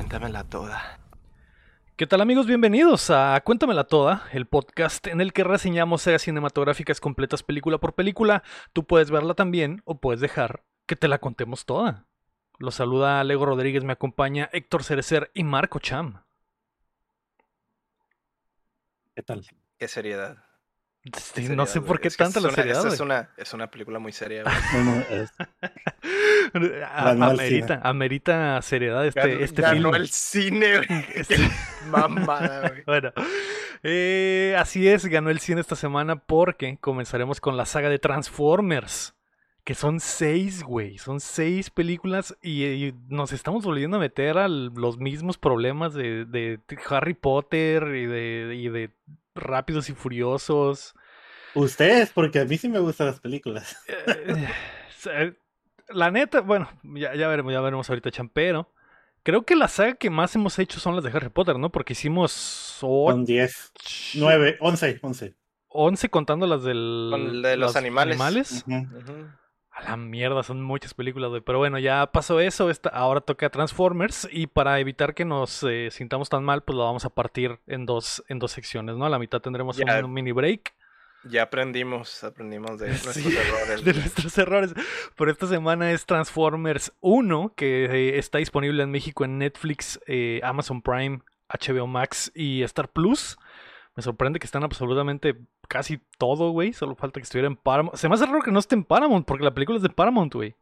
Cuéntamela toda. ¿Qué tal amigos? Bienvenidos a Cuéntamela Toda, el podcast en el que reseñamos series cinematográficas completas película por película. Tú puedes verla también o puedes dejar que te la contemos toda. Los saluda Lego Rodríguez, me acompaña Héctor Cerecer y Marco Cham. ¿Qué tal? Qué seriedad. Sí, no sé por qué tanta la seriedad. Es una, es una película muy seria. No, no, es- amerita, amerita seriedad este, Ganó, este ganó film. el cine, güey. Mamada, güey. Bueno, eh, así es, ganó el cine esta semana porque comenzaremos con la saga de Transformers. Que son seis, güey. Son seis películas y, y nos estamos volviendo a meter a los mismos problemas de, de Harry Potter y de, y de Rápidos y Furiosos. Ustedes, porque a mí sí me gustan las películas. Eh, eh, la neta, bueno, ya, ya veremos, ya veremos ahorita, Champero. Creo que la saga que más hemos hecho son las de Harry Potter, ¿no? Porque hicimos Con 10, 9, 11, 11. 11 contando las del Con el de los animales. A la mierda, son muchas películas, güey. Pero bueno, ya pasó eso. Esta, ahora toca Transformers. Y para evitar que nos eh, sintamos tan mal, pues lo vamos a partir en dos, en dos secciones, ¿no? A la mitad tendremos un, mini break Ya aprendimos, aprendimos de nuestros Sí, errores. de nuestros errores. Pero esta semana es Transformers 1, que eh, está disponible en México en Netflix, eh, Amazon Prime, HBO Max y Star Plus. Me sorprende que están absolutamente casi todo, güey. Solo falta que estuviera en Paramount. Se me hace raro que no esté en Paramount, porque la película es de Paramount, güey.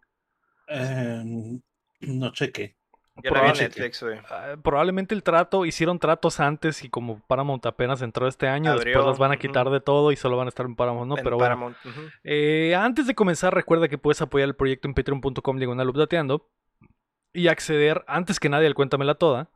Em, no cheque. Ya la vi en Probable- Netflix, güey. Ah, probablemente el trato, hicieron tratos antes y como Paramount apenas entró este año, después las van a quitar de todo y solo van a estar en Paramount, ¿no? en Pero bueno. Paramount. ujú. Eh, antes de comenzar, recuerda que puedes apoyar el proyecto en patreon.com diagonal updateando y acceder antes que nadie al Cuéntamela Toda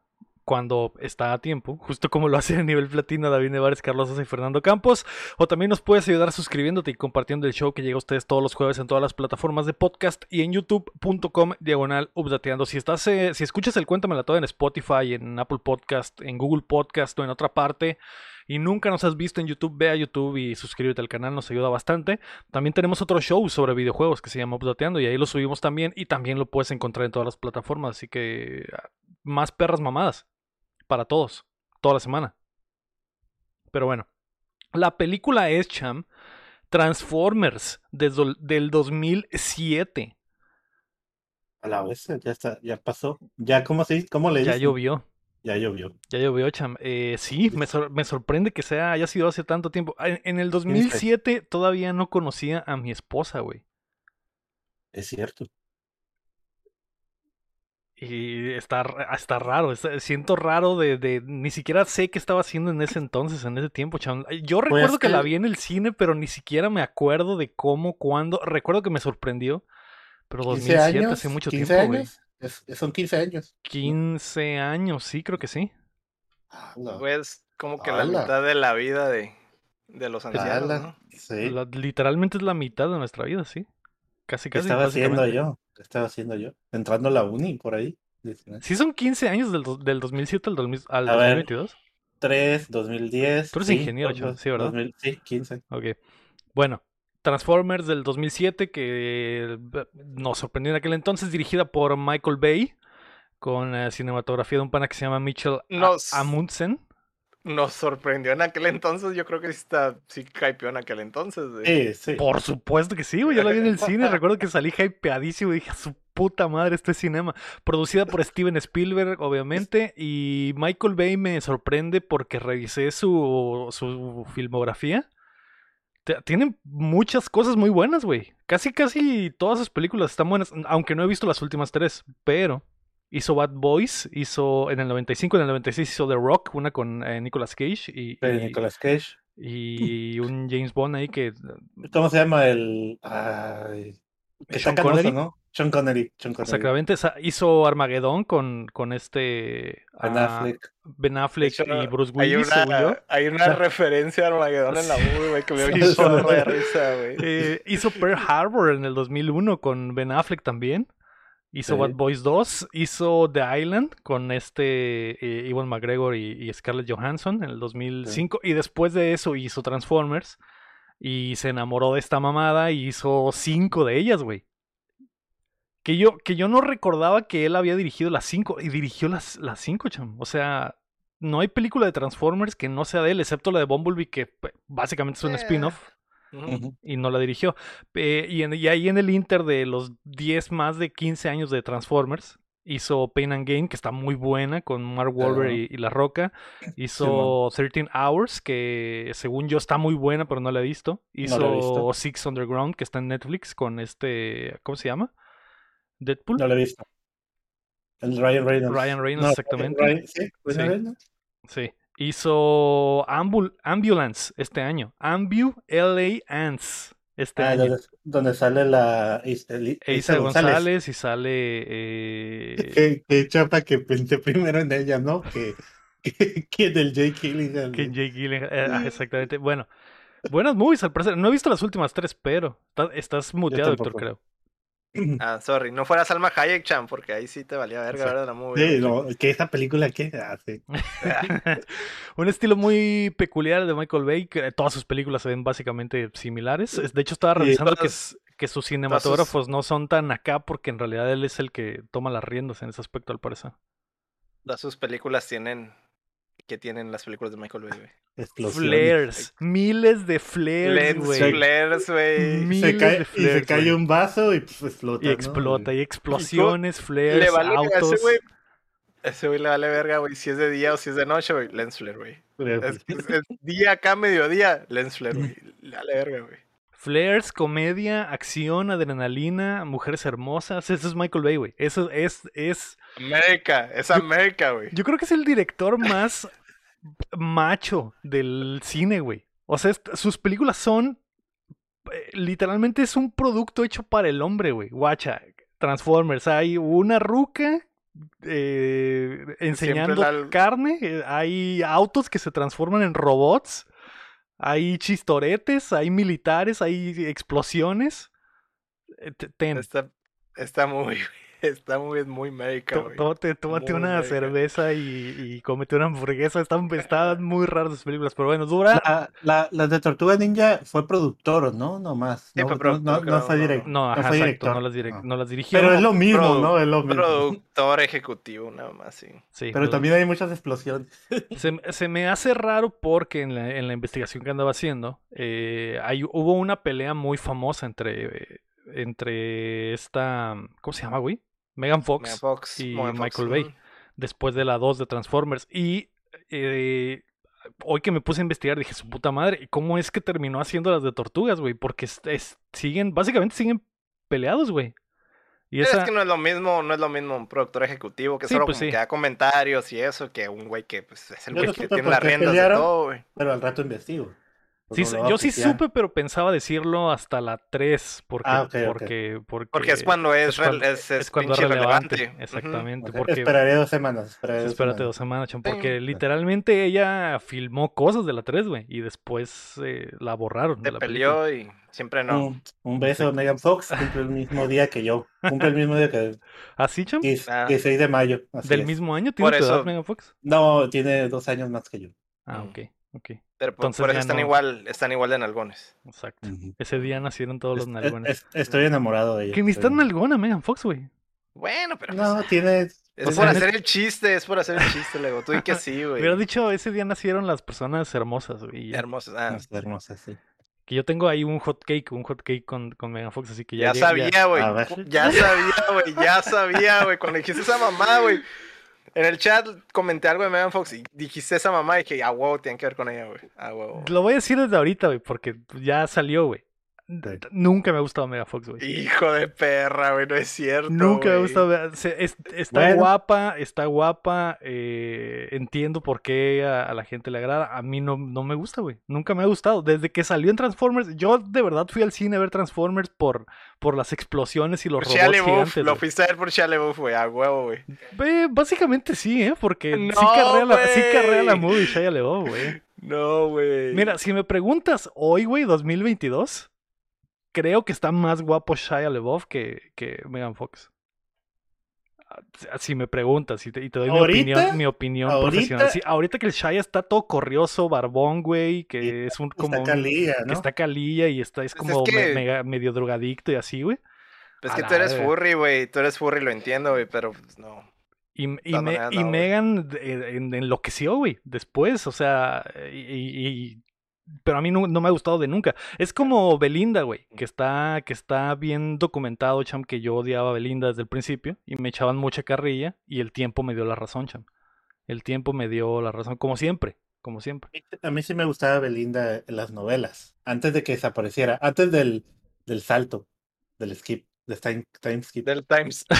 cuando está a tiempo, justo como lo hace a nivel platino David Nevares, Carlos Sosa y Fernando Campos. O también nos puedes ayudar suscribiéndote y compartiendo el show que llega a ustedes todos los jueves en todas las plataformas de podcast y en youtube.com diagonal updateando. Si estás, eh, si escuchas el Cuéntamela Toda en Spotify, en Apple Podcast, en Google Podcast o en otra parte y nunca nos has visto en YouTube, ve a YouTube y suscríbete al canal, nos ayuda bastante. También tenemos otro show sobre videojuegos que se llama Updateando y ahí lo subimos también y también lo puedes encontrar en todas las plataformas. Así que ah, más perras mamadas para todos, toda la semana. Pero bueno, la película es, Cham, Transformers desde el- del 2007. A la vez, ya está, ya pasó. Ya, ¿cómo se? ¿Cómo le Ya dicen? llovió. Ya llovió. Ya llovió, Cham. Eh, sí, me, sor- me sorprende que sea, haya sido hace tanto tiempo. En, en el 2007 todavía no conocía a mi esposa, güey. Es cierto. Y está, está raro, está- siento raro de, de- Ni siquiera sé qué estaba haciendo en ese entonces, en ese tiempo, cham. Yo recuerdo que que- la vi en el cine, pero ni siquiera me acuerdo de cómo, cuándo. Recuerdo que me sorprendió, pero 15 2007 años. hace mucho 15 tiempo, güey. Es- son 15 años. 15 años, sí, creo que sí. Ah, la- Pues como que la Ala. mitad de la vida de, de los ancianos. ¿no? Sí. La- literalmente es la mitad de nuestra vida, sí. Casi, ¿Qué casi. estaba haciendo yo? ¿Qué estaba haciendo yo? Entrando a la uni por ahí. Sí, son 15 años del, dos- del 2007 al, 2000 al A ver. 2022. 3, 2010. Tú eres sí, ingeniero, dos- chavo, sí, ¿verdad? 2000, sí, 15. Ok. Bueno, Transformers del 2007, que eh, nos sorprendió en aquel entonces, dirigida por Michael Bay, con eh, cinematografía de un pana que se llama Mitchell A- Nos- Amundsen. Nos sorprendió en aquel entonces, yo creo que sí está, sí hypeó en aquel entonces, güey. Sí, sí. Por supuesto que sí, güey. Yo la vi en el cine. Recuerdo que salí hypeadísimo y dije, "A su puta madre, esto es cinema. Producida por Steven Spielberg, obviamente. Y Michael Bay me sorprende porque revisé su, su filmografía. Tienen muchas cosas muy buenas, güey. Casi, casi todas sus películas están buenas. Aunque no he visto las últimas tres. Pero hizo Bad Boys. Hizo en el 95, en el 96 hizo The Rock, una con eh, Nicolas Cage. Y, Nicolas Cage. y un James Bond ahí que ¿Cómo se llama el. Ay, que Sean Connery. ¿no? Sean Connery. Sean Connery. Exactamente, hizo Armagedón con, con este Ben Affleck. Ben Affleck hecho, y Bruce Hay Willis, según yo. una, hay una sea, referencia a Armageddon en la movie, güey, que me chorro de risa, güey. Eh, hizo Pearl Harbor en el 2001 con Ben Affleck también. Hizo Sí. Bad Boys 2. Hizo The Island con este eh, Ewan McGregor y, y Scarlett Johansson en el 2005. Y después de eso hizo Transformers. Y se enamoró de esta mamada y hizo cinco de ellas, güey. Que yo, que yo no recordaba que él había dirigido las 5 y dirigió las 5, cham. O sea, no hay película de Transformers que no sea de él, excepto la de Bumblebee, que pues, básicamente es un Eh. spin-off y no la dirigió. Eh, y, en- y ahí en el Inter de los 10 más de 15 años de Transformers, hizo Pain and Gain, que está muy buena, con Mark Wahlberg y, y La Roca. Hizo 13 Hours, que según yo está muy buena, pero no la he visto. Hizo la he visto. Six Underground, que está en Netflix, con este, ¿cómo se llama? Deadpool. No lo he visto. El Ryan Reynolds. Ryan Reynolds, exactamente. Ryan- sí, Ryan Sí. Reynolds. Sí. Hizo Ambul- Ambulance este año. Ambu LA Ants este Ah, año. donde, donde sale la Isa, E González y sale. eh, Qué, qué chapa que pensé primero en ella, ¿no? Que, que, que del Jake Gyllenhaal. que Jake Gyllenhaal. eh, ah, exactamente. Bueno, buenas movies al parecer. No he visto las últimas tres, pero está- estás muteado, tampoco. creo. Ah, sorry. No fuera Salma Hayek, Chan, porque ahí sí te valía verga. ¿verdad? La movie. Sí, no, que esa película que hace. Un estilo muy peculiar de Michael Bay. que todas sus películas se ven básicamente similares. Es- De hecho, estaba revisando que sus cinematógrafos no son tan acá porque en realidad él es el que toma las riendas en ese aspecto, al parecer. Todas sus películas tienen. Que tienen las películas de Michael Bay, güey? Flares. Miles de flares, Lens güey. flares, güey. Se cae, de y se cae un vaso y pues explota. Y ¿no? explota, y explosiones, Le flares, vale autos. ese güey. Ese güey le vale verga, güey. Si es de día o si es de noche, güey. Lens flare, güey. Es, es- es día acá, mediodía. Lens flare, güey. Le vale verga, güey. Flares, comedia, acción, adrenalina, mujeres hermosas. Eso es Michael Bay, güey. Eso es, es. América. Es América, güey. Yo creo que es el director más macho del cine, güey. O sea, sus películas son. eh, literalmente es un producto hecho para el hombre, güey. Guacha. Transformers. Hay una ruca. eh, enseñando la- carne. eh, Hay autos que se transforman en robots. Hay chistoretes. Hay militares. Hay explosiones. Eh, ten, Está, está muy, está muy, muy América, Tó- güey. Tómate, una cerveza y, y cómete una hamburguesa. Están, están muy raras las películas, pero bueno, dura. La, la, la de Tortuga Ninja fue productor, ¿no? No más. Sí, no, fue no- no, no fue no. director. No, ajá, fue exacto, director. no las, direc- no. no las dirigió. Pero es lo mismo, Produ- ¿no? Es lo mismo. Productor ejecutivo, nada más, sí. Sí, Pero también hay muchas explosiones. se, se me hace raro porque en la, en la investigación que andaba haciendo, eh, hay, hubo una pelea muy famosa entre, entre esta. ¿Cómo se llama, güey? Megan Fox. Megan Fox, y Megan Fox, Michael Bay. después de la 2 de Transformers. Y eh, hoy que me puse a investigar dije, su puta madre, ¿y cómo es que terminó haciendo las de tortugas, güey? Porque es- es- siguen, básicamente siguen peleados, güey. Y Es que no es lo mismo, no es lo mismo un productor ejecutivo que Sí, solo pues como sí. que da comentarios y eso, que un güey que pues, es el güey que tiene las riendas de todo, güey. Pero al rato investigo. Sí, no yo sí supe, pero pensaba decirlo hasta la 3, porque, Ah, ok, ok. porque, porque, Porque es cuando es, es cuando- es, es es cuando relevante. relevante. Exactamente, Ok, porque... Esperaré dos semanas. Esperaré dos Espérate semanas. dos semanas, chon, Sí. porque literalmente ella filmó cosas de la 3, güey, y después eh, la borraron Se la película. peleó y siempre no. Un, un beso, Megan Fox. Cumple el mismo día que yo. Cumple el mismo día que, ¿Así, chon? que es- Ah. que 6 de mayo. así ¿Del es. mismo año? ¿Tiene Por tu edad, Megan Fox? No, tiene dos años más que yo. Ah, Mm. ok, ok. Pero por, Entonces por eso ya están no. igual, están igual de nalgones. Exacto. Ese día nacieron todos los Es- nalgones. es- estoy enamorado de ella. que ni está nalgona Megan Fox, güey. Bueno, pero No, pues, tiene. es o por sea, hacer el chiste, es por hacer el chiste, Lego. Tú di que sí, güey. Hubiera dicho, ese día nacieron las personas hermosas, güey. y ya. Hermoso. Ah, Está hermosa, sí. Que yo tengo ahí un hot cake, un hot cake con, con Megan Fox, así que ya. ya sabía, güey. A ver. Ya sabía, güey. Ya sabía, güey. Cuando dijiste esa mamá, güey. En el chat comenté algo de Megan Fox y dijiste esa mamá y dije, a huevo, tienen que ver con ella, güey. A huevo. Lo voy a decir desde ahorita, güey, porque ya salió, güey. Sí. Nunca me ha gustado Megan Fox, güey. Hijo de perra, güey. No es cierto. Nunca me ha gustado. Se- es- está Bueno. guapa, está guapa. eh, entiendo por qué a, a la gente le agrada. A mí no, no me gusta, güey. Nunca me ha gustado. Desde que salió en Transformers, yo de verdad fui al cine a ver Transformers por, por las explosiones y los Por robots LaBeouf, gigantes. Lo fuiste a ver por Shia LaBeouf, güey. A huevo, güey. Eh, básicamente sí, ¿eh? Porque sí No, carrea la, sí carrea la movie Shia LaBeouf, güey. No, güey. Mira, si me preguntas hoy, güey, 2022, creo que está más guapo Shia LaBeouf que, que Megan Fox. Ah, Si me preguntas y te, y te doy mi opinión, mi opinión ¿Ahorita? profesional. Sí, ahorita que el Shia está todo corrioso, barbón, güey, que Y es un como Está un- calilla, que ¿no? está calilla y está es Pues es como me- que- mega- medio drogadicto y así, güey. Es A que tú eres furry, güey. Tú eres furry, lo entiendo, güey, pero pues no. Y, y, Me- y. Megan eh, en- enloqueció, güey, después, o sea, y, y- y- pero a mí no, no me ha gustado de nunca. Es como Belinda, güey, que está, que está bien documentado, cham, que yo odiaba a Belinda desde el principio y me echaban mucha carrilla y el tiempo me dio la razón, cham. El tiempo me dio la razón, como siempre, como siempre. A mí sí me gustaba Belinda en las novelas, antes de que desapareciera, antes del, del salto, del skip, del time, time skip. Del Times.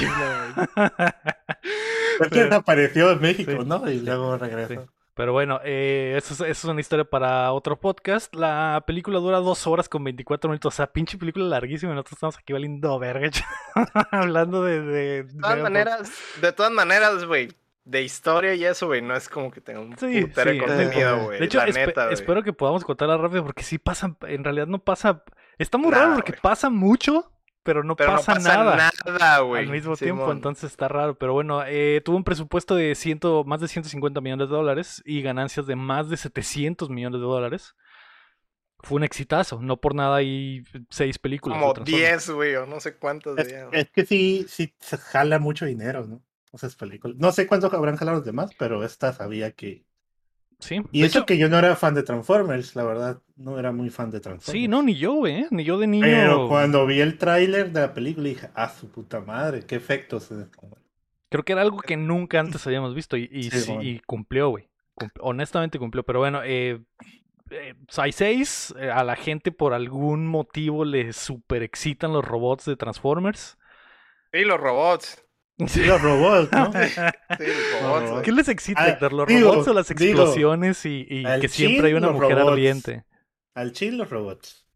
Fue que Pero- desapareció en México, sí, ¿no? Y sí, luego regresó. Pero bueno, eh, eso, es, eso es una historia para otro podcast. La película dura dos horas con 24 minutos. O sea, pinche película larguísima. y Nosotros estamos aquí valiendo verga. Hablando de. de, De todas de- maneras, de todas maneras, güey. De historia y eso, güey. No es como que tenga un Sí, putero sí. contenido, güey. De hecho, la neta, espero que podamos contarla rápido porque sí pasa. En realidad no pasa. Está muy raro porque pasa mucho, pero no, Pero pasa, no pasa nada. nada, güey. al mismo tiempo, entonces está raro. Pero bueno, eh, tuvo un presupuesto de ciento, más de 150 millones de dólares y ganancias de más de 700 millones de dólares. Fue un exitazo, no por nada hay seis películas. Como Transformers. 10, güey, o no sé cuántos. Es, ya. es que sí, sí se jala mucho dinero, ¿no? Esas películas. No sé cuánto habrán jalado los demás, pero esta sabía que. Sí, Y de eso hecho, que yo no era fan de Transformers, la verdad, no era muy fan de Transformers. sí, no, ni yo, güey, ¿eh? ni yo de niño. Pero cuando vi el tráiler de la película dije, ah, su puta madre, qué efectos. eh". Creo que era algo que nunca antes habíamos visto y, y, Sí, sí, bueno. y cumplió, güey. Honestamente cumplió, pero bueno, eh, eh, hay seis. eh, a la gente por algún motivo le super excitan los robots de Transformers. Y los robots. Sí, los robots, ¿no? Sí, los robots. ¿Qué les excita, Ah, Héctor? ¿Los digo, robots o las digo, explosiones y, que siempre hay una mujer robots. ardiente? Al chill los robots.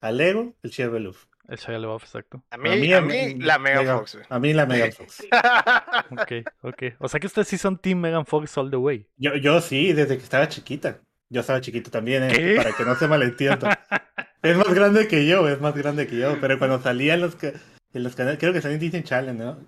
Al ego, el Chevrolet. El Shia LaBeouf, exacto. A mí, a mí, la Megan Fox. A mí la Megan Fox. Ok, ok. O sea que ustedes sí son Team Megan Fox all the way. Yo, yo sí, desde que estaba chiquita. Yo estaba chiquito también, eh, para que no se malentienda. es más grande que yo, es más grande que yo. Pero cuando salía en los, ca- los canales, creo que salía en Disney Channel, ¿no?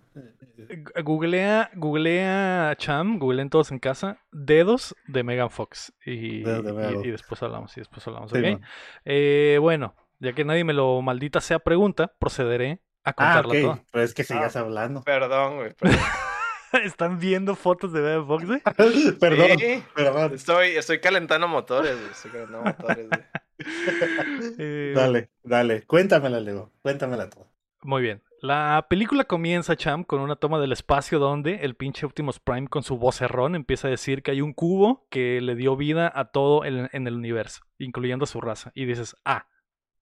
Googlea, googlea Cham, googleen todos en casa, dedos de Megan Fox. Y, Dedos de Megan y- y Fox. después hablamos, y después hablamos, Sí, ¿ok? man. Eh, bueno, ya que nadie me lo maldita sea pregunta, procederé a Ah, contarla ok. toda. Pues es que sigas hablando. Perdón, güey. Perdón. ¿Están viendo fotos de Megan Fox, güey? perdón, Sí, perdón. Estoy, estoy calentando motores, güey. Estoy calentando motores, güey. Eh, Dale, dale. Cuéntamela, Lego. Cuéntamela toda. Muy bien. La película comienza, Cham, con una toma del espacio donde el pinche Optimus Prime con su vocerrón empieza a decir que hay un cubo que le dio vida a todo en, en el universo, incluyendo a su raza. Y dices, ah,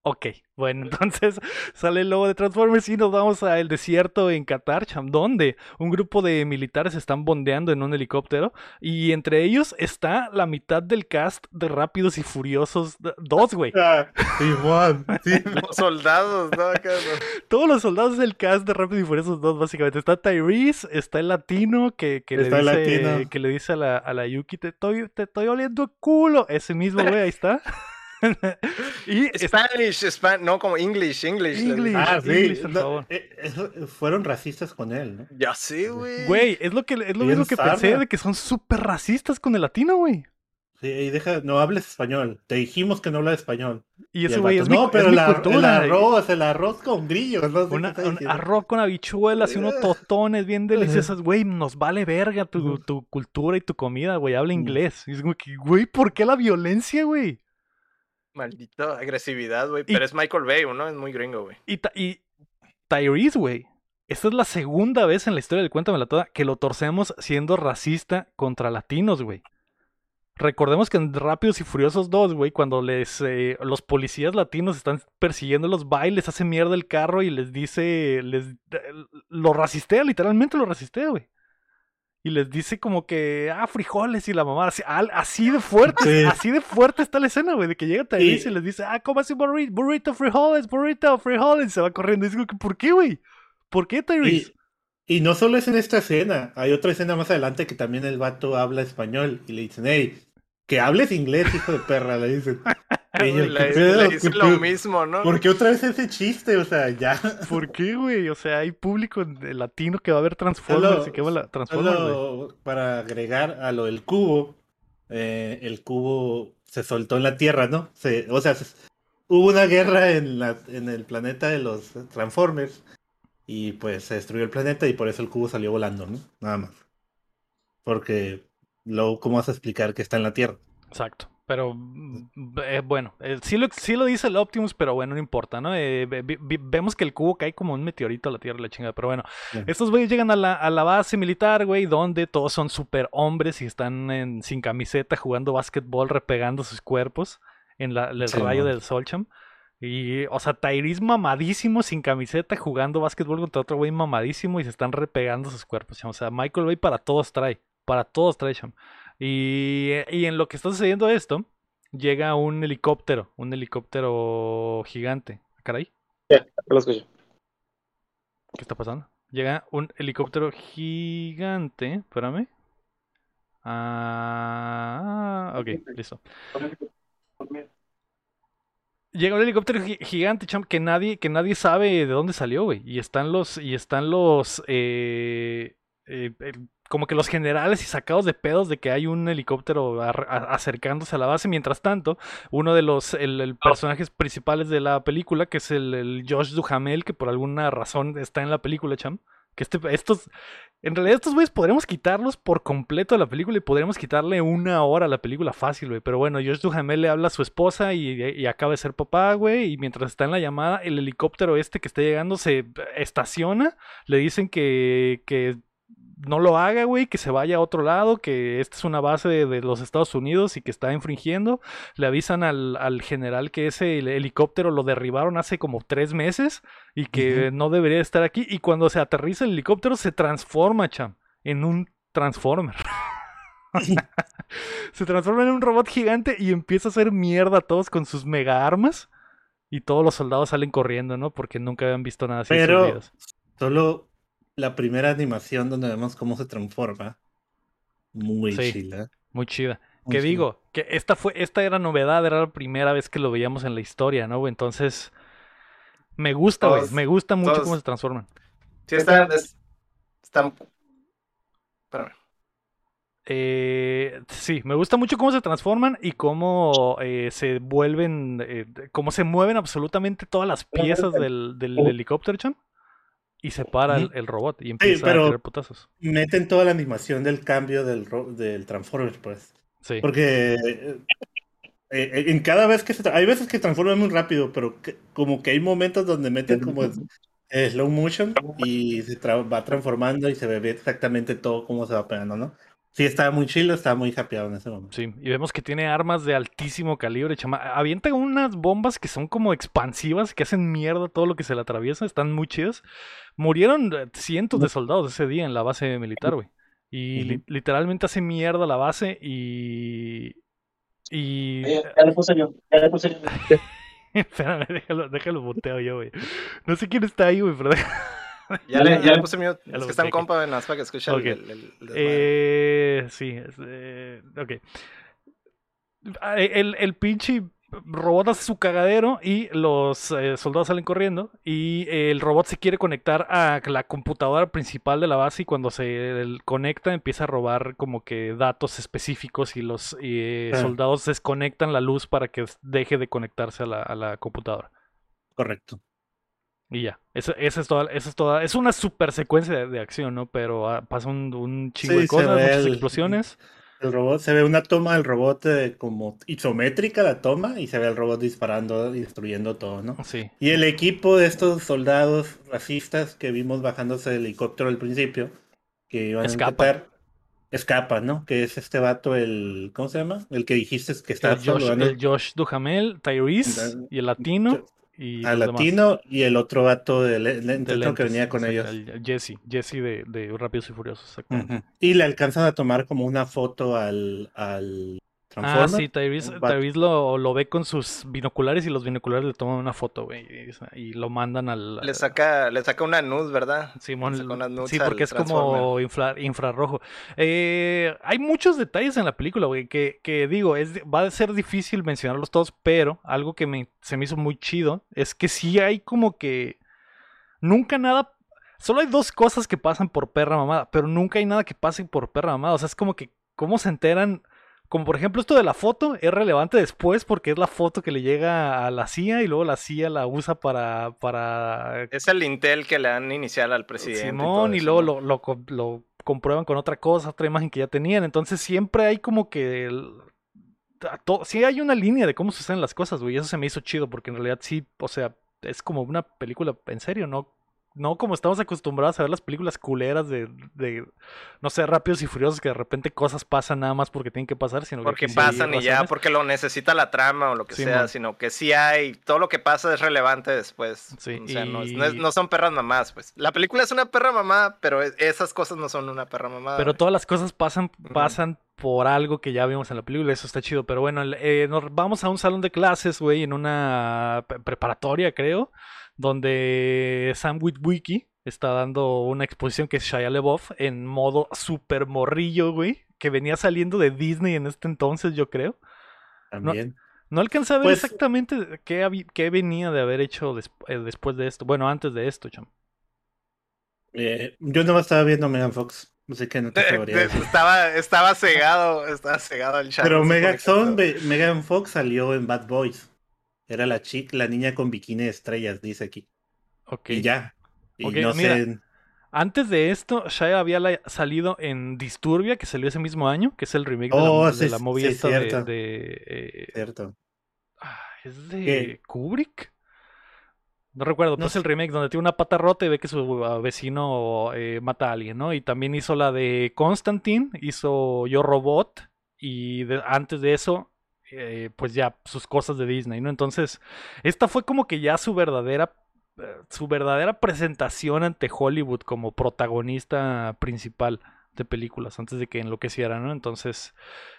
ok. Bueno, entonces sale el logo de Transformers y nos vamos al desierto en Qatar, Cham, donde un grupo de militares están bondeando en un helicóptero y entre ellos está la mitad del cast de Rápidos y Furiosos 2, güey. Ah, sí. Los soldados, ¿no? Todos los soldados del cast de Rápido y Furiosos 2, básicamente. Está Tyrese, está el latino que, que, Está el le, dice, latino. que le dice a la, a la Yuki, te estoy, te estoy oliendo el culo. Ese mismo güey, ahí está. y Spanish, Span no como English, English. English. Ah, sí. English, por no, favor. eh, eso- fueron racistas con él, ¿no? Ya sé, güey. güey, es lo, que, es lo que pensé de que son súper racistas con el latino, güey. Sí, y deja, no hables español. Te dijimos que no hablas español. Y ese güey es mi, no, es pero mi la- el arroz, el arroz con grillos, no sé Una- un arroz con habichuelas y unos tostones bien deliciosos. Güey, nos vale verga tu, tu cultura y tu comida, güey. Habla inglés. Y es como que, güey, ¿por qué la violencia, güey? Maldito agresividad, güey. Pero es Michael Bay, ¿no? Es muy gringo, güey. Y, y Tyrese, güey. Esta es la segunda vez en la historia del Cuéntamela Toda que lo torcemos siendo racista contra latinos, güey. Recordemos que en Rápidos y Furiosos 2, güey, cuando les eh, los policías latinos están persiguiendo los bailes, hace mierda el carro y les dice, les lo racistea, literalmente lo racistea, güey. Y les dice como que, ah, frijoles y la mamá, así, al- así de fuerte, Sí. así de fuerte está la escena, güey, de que llega Tyrese y, Y- les dice, ah, ¿cómo así burrito, burrito, frijoles, burrito, frijoles? Y se va corriendo. Y digo, ¿por qué, güey? ¿Por qué, Tyrese? Y, y no solo es en esta escena, hay otra escena más adelante que también el vato habla español y le dicen, hey, que hables inglés, hijo de perra, le dicen. Le, ¿qué pedo? le ¿Qué dice lo mismo, ¿no? ¿Por qué otra vez ese chiste? O sea, ya. ¿Por qué, güey? O sea, hay público latino que va a ver Transformers Solo- y que va a la Transformers. Solo para agregar a lo del cubo, eh, el cubo se soltó en la Tierra, ¿no? Se, o sea, se- hubo una guerra en, la, en el planeta de los Transformers y pues se destruyó el planeta y por eso el cubo salió volando, ¿no? Nada más. Porque luego, ¿cómo vas a explicar que está en la Tierra? Exacto. Pero mm, eh, bueno, eh, sí, lo, sí lo dice el Optimus, pero bueno, no importa, ¿no? Eh, ve- vi- vi- vemos que el cubo cae como un meteorito a la Tierra, la chingada. Pero bueno, estos güeyes llegan a la, a la base militar, güey, donde todos son super hombres y están en- sin camiseta jugando básquetbol, repegando sus cuerpos en la, el Sí, rayo man. del sol, cham. Y, o sea, Tyrese mamadísimo, sin camiseta, jugando básquetbol contra otro güey mamadísimo y se están repegando sus cuerpos, cham. O sea, Michael Bay para todos trae, para todos trae, cham. Y, y en lo que está sucediendo esto, llega un helicóptero, un helicóptero gigante. Ah, Caray, Ya, lo escucho. ¿qué está pasando? Llega un helicóptero gigante. Espérame. Ah, ok, listo. Llega un helicóptero gi- gigante, cham, que nadie, que nadie sabe de dónde salió, güey. Y están los, y están los, eh, eh, como que los generales y sacados de pedos de que hay un helicóptero acercándose a la base. Mientras tanto, uno de los personajes principales de la película, que es el, Josh Duhamel, que por alguna razón está en la película, cham. Que este, estos, en realidad estos güeyes podríamos quitarlos por completo de la película y podríamos quitarle una hora a la película fácil, güey. Pero bueno, Josh Duhamel le habla a su esposa y, y acaba de ser papá, güey. Y mientras está en la llamada, el helicóptero este que está llegando se estaciona. Le dicen que, que no lo haga, güey, que se vaya a otro lado, que esta es una base de, de los Estados Unidos y que está infringiendo. Le avisan al, al general que ese hel- helicóptero lo derribaron hace como tres meses y que no debería estar aquí. Y cuando se aterriza el helicóptero se transforma, cham, en un Transformer. se transforma en un robot gigante y empieza a hacer mierda a todos con sus mega armas. Y todos los soldados salen corriendo, ¿no? Porque nunca habían visto nada así en sus Pero solo la primera animación donde vemos cómo se transforma. Muy Sí. chila. Muy chida. Que digo, que esta fue, esta era novedad, era la primera vez que lo veíamos en la historia, ¿no? Entonces, me gusta, güey. Todos- Me gusta mucho todos- cómo se transforman. Sí, está, es- están... Espérame. Eh, sí, me gusta mucho cómo se transforman y cómo eh, se vuelven, eh, cómo se mueven absolutamente todas las piezas del, del helicóptero, cham. Y se para el, el robot y empieza pero- a tirar putazos. Meten toda la animación del cambio del, del Transformer, pues. Sí. Porque eh, eh, en cada vez que se... Hay veces que transforman muy rápido, pero que- como que hay momentos donde meten como eh, slow motion y se tra- va transformando y se ve exactamente todo cómo se va pegando, ¿no? Sí, estaba muy chilo, estaba muy happyado en ese momento. Sí, y vemos que tiene armas de altísimo calibre, chama. Avienta unas bombas que son como expansivas, que hacen mierda todo lo que se le atraviesa, están muy chidas. Murieron eh, cientos de soldados ese día en la base militar, güey. Y li- literalmente hace mierda la base y... Y... Ya, ya le puse yo, ya le puse yo. Espérame, déjalo, déjalo boteo yo, güey. No sé quién está ahí, güey, pero... Ya le, ya le puse mute. Es lo que está en aquí. compa, nada más para que escuche Ok. el, el, el- el desmadre. Eh, sí, es, eh, ok. Ah, El, el pinche robot hace su cagadero y los eh, soldados salen corriendo y el robot se quiere conectar a la computadora principal de la base y cuando se el- conecta empieza a robar como que datos específicos y los eh, Ah. soldados desconectan la luz para que deje de conectarse a la, a la computadora. Correcto. Y ya, esa, esa es toda, esa es toda, es una super secuencia de, de acción, ¿no? Pero ah, pasa un, un chingo Sí, de cosas, muchas el- explosiones. El robot, se ve una toma del robot eh, como isométrica la toma y se ve el robot disparando y destruyendo todo, ¿no? Sí, Y el equipo de estos soldados racistas que vimos bajándose del helicóptero al principio, que iban a intentar, escapan, ¿no? Que es este vato, el, ¿cómo se llama? El que dijiste que estaba el Josh, el Josh Duhamel, Tyrese y el latino y demás. latino y el otro vato de que venía con ellos. el- el Jesse, Jesse de, de Rápidos y Furiosos, exactamente. Y le alcanzan a tomar como una foto al, al Ah, sí, Tyrese. Tyrese lo, lo ve con sus binoculares y los binoculares le toman una foto, güey, y, y lo mandan al... Le saca, le saca una nud, ¿verdad? Simón, sí, porque es como infra- infrarrojo. Eh, hay muchos detalles en la película, güey, que, que digo, es, va a ser difícil mencionarlos todos, pero algo que me, se me hizo muy chido es que sí hay como que nunca nada, solo hay dos cosas que pasan por perra mamada, pero nunca hay nada que pase por perra mamada, o sea, es como que, ¿cómo se enteran? Como por ejemplo esto de la foto, es relevante después porque es la foto que le llega a la CIA y luego la CIA la usa para... para Es el Intel que le dan inicial al presidente. Simón y, luego lo, lo lo comprueban con otra cosa, otra imagen que ya tenían. Entonces siempre hay como que... el- sí hay una línea de cómo suceden las cosas, güey. y Eso se me hizo chido porque en realidad sí, o sea, es como una película en serio, ¿no? No como estamos acostumbrados a ver las películas culeras de, de no sé, rápidos y furiosos que de repente cosas pasan nada más porque tienen que pasar, sino que Porque sí hay pasan y ya, porque lo necesita la trama o lo que Sí, sea, sino que sí hay, todo lo que pasa es relevante después. Sí, o sea, no, es- no es- no son perras mamás, pues. La película es una perra mamá, pero es- esas cosas no son una perra mamá. Pero güey. todas las cosas pasan, pasan por algo que ya vimos en la película, eso está chido. Pero bueno, eh, nos vamos a un salón de clases, güey, en una pre- preparatoria, creo, donde Sam Witwicky está dando una exposición que es Shia LaBeouf en modo super morrillo, güey, que venía saliendo de Disney en este entonces, yo creo. También. No alcancé a ver Pues- exactamente qué, qué venía de haber hecho des- eh, después de esto. Bueno, antes de esto, cham. Eh, yo no estaba viendo Megan Fox, así que no te sabría decir. estaba, estaba cegado, estaba cegado el chat. Pero no sé qué Megan Fox salió en Bad Boys. Era la chica, la niña con bikini de estrellas, dice aquí. Ok. Y ya. Y Ok, no mira. sé. Antes de esto, Shia había la- salido en Disturbia, que salió ese mismo año, que es el remake de la, Oh, de sí, la sí, movie esta de, cierto. de, eh, Cierto. ah, ¿Es de ¿Qué? Kubrick? No recuerdo, No pero es sé. el remake donde tiene una pata rota y ve que su ah, vecino eh, mata a alguien, ¿no? Y también hizo la de Constantine, hizo Yo Robot, y de- antes de eso, eh, pues ya sus cosas de Disney, ¿no? Entonces, esta fue como que ya su verdadera eh, su verdadera presentación ante Hollywood como protagonista principal de películas antes de que enloqueciera, ¿no? Entonces,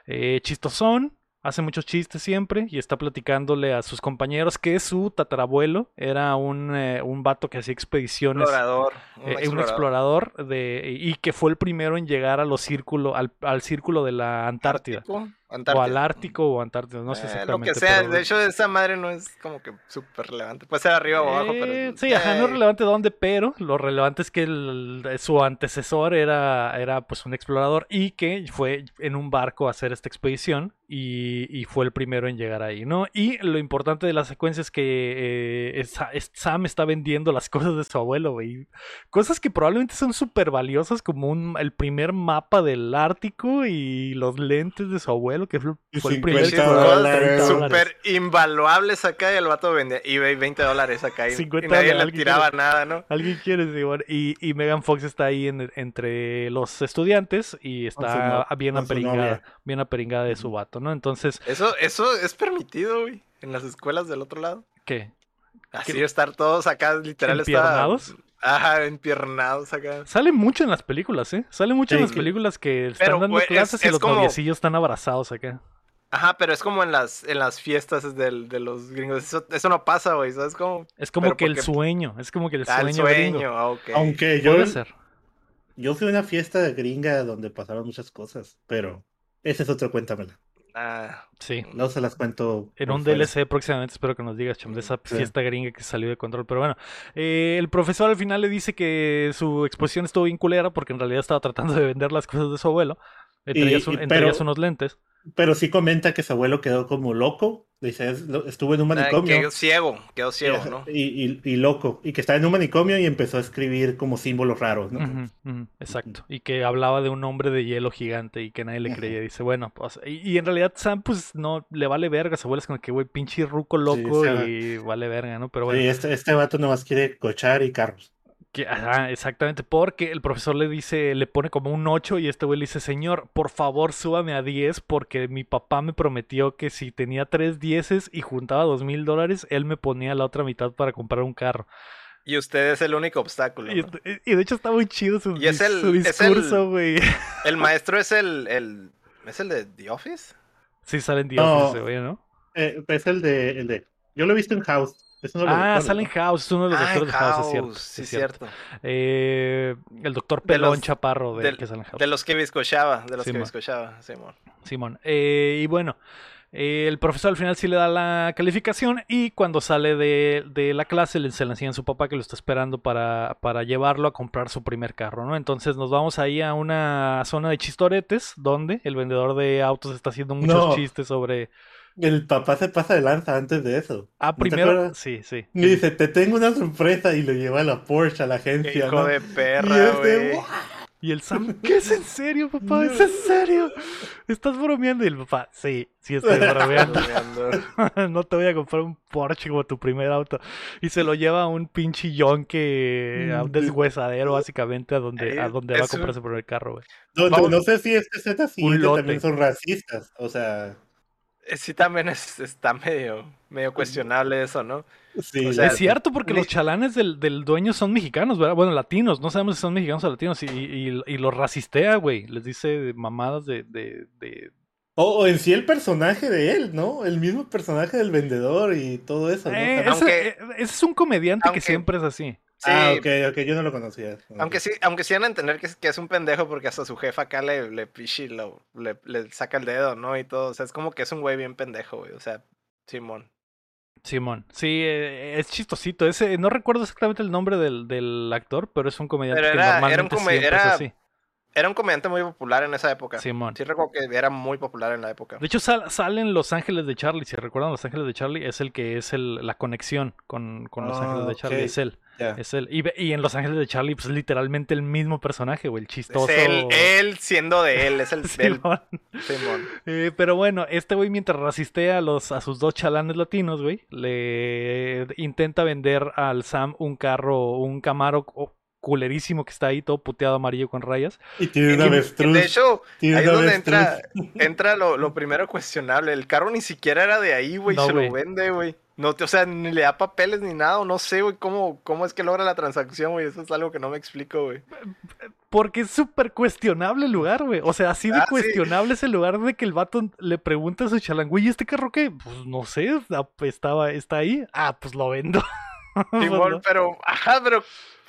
eh, chistosón, hace muchos chistes siempre y está platicándole a sus compañeros que su tatarabuelo era un, eh, un vato que hacía expediciones Explorador. Un eh, un explorador de, y que fue el primero en llegar a los círculos, al, al círculo de la Antártida. Ártico, O al Ártico o Antártida, no sé Eh, exactamente. Lo que sea, pero- de hecho, esa madre no es como que súper relevante. Puede ser arriba o abajo, Eh, pero. sí, ajá, no es eh, relevante dónde, pero lo relevante es que el- su antecesor era, era pues un explorador y que fue en un barco a hacer esta expedición y, y fue el primero en llegar ahí, ¿no? Y lo importante de la secuencia es que eh, es- es- Sam está vendiendo las cosas de su abuelo, güey. Cosas que probablemente son súper valiosas como un, el primer mapa del Ártico y los lentes de su abuelo, que fue, fue el primer 50 explorador, dólares. 30 dólares. Súper invaluables acá y el vato vendía eBay 20 dólares acá y, y 50 nadie dólares, le tiraba nada, ¿no? Alguien quiere, Simón. Y, y Megan Fox está ahí en- entre los estudiantes y está no- bien su aperingada, bien aperingada de su vato, ¿no? Entonces, Eso, eso es permitido, güey, en las escuelas del otro lado. ¿qué? Así ¿Qué? estar todos acá, literal, está-. Ajá, empiernados acá. Sale mucho en las películas, ¿eh? Sale mucho en las películas que están Pero, dando güey, es- clases y los como- noviecillos están abrazados acá. Ajá, pero es como en las, en las fiestas del- de los gringos. Eso, eso no pasa, güey, ¿sabes cómo? Es como Pero que el sueño, es como que el Ah, sueño, el sueño, gringo. ah. Aunque yo, Puede ser. yo fui a una fiesta de gringa donde pasaron muchas cosas, pero ese es otro cuéntamela. Ah, Sí. No se las cuento. En un fuera. DLC próximamente espero que nos digas, chum, de esa Sí. fiesta gringa que salió de control. Pero bueno, eh, el profesor al final le dice que su exposición estuvo bien culera porque en realidad estaba tratando de vender las cosas de su abuelo. Entre, Y- ellas, un- y- entre pero- ellas unos lentes. Pero sí comenta que su abuelo quedó como loco. Dice, estuvo en un ah, manicomio. quedó ciego, quedó ciego, y, ¿no? y, y- y loco. Y que estaba en un manicomio y empezó a escribir como símbolos raros, ¿no? Exacto. Y que hablaba de un hombre de hielo gigante y que nadie le creía. Dice, bueno, pues. Y, y en realidad Sam, pues no le vale verga. Su abuelo es como que, güey, pinche ruco loco o sea, y vale verga, ¿no? Pero bueno. Sí, este, este vato nomás quiere cochar y carros. Que- exactamente, porque el profesor le dice, le pone como un 8 y este güey le dice, señor, por favor súbame a 10 porque mi papá me prometió que si tenía tres dieces y juntaba dos mil dólares, él me ponía la otra mitad para comprar un carro. Y usted es el único obstáculo. Y, ¿no? este- y de hecho está muy chido su, Y es el- su discurso, güey. El maestro es el, el. ¿Es el de The Office? Sí, salen Dios No. ese güey, ¿no? Eh, es el de, el de. Yo lo he visto en House. Ah, doctores, sale en ¿no? House, es uno de los Ah, doctores de House, es cierto. House, sí, es cierto. Eh, el doctor De Pelón los- Chaparro de, del- que sale en House. De los que bizcochaba, de los Sí, que bizcochaba, Simón. Simón. Eh, y bueno, Eh, el profesor al final sí le da la calificación y cuando sale de, de la clase le, se le enseña a su papá que lo está esperando para, para llevarlo a comprar su primer carro, ¿no? Entonces nos vamos ahí a una zona de chistoretes donde el vendedor de autos está haciendo muchos No. chistes sobre... El papá se pasa de lanza antes de eso. Ah, ¿No te primero... Sí, sí. Y dice, te tengo una sorpresa y lo lleva a la Porsche, a la agencia, hijo ¿no? de perra. Y el Sam, ¿qué es en serio, papá? ¿Es en serio? ¿Estás bromeando? Y el papá, sí, sí estoy bromeando. No te voy a comprar un Porsche como tu primer auto. Y se lo lleva a un pinche yonque, a un deshuesadero, básicamente, a donde, a donde va a es comprar su primer carro, güey. No, sé si este Z también son racistas. O sea, Sí, también es, está medio, medio cuestionable eso, ¿no? sí. O sea, es cierto, porque los chalanes del, del dueño son mexicanos, ¿verdad? Bueno, latinos, no sabemos si son mexicanos o latinos. Y, y, y los racistea, güey. Les dice mamadas de, de, de- O, o en sí el personaje de él, ¿no? El mismo personaje del vendedor y todo eso, ¿no? Eh, Aunque- ese, eh, ese es un comediante aunque- que siempre es así. Sí, Ah, ok, ok, yo no lo conocía. aunque sí, aunque sí van a entender que es, que es un pendejo porque hasta su jefa acá le, le pichi, lo, le, le saca el dedo, ¿no? Y todo, o sea, es como que es un güey bien pendejo, güey, o sea, Simón. Simón, sí, eh, es chistosito. Ese, no recuerdo exactamente el nombre del, del actor, pero es un comediante Pero que era- era un normalmente siempre es era- así. Era un comediante muy popular en esa época. Simón. Sí recuerdo que era muy popular en la época. De hecho, sal- sale en Los Ángeles de Charlie. Si recuerdan, Los Ángeles de Charlie es el que es el, la conexión con, con Los Ah, Ángeles de Charlie. ok. Es él. Es él. Y, y en Los Ángeles de Charlie, pues es literalmente el mismo personaje, güey. El chistoso. Es él, él siendo de él, es el, Simón. Simón. Eh, pero bueno, este güey mientras racistea a, los, a sus dos chalanes latinos, güey, le intenta vender al Sam un carro, un Camaro culerísimo que está ahí, todo puteado amarillo con rayas. Y tiene una avestruz. De hecho, tiene ahí es donde entra, entra lo, lo primero cuestionable. El carro ni siquiera era de ahí, güey. No, se lo vende, güey. No, te- o sea, ni le da papeles ni nada. o No sé, güey, cómo, cómo es que logra la transacción, güey. Eso es algo que no me explico, güey. Porque es súper cuestionable el lugar, güey. O sea, así de Ah, sí. cuestionable es el lugar de que el vato le pregunta a su chalan, güey, ¿y este carro qué? Pues no sé, estaba, está ahí. Ah, pues lo vendo. Pues, Simón, no. pero, ajá, pero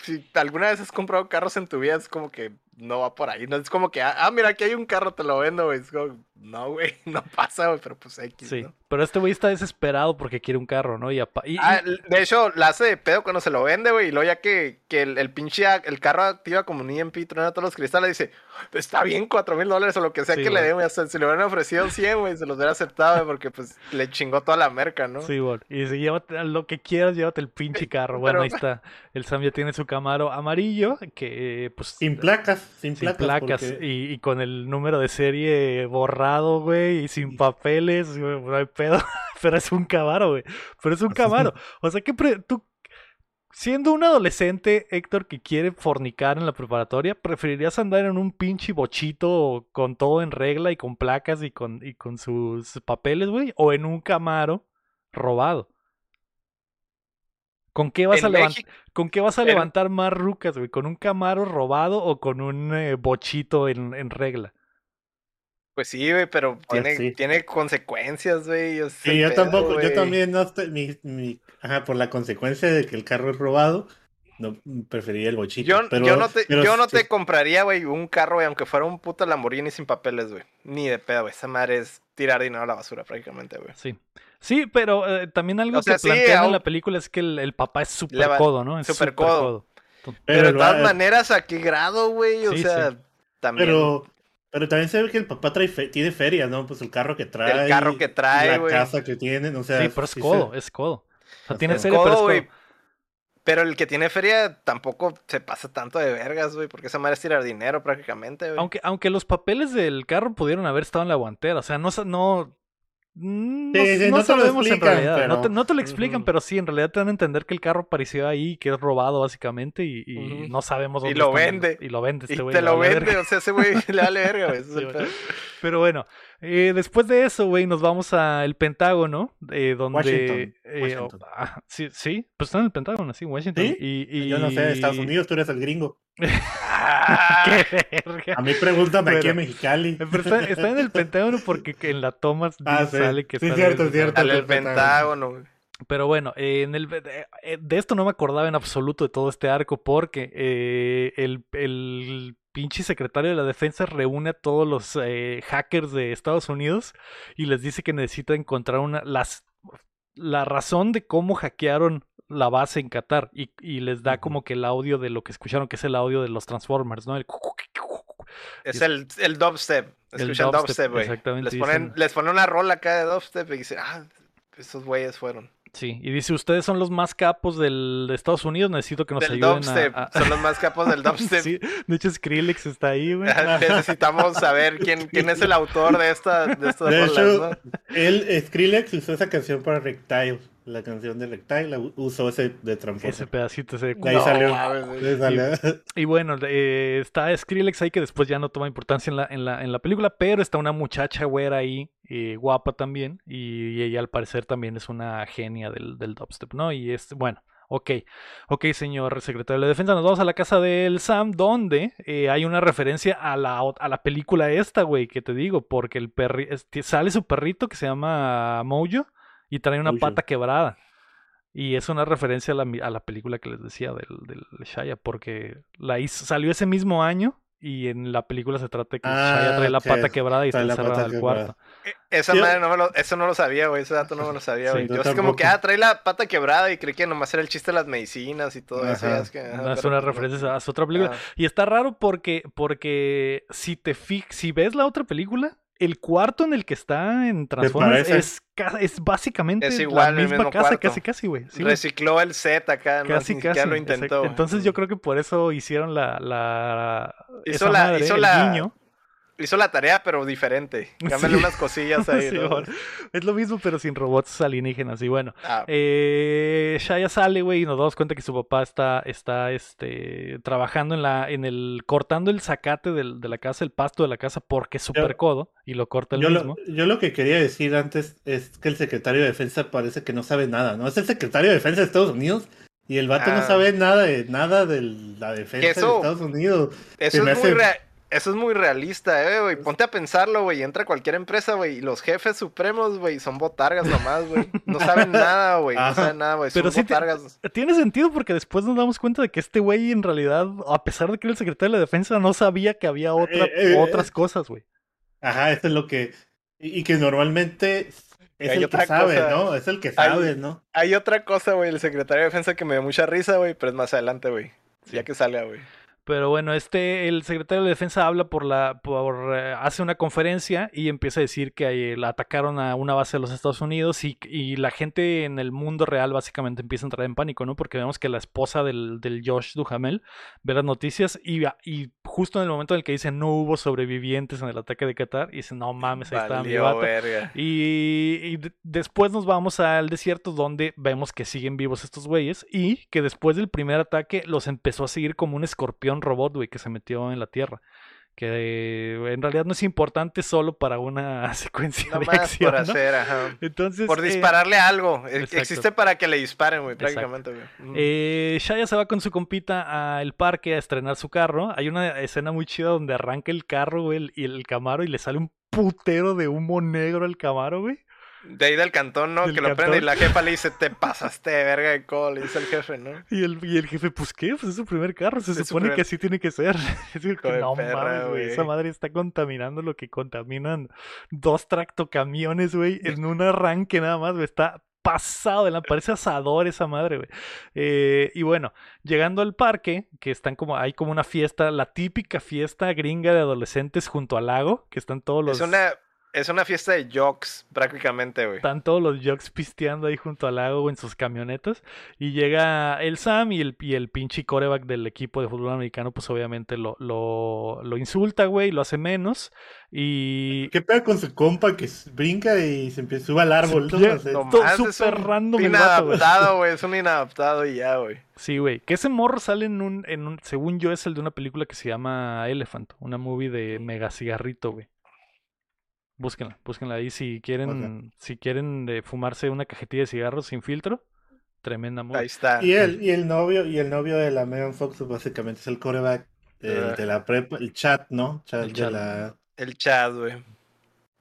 si alguna vez has comprado carros en tu vida, es como que no va por ahí. No es como que, ah, ah, mira, aquí hay un carro, te lo vendo, güey. Es como, no, güey, no pasa, güey, pero pues X, Sí, ¿no? pero este güey está desesperado porque quiere un carro, ¿no? Y, y- Ah, de hecho, la hace de pedo cuando se lo vende, güey. Y luego ya que, que el, el pinche, el carro activa como un EMP, truena todos los cristales, dice, está bien, cuatro mil dólares o lo que sea Sí, que le güey. den, güey. Hasta si le hubieran ofrecido 100, güey, se los hubiera aceptado, güey, porque pues le chingó toda la merca, ¿no? Sí, bueno. Y dice, llévate lo que quieras, llévate el pinche carro. Bueno, Pero- ahí está. El Sam ya tiene su Camaro amarillo, que pues... Sin placas, sin, sin placas. placas porque- y, y con el número de serie borrado, güey, y sin papeles, güey, no hay pedo. Pero es un Camaro, güey. Pero es un Camaro. O sea que pre- tú, siendo un adolescente, Héctor, que quiere fornicar en la preparatoria, ¿preferirías andar en un pinche bochito con todo en regla y con placas y con, y con sus papeles, güey? ¿O en un Camaro robado? ¿Con qué vas a ¿Con qué vas a en- levantar más rucas, güey? ¿Con un Camaro robado o con un eh, bochito en, en regla? Pues sí, güey, pero tiene, sí. tiene consecuencias, güey. es Sí, yo pedo, tampoco, yo también no estoy, mi, mi- ajá, por la consecuencia de que el carro es robado, no preferiría el bochito. Yo, pero, yo no te, pero yo no sí, te compraría, güey, un carro, güey, aunque fuera un puto Lamborghini sin papeles, güey. Ni de pedo, güey. Esa madre es tirar dinero a la basura prácticamente, güey. Sí. Sí, pero eh, también algo O sea, que sí, plantean en la película es que el, el papá es súper codo, ¿no? Es súper codo. codo. Pero, el de todas va- maneras, ¿a qué grado, güey? O Sí, sea, sí. también. Pero, pero también se ve que el papá trae fe- tiene feria, ¿no? Pues el carro que trae. carro que trae, La casa que tienen, o sea. Sí, pero es codo, es codo. O sea, tiene serie, pero es codo. Pero el que tiene feria tampoco se pasa tanto de vergas, güey, porque esa madre es tirar dinero prácticamente, güey. Aunque, aunque los papeles del carro pudieron haber estado en la guantera, o sea, no, no, no, Sí, sí, no no te lo sabemos en explican, realidad, no, te, pero- no te lo explican, pero sí, en realidad te dan a entender que el carro apareció ahí, que es robado básicamente y, y no sabemos Y dónde lo están- vende. Y lo vende Y este güey. te lo vende, verga. o sea, ese güey le vale verga, güey. Sí. Pero bueno, eh, después de eso, güey, nos vamos al Pentágono, eh, donde... Washington, eh, Washington. oh, ah, sí, sí, pues está en el Pentágono, sí, Washington. ¿Sí? Y, y- Yo no sé, Estados Unidos, tú eres el gringo. Qué verga. A mí pregúntame aquí Pero- en Mexicali. Pero está, está en el Pentágono porque en la toma Ah, sí. sale que Sí, está en el cierto, cierto. Pentágono. Dale el Pentágono, güey. Pero bueno, eh, en el, eh, de esto no me acordaba en absoluto de todo este arco porque eh, el, el pinche secretario de la defensa reúne a todos los eh, hackers de Estados Unidos y les dice que necesita encontrar una las la razón de cómo hackearon la base en Qatar y, y les da como que el audio de lo que escucharon, que es el audio de los Transformers, ¿no? El Es el, el dubstep. Escuchan dubstep, güey. exactamente, Les ponen, dicen- les ponen una rola acá de dubstep y dicen, ah, esos güeyes fueron. Sí, y dice, ustedes son los más capos del, de Estados Unidos, necesito que nos Del ayuden dubstep. a... a- Son los más capos del dubstep. Sí, de hecho Skrillex está ahí, güey. Necesitamos saber quién, quién es el autor de esta de estas De hecho, ¿no? él, Skrillex usó esa canción para Reptile. La canción de u- usó ese de Transformers. Ese pedacito ese De ahí No, salió. ahí salió. Y bueno, eh, está Skrillex ahí que después ya no toma importancia en la, en la, en la película, pero está una muchacha güera ahí, eh, guapa también, y, y ella al parecer también es una genia del, del dubstep, ¿no? Y es, bueno, ok, ok, señor secretario de la defensa, nos vamos a la casa del Sam, donde eh, hay una referencia a la, a la película esta, güey, que te digo, porque el perri este, sale su perrito que se llama Mojo y trae una Mojo. pata quebrada. Y es una referencia a la, a la película que les decía del, del Shia, porque la hizo- salió ese mismo año y en la película se trata de que Shia Ah, trae la pata quebrada y está encerrada pata en el quebrada. cuarto. E- Esa Yo- madre no me lo, eso no lo sabía, güey. Ese dato no me lo sabía, Sí, güey. yo yo es como que, ah, trae la pata quebrada y creí que nomás era el chiste de las medicinas y todo eso. Ajá. ya es que, ajá, No, es pero una pues referencia a su otra película. Ah. Y está raro porque, porque si te fi- si ves la otra película, el cuarto en el que está en Transformers es, es básicamente Es igual, la misma casa, cuarto. casi, casi, güey. Sí. Recicló el set acá, no, Casi, casi. lo exacto. intentó. güey. Entonces yo creo que por eso hicieron la, la Hizo esa la- madre, hizo el la- guiño. Hizo la tarea, pero diferente. Cámbiale Sí. unas cosillas ahí. Sí, ¿no? bueno, es lo mismo, pero sin robots alienígenas. Y bueno, Ah, eh, Shia sale, güey, y nos damos cuenta que su papá está, está este, trabajando en la, en el, cortando el zacate del- de la casa, el pasto de la casa, porque es súper codo, y lo corta Yo mismo. lo, yo lo que quería decir antes es que el secretario de defensa parece que no sabe nada, ¿no? Es el secretario de defensa de Estados Unidos y el vato Ah. no sabe nada de nada de la defensa eso- de Estados Unidos. eso, es muy hace- rea- eso es muy realista, eh, güey. Ponte a pensarlo, güey. Entra a cualquier empresa, güey. Y los jefes supremos, güey, son botargas nomás, güey. No saben nada, güey. No saben nada, güey. Son sí botargas. Tiene sentido porque después nos damos cuenta de que este güey en realidad, a pesar de que era el secretario de la defensa, no sabía que había otra, Eh, eh, otras cosas, güey. Ajá, eso es lo que. Y, y que normalmente es hay el otra que sabe, cosa. ¿no? Es el que Hay- sabe, ¿no? Hay otra cosa, güey. El secretario de defensa que me dio mucha risa, güey. Pero es más adelante, güey. Ya que salga, güey. Pero bueno, este, el secretario de defensa habla por la, por, eh, hace una conferencia y empieza a decir que la atacaron a una base de los Estados Unidos y, y la gente en el mundo real básicamente empieza a entrar en pánico, ¿no? Porque vemos que la esposa del, del Josh Duhamel ve las noticias y, y justo en el momento en el que dice no hubo sobrevivientes en el ataque de Qatar, y dice no mames, ahí está mi vato. verga. Y, y de- después nos vamos al desierto donde vemos que siguen vivos estos güeyes y que después del primer ataque los empezó a seguir como un escorpión robot, güey, que se metió en la tierra. Que en realidad no es importante solo para una secuencia de acción. por ¿no? hacer, ajá. Entonces, Por eh, dispararle algo. E- exacto. Existe para que le disparen, güey, prácticamente, güey. Mm. Eh, Shaya se va con su compita al parque a estrenar su carro. Hay una escena muy chida donde arranca el carro, güey, el- y el Camaro y le sale un putero de humo negro al Camaro, güey. De ahí del cantón, ¿no? Del que lo prende y cantón. la jefa le dice, te pasaste de verga de col, le dice el jefe, ¿no? Y el, y el jefe, pues qué, pues es su primer carro, se Es supone primer- que así tiene que ser. Es decir, Hijo de no perra, mames, güey, esa madre está contaminando lo que contaminan dos tractocamiones, güey, en un arranque nada más, güey, está pasado de la parece asador esa madre, güey. Eh, y bueno, llegando al parque, que están como, hay como una fiesta, la típica fiesta gringa de adolescentes junto al lago, que están todos los... Es una, es una fiesta de jokes, prácticamente, güey. Están todos los jocks pisteando ahí junto al lago en sus camionetas. Y llega el Sam y el, y el pinche coreback del equipo de fútbol americano, pues obviamente lo, lo, lo insulta, güey, lo hace menos. Y. ¿Qué pega con su compa que brinca y se empieza sube al árbol? es súper un random güey. Inadaptado, güey, es un inadaptado y ya, güey. Sí, güey. Que ese morro sale en un, en un. Según yo, es el de una película que se llama Elephant, una movie de mega cigarrito, güey. Búsquenla, búsquenla ahí si quieren, si quieren eh, fumarse una cajetilla de cigarros sin filtro. Tremenda movie. Ahí está. Y él, y el novio, y el novio de la Megan Fox pues, básicamente es el coreback Ah. de la prepa, el chat, ¿no? Chat El de chat. la El chat, güey.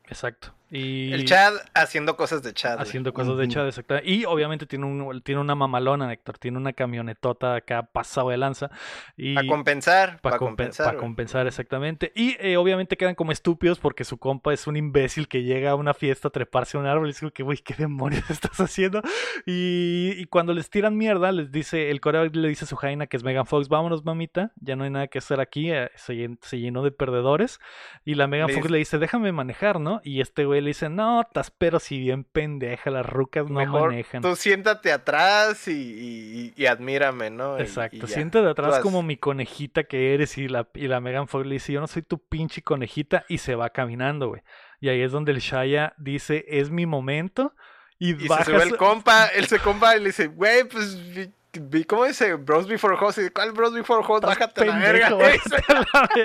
Exacto. Y El Chad haciendo cosas de Chad. güey. haciendo cosas de. Chad, exactamente. Y obviamente tiene, un, tiene una mamalona, Héctor. Tiene una camionetota acá pasado de lanza. Y Para compensar, para para compensar. güey. compensar, exactamente. Y eh, obviamente quedan como estúpidos porque su compa es un imbécil que llega a una fiesta a treparse a un árbol y como que, güey, ¿qué demonios estás haciendo? Y, y cuando les tiran mierda, les dice, el coreano le dice a su jaina que es Megan Fox, vámonos mamita, ya no hay nada que hacer aquí, eh, se, llen- se llenó de perdedores. Y la Megan Le Fox dice- le dice, déjame manejar, ¿no? Y este güey le dice, no, tas pero si bien pendeja, las rucas no Mejor manejan. tú siéntate atrás y, y- y admírame, ¿no? Exacto, y siéntate atrás como mi conejita que eres y la, y la Megan Fox le dice, yo no soy tu pinche conejita y se va caminando, güey. Y ahí es donde el Shaya dice, es mi momento y, Y baja se sube su- el compa, él se compa y le dice, güey, pues, ¿cómo dice? Bros Before Host. Y, ¿Cuál Bros Before Host? Estás Bájate a la verga.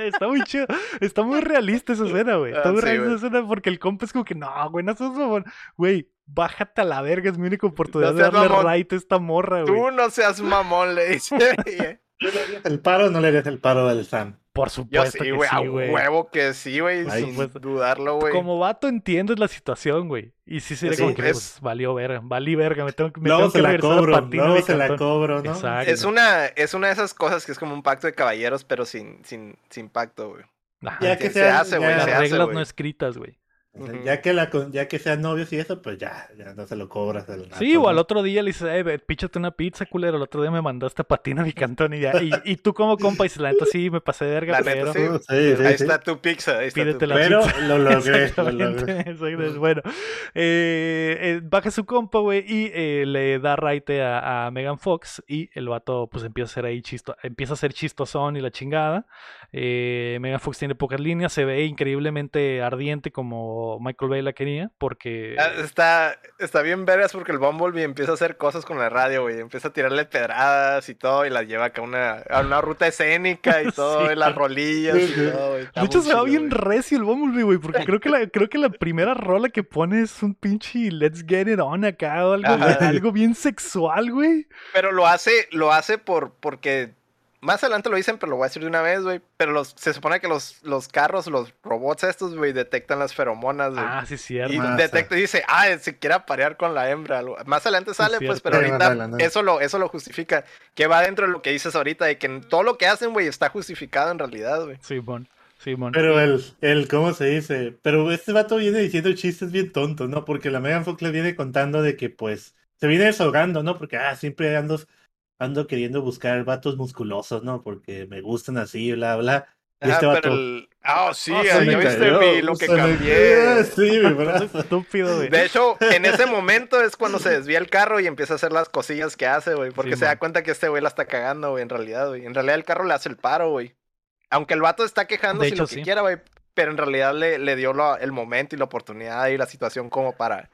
Está muy chido. Está muy realista esa escena, güey. Está Ah, muy sí, realista esa escena porque el compa es como que, no, güey, no seas mamón. Güey, bájate a la verga, es mi única oportunidad de seas darle mamón. right a esta morra, güey. Tú no seas mamón, le dice. ¿Tú le harías el paro no le harías el paro al Sam? Por Yo supuesto sí, que güey, a sí, güey. huevo que sí, güey, sin dudarlo, güey. Como vato entiendes la situación, güey. Y sí sería Sí, como que, es- pues, valió verga, valí verga, me tengo, que- me Luego tengo se que la a cobro, patina luego la cobro, ¿no? Exacto. Es una, es una de esas cosas que es como un pacto de caballeros, pero sin, sin, sin pacto, güey. Ajá. Ya que se hace, güey, Las se hace, reglas no escritas, güey. O sea, Ujú. ya, que la, ya que sean novios y eso, pues ya, ya no se lo cobras. Sí, o al otro día le dices, eh, píchate una pizza, culero. El otro día me mandaste a patina a mi cantón y ya. Y, y tú como compa dices, la neta sí, me pasé de verga, La neta, pero... sí. Sí, sí, ahí sí. está tu pizza, ahí está Pídete tu la Pero pizza. lo logré, lo logré. exacto, Bueno, eh, eh, baja su compa, güey, y eh, le da raite a, a Megan Fox y el vato pues empieza a ser ahí chisto, empieza a ser chistosón y la chingada. Eh, Megan Fox tiene pocas líneas, se ve increíblemente ardiente como Michael Bay la quería, porque... Ah, Está, está bien vergas porque el Bumblebee empieza a hacer cosas con la radio, güey. Empieza a tirarle pedradas y todo y las lleva acá a una, a una ruta escénica y todo, Sí. y las rolillas y todo, güey. De hecho, se va bien recio el Bumblebee, güey, porque creo que, la, creo que la primera rola que pone es un pinche Let's Get It On acá o algo, algo bien sexual, güey. Pero lo hace, lo hace por, porque más adelante lo dicen, pero lo voy a decir de una vez, güey. Pero los, se supone que los, los carros, los robots estos, güey, detectan las feromonas, güey. Ah, sí, cierto. y Ah, detecta y dice, ah, se quiere aparear con la hembra. algo- Más adelante sale, pues, pero Sí, ahorita eso lo, eso lo justifica. Que va dentro de lo que dices ahorita, de que todo lo que hacen, güey, está justificado en realidad, güey. Simón, Simón. Pero el, el, ¿cómo se dice? Pero este vato viene diciendo chistes bien tontos, ¿no? Porque la Megan Fox le viene contando de que, pues, se viene desahogando, ¿no? Porque, ah, siempre ando, ando queriendo buscar vatos musculosos, ¿no? Porque me gustan así, bla, bla. Y Ajá, este vato... pero el... Ah, sí, Ah, ya me viste cayó, mi- lo que cambié. Sí, mi brazo. Estúpido, güey. De hecho, en ese momento es cuando se desvía el carro y empieza a hacer las cosillas que hace, güey. Porque Sí, se da cuenta que este güey la está cagando, güey, en realidad, güey. En realidad el carro le hace el paro, güey. Aunque el vato está quejando De si hecho, lo que sí. quiera, güey. Pero en realidad le, le dio el momento y la oportunidad y la situación como para,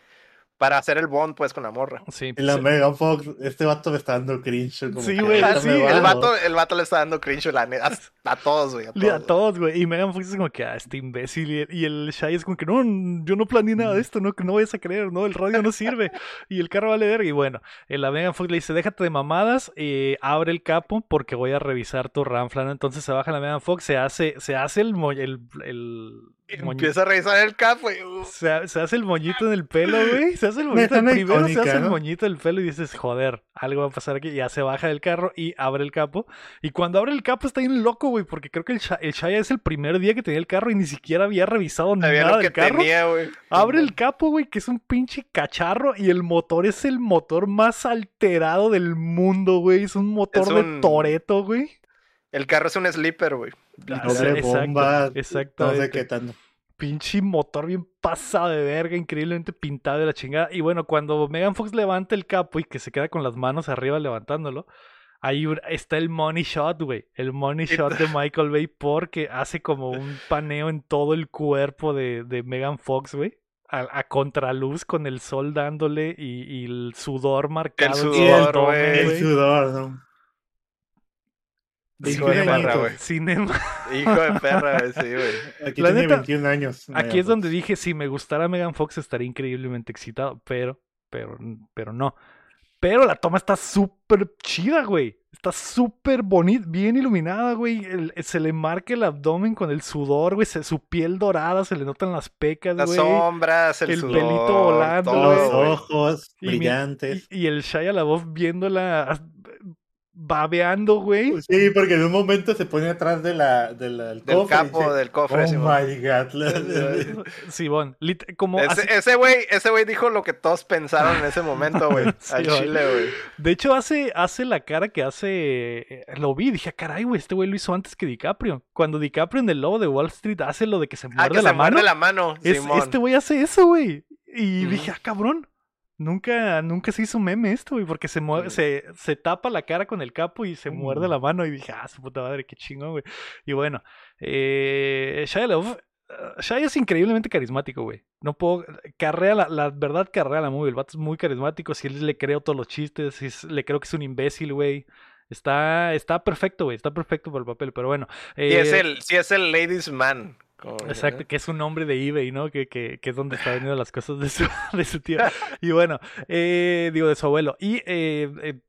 para hacer el bond, pues, con la morra. Sí, Y la sí. Megan Fox, este vato me está dando cringe. Como Sí, güey, sí, el, vato, el vato le está dando cringe la neta, a, a todos, güey. A todos, Le- A güey. todos, güey. Y Megan Fox es como que, ah, este imbécil. Y el, y el Shai es como que, no, yo no planeé nada de esto, no, no vayas a creer, no, el radio no sirve. y el carro vale verga. Y bueno, eh, la Megan Fox le dice, déjate de mamadas, eh, abre el capo porque voy a revisar tu ranflan. Entonces se baja la Megan Fox, se hace, se hace el, mo- el, el. Empieza a revisar el cap, güey. Uh, Se, ha- se hace el moñito en el pelo, güey. Se hace el moñito. Primero se icónica, hace el moñito del pelo y dices, joder, algo va a pasar aquí. Y ya se baja del carro y abre el capo. Y cuando abre el capo está bien loco, güey, porque creo que el, el Shaya es el primer día que tenía el carro y ni siquiera había revisado Sabía nada lo que del carro. tenía, güey. Abre el capo, güey, que es un pinche cacharro y el motor es el motor más alterado del mundo, güey. Es un motor Es de un- Toreto, güey. El carro es un sleeper, güey. Doble bomba, exacto, No sé qué tanto. pinche motor bien pasado de verga, increíblemente pintado de la chingada. Y bueno, cuando Megan Fox levanta el capo y que se queda con las manos arriba levantándolo, ahí está el money shot, güey. El money shot de Michael Bay porque hace como un paneo en todo el cuerpo de, de Megan Fox, güey. A, a contraluz con el sol dándole y, y el sudor marcado. en su sudor, güey. El sudor, ¿no? Hijo de 21 perra, güey. Cinema. Hijo de perra, güey, sí, güey. Aquí La tiene neta, 21 años. Aquí es donde dije, si me gustara Megan Fox estaría increíblemente excitado, pero, pero, pero no. Pero la toma está súper chida, güey. Está súper bonita, bien iluminada, güey. El- se le marca el abdomen con el sudor, güey. se- Su piel dorada, se le notan las pecas, Las güey. sombras, el, el sudor, pelito volando, Los ojos Y mi- brillantes. Y, y el Shia LaBeouf viéndola babeando, güey. Sí, porque en un momento se pone atrás de la, de la- del Del cofre capo, dice, del cofre. Oh Simón. my god. Simón, como Ese ese güey ese güey dijo lo que todos pensaron en ese momento, güey. Sí, al chile, güey. De hecho, hace, hace la cara que hace. eh, Lo vi, dije, "Ah, caray, güey, este güey lo hizo antes que DiCaprio. Cuando DiCaprio en el lobo de Wall Street hace lo de que se Ah, muerde que la se mano. muerde la mano, es- Simón. este güey hace eso, güey. Y dije, ah, cabrón. Nunca, nunca se hizo meme esto, güey, porque se, mueve, se, se tapa la cara con el capo y se muerde la mano. Y dije, ah, su puta madre, qué chingón, güey. Y bueno, eh, Shia LaBeouf, eh, Shia es increíblemente carismático, güey. No puedo, carrea la, la verdad carrea la movie. El vato es muy carismático. Si le creo todos los chistes, si es- le creo que es un imbécil, güey. Está, está perfecto, güey. Está perfecto para el papel, pero bueno. Sí es eh, el, sí es el ladies man. Exacto, que es un nombre de eBay, ¿no? Que, que, que es donde está vendiendo las cosas de su, de su tío. Y bueno, eh, digo, de su abuelo. Y eh, eh,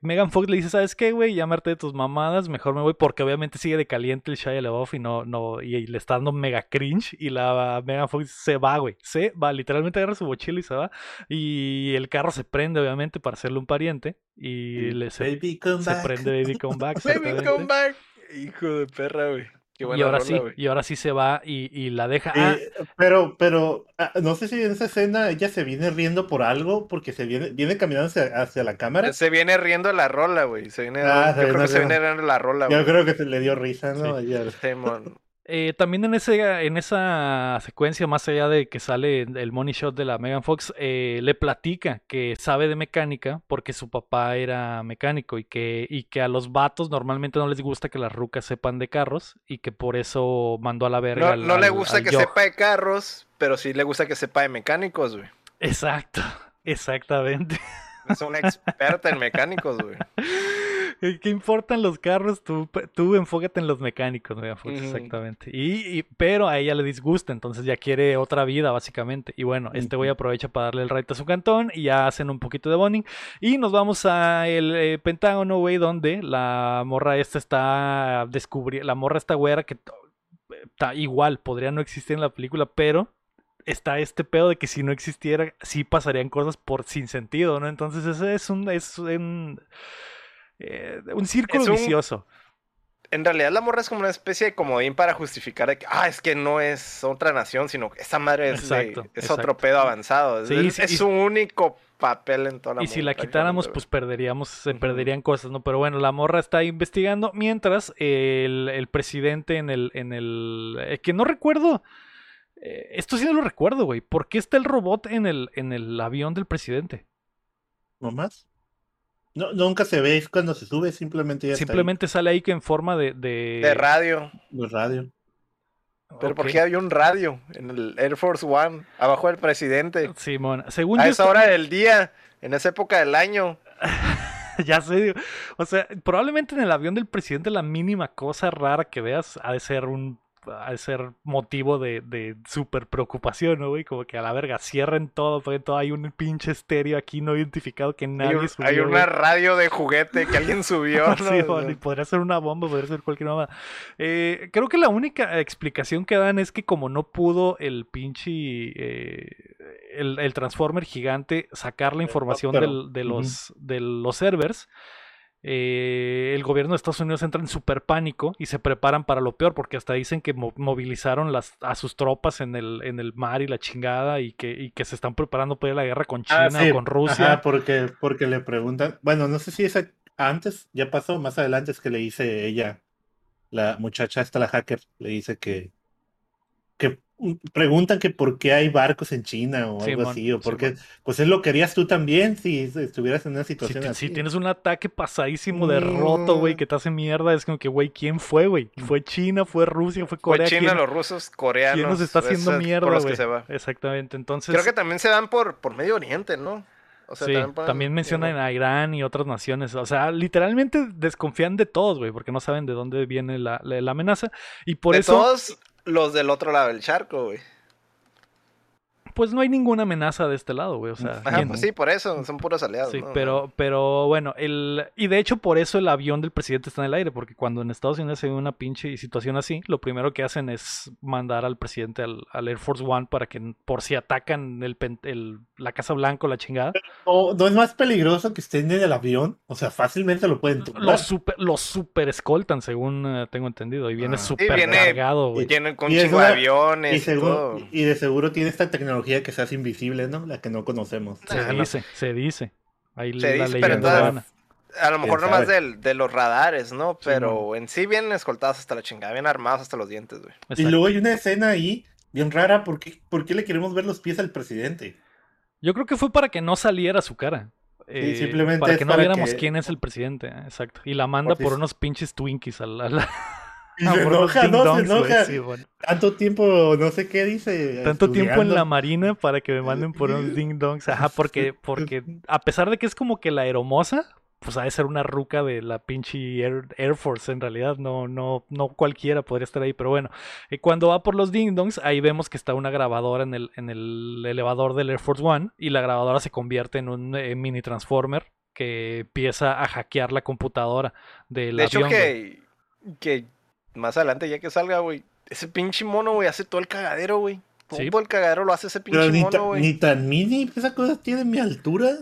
Megan Fox le dice, ¿sabes qué, güey? Ya me harté de tus mamadas, mejor me voy porque obviamente sigue de caliente el Shia LaBeouf y no, no, y, y le está dando mega cringe y la Megan Fox se va, güey, se va, literalmente agarra su mochila y se va y el carro se prende obviamente para hacerle un pariente y le se, Baby, come se back. prende Baby Come Back. Baby, come back. Hijo de perra, güey. Qué Y ahora rola, sí, y ahora sí se va y, y la deja. Ah, pero, pero, ah, no sé si en esa escena ella se viene riendo por algo, porque se viene, viene caminando hacia, hacia la cámara. Se viene riendo la rola, güey. Se viene, Ah, yo se creo viene que se viene riendo. riendo la rola, Yo creo que se le dio risa, ¿no? Ella- Simón. Eh, también en, ese, en esa secuencia, más allá de que sale el money shot de la Megan Fox, eh, le platica que sabe de mecánica porque su papá era mecánico y que, y que a los vatos normalmente no les gusta que las rucas sepan de carros y que por eso mandó a la verga. No, al- no le gusta al que sepa de carros, pero sí le gusta que sepa de mecánicos, güey. Exacto, exactamente. Es una experta en mecánicos, güey. ¿Qué importan los carros? Tú, tú enfócate en los mecánicos, Ujú. exactamente. Y, y- pero a ella le disgusta, entonces ya quiere otra vida, básicamente. Y bueno, este güey aprovecha para darle el right a su cantón y ya hacen un poquito de bonding. Y nos vamos a el eh, Pentágono, güey, donde la morra esta está descubriendo, la morra esta güera que está igual, podría no existir en la película, pero está este pedo de que si no existiera, sí pasarían cosas por sin sentido, ¿no? Entonces ese es un, es un, eh, un círculo un- vicioso. En realidad la morra es como una especie de comodín para justificar de que, ah, es que no es otra nación, sino que esa madre es, de- Exacto, es exacto. otro pedo avanzado. Es, Sí, es- sí, es y- su único papel en toda la Y si la quitáramos, pues perderíamos, se perderían cosas, ¿no? Pero bueno, la morra está investigando, mientras el, el presidente en el, en el, eh, que no recuerdo, eh, esto sí no lo recuerdo, güey. ¿Por qué está el robot en el, en el avión del presidente? ¿No más? No, nunca se ve es cuando se sube, simplemente ya Simplemente sale ahí que en forma de... De, güey. De radio. radio. Pero Ok. ¿por qué había un radio en el Air Force One, abajo del presidente? Simón, según A yo esa hora del día, en esa época del año. ya sé, o sea, probablemente en el avión del presidente la mínima cosa rara que veas ha de ser un de ser motivo de, de súper preocupación, ¿no, güey? Como que a la verga, cierren todo, porque todo hay un pinche estéreo aquí no identificado que Hay, nadie un- subió, hay güey. una radio de juguete que alguien subió. ¿no? Sí, bueno, y podría ser una bomba, podría ser cualquier bomba. Eh, creo que la única explicación que dan es que como no pudo el pinche eh, el, el Transformer gigante sacar la información del- de, los, de los servers, eh, el gobierno de Estados Unidos entra en super pánico y se preparan para lo peor, porque hasta dicen que mo- movilizaron las, a sus tropas en el, en el mar y la chingada y que, y que se están preparando para ir a la guerra con China Ah, sí, o con Rusia. Ajá, porque, porque le preguntan, bueno, no sé si es a- antes, ya pasó, más adelante es que le dice ella, la muchacha esta, la hacker, le dice que, preguntan que por qué hay barcos en China o algo así, o por qué, Simón. pues es lo querías tú también si estuvieras en una Si, situación ti- así. si tienes un ataque pasadísimo de roto, güey, Mm. que te hace mierda, es como que, güey, ¿quién fue, güey? ¿Fue China? ¿Fue Rusia? ¿Fue Fue Corea? China, ¿Quién, los rusos, coreanos. quién nos está haciendo mierda, que güey? Exactamente, entonces... Creo que también se dan por, por Medio Oriente, ¿no? O sea, sí, ponen- también mencionan a Irán y otras naciones. O sea, literalmente desconfían de todos, güey, porque no saben de dónde viene la, la- la amenaza. Y por de eso... todos los del otro lado del charco, güey. Pues no hay ninguna amenaza de este lado, güey. O sea, Ajá, ¿quién- pues sí, por eso, son puros aliados. Sí, ¿no? pero, pero bueno, el, y de hecho por eso el avión del presidente está en el aire, porque cuando en Estados Unidos se ve una pinche situación así, lo primero que hacen es mandar al presidente al, al Air Force One para que por si atacan el, el- la Casa Blanca o la chingada, ¿No, no es más peligroso que estén en el avión? O sea, fácilmente lo pueden tumbar. los super, los super escoltan, según eh, tengo entendido, y viene Ah. Sí, viene- cargado, güey. Tienen con un Y chingo de aviones y, y, seguro- y de seguro tiene esta tecnología que se hace invisible, ¿no? La que no conocemos. Se no. dice, se dice. Ahí Se la dice, pero leyenda todas- urbana. A lo mejor nomás del, de los radares, ¿no? Sí, Pero en sí vienen escoltados hasta la chingada, bien armados hasta los dientes, güey. Y luego hay una escena ahí bien rara. ¿por qué, por qué le queremos ver los pies al presidente? Yo creo que fue para que no saliera su cara. Eh, simplemente para que no para viéramos que- quién es el presidente, exacto. Y la manda por unos pinches Twinkies a la, a la- Y se enoja, ¿no? Se dongs, güey, enoja. sí, bueno. Tanto tiempo, no sé qué dice. Tanto tiempo en la marina para que me manden por unos ding dongs. Ajá, porque, porque a pesar de que es como que la aeromosa, pues ha de ser una ruca de la pinche Air, Air Force en realidad. No, no, no cualquiera podría estar ahí. Pero bueno, eh, cuando va por los ding dongs, ahí vemos que está una grabadora en el, en el elevador del Air Force One. Y la grabadora se convierte en un eh, mini transformer que empieza a hackear la computadora del De hecho, avión. que, que más adelante, ya que salga, güey, ese pinche mono, güey, hace todo el cagadero, güey. Todo Sí. el cagadero lo hace ese Pero pinche ni, mono, güey. ni tan mini, esa cosa tiene mi altura.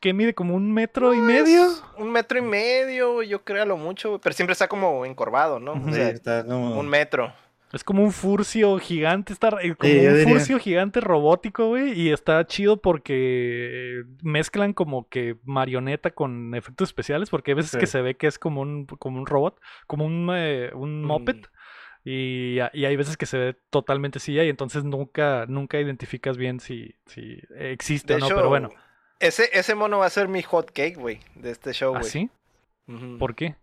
que mide como un metro y medio. Un metro y medio, güey, yo creo a lo mucho, güey. Pero siempre está como encorvado, ¿no? Sí, sea, está como- un metro. Es como un furcio gigante, está eh, como Sí, un furcio gigante robótico, güey, y está chido porque mezclan como que marioneta con efectos especiales, porque hay veces Sí. que se ve que es como un, como un robot, como un, eh, un moped, Mm. y, y hay veces que se ve totalmente silla y entonces nunca, nunca identificas bien si, si existe o no, hecho, pero bueno, ese, ese mono va a ser mi hot cake, güey, de este show, güey. ¿así? Ujú. ¿Por qué?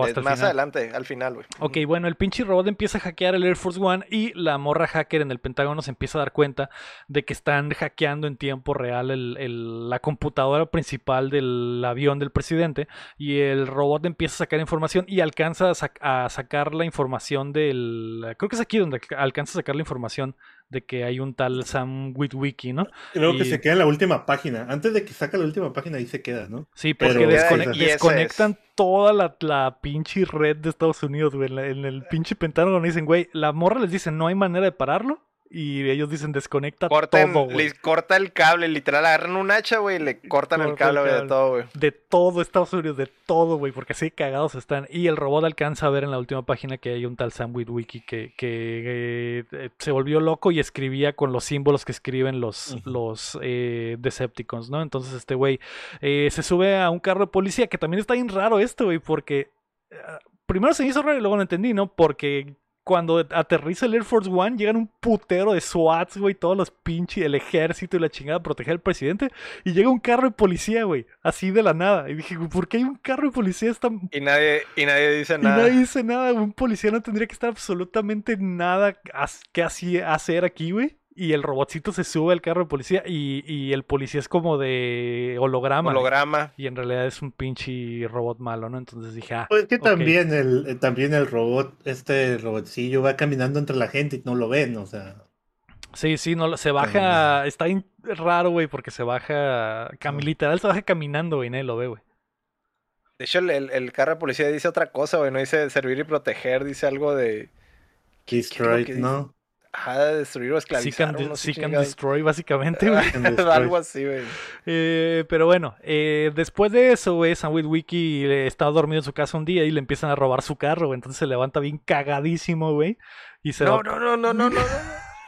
O Es hasta el más final. adelante, al final, güey. Ok, bueno, el pinche robot empieza a hackear el Air Force One y la morra hacker en el Pentágono se empieza a dar cuenta de que están hackeando en tiempo real el- el- la computadora principal del avión del presidente y el robot empieza a sacar información y alcanza a, sac- a sacar la información del... Creo que es aquí donde alcanza a sacar la información de que hay un tal Sam Witwicky, ¿no? Y luego que se queda en la última página. Antes de que saque la última página, ahí se queda, ¿no? Sí, Pero- porque descone- Y ese es. desconectan toda la, la pinche red de Estados Unidos, güey. En, la- en el pinche Pentágono dicen, güey, la morra les dice, no hay manera de pararlo. Y ellos dicen, desconecta Cortan, todo, güey. le corta el cable, literal, agarran un hacha, güey, y le cortan el cable, de todo, güey. De todo Estados Unidos, de todo, güey, porque así cagados están. Y el robot alcanza a ver en la última página que hay un tal Sam Witwicky que, que eh, se volvió loco y escribía con los símbolos que escriben los, los eh, Decepticons, ¿no? Entonces este güey eh, se sube a un carro de policía, que también está bien raro esto, güey, porque eh, primero se me hizo raro y luego no entendí, ¿no? Porque cuando aterriza el Air Force One, llegan un putero de SWATs, güey, todos los pinches, el ejército y la chingada a proteger al presidente. Y llega un carro de policía, güey, así de la nada. Y dije, ¿por qué hay un carro de policía? Y nadie, y nadie dice Y nada. nadie dice nada. Un policía no tendría que estar absolutamente nada que así hacer aquí, güey. Y el robotcito se sube al carro de policía y, y el policía es como de holograma. Holograma. Y en realidad es un pinche robot malo, ¿no? Entonces dije, ah, Pues que también, el, eh, también el robot, este robotcillo va caminando entre la gente y no lo ven, o sea. Sí, sí, no, lo- se baja, está raro, güey, porque se baja, cami- literal se baja caminando, güey, nadie lo ve, güey. De hecho, el, el- el carro de policía dice otra cosa, güey. No dice servir y proteger, dice algo de. Key ¿Qué es lo que Strike, ¿no? Ajá, de destruir o Seek and, esclavizar. no sé seek and destroy, básicamente, güey. and destroy. algo así, güey. Eh, pero bueno, eh, después de eso, güey, Witwicky eh, estaba dormido en su casa un día y le empiezan a robar su carro, güey. Entonces se levanta bien cagadísimo, güey. Y se No, va- no, no, no, no, no, no.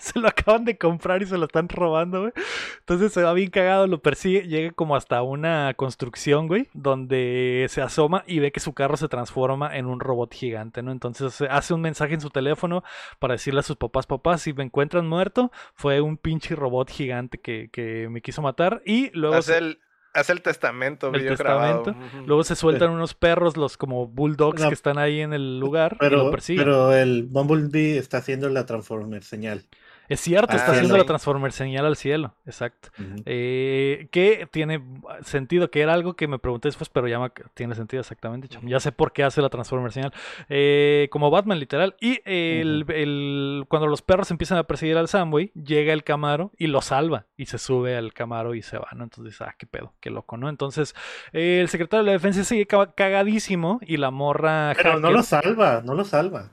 se lo acaban de comprar y se lo están robando, güey. Entonces se va bien cagado, lo persigue, llega como hasta una construcción, güey, donde se asoma y ve que su carro se transforma en un robot gigante, ¿no? Entonces hace un mensaje en su teléfono para decirle a sus papás, papás, si me encuentran muerto, fue un pinche robot gigante que, que me quiso matar y luego... Hace se- el, hace el testamento, El grabado. testamento. Luego se sueltan unos perros, los como bulldogs No, que están ahí en el lugar y Pero, lo persiguen. pero el Bumblebee está haciendo la Transformer señal. Es cierto, Ah, está haciendo la. Transformer señal al cielo. Exacto. Eh, que tiene sentido, que era algo que me pregunté después, pero ya me- tiene sentido exactamente. Ya sé por qué hace la Transformer señal. Eh, como Batman, literal. Y el, el- cuando los perros empiezan a perseguir al Samway, llega el Camaro y lo salva. Y se sube al Camaro y se va, ¿no? Entonces, ah, qué pedo, qué loco, ¿no? Entonces, eh, el secretario de la defensa sigue ca- cagadísimo y la morra. Pero no lo salva, no lo salva.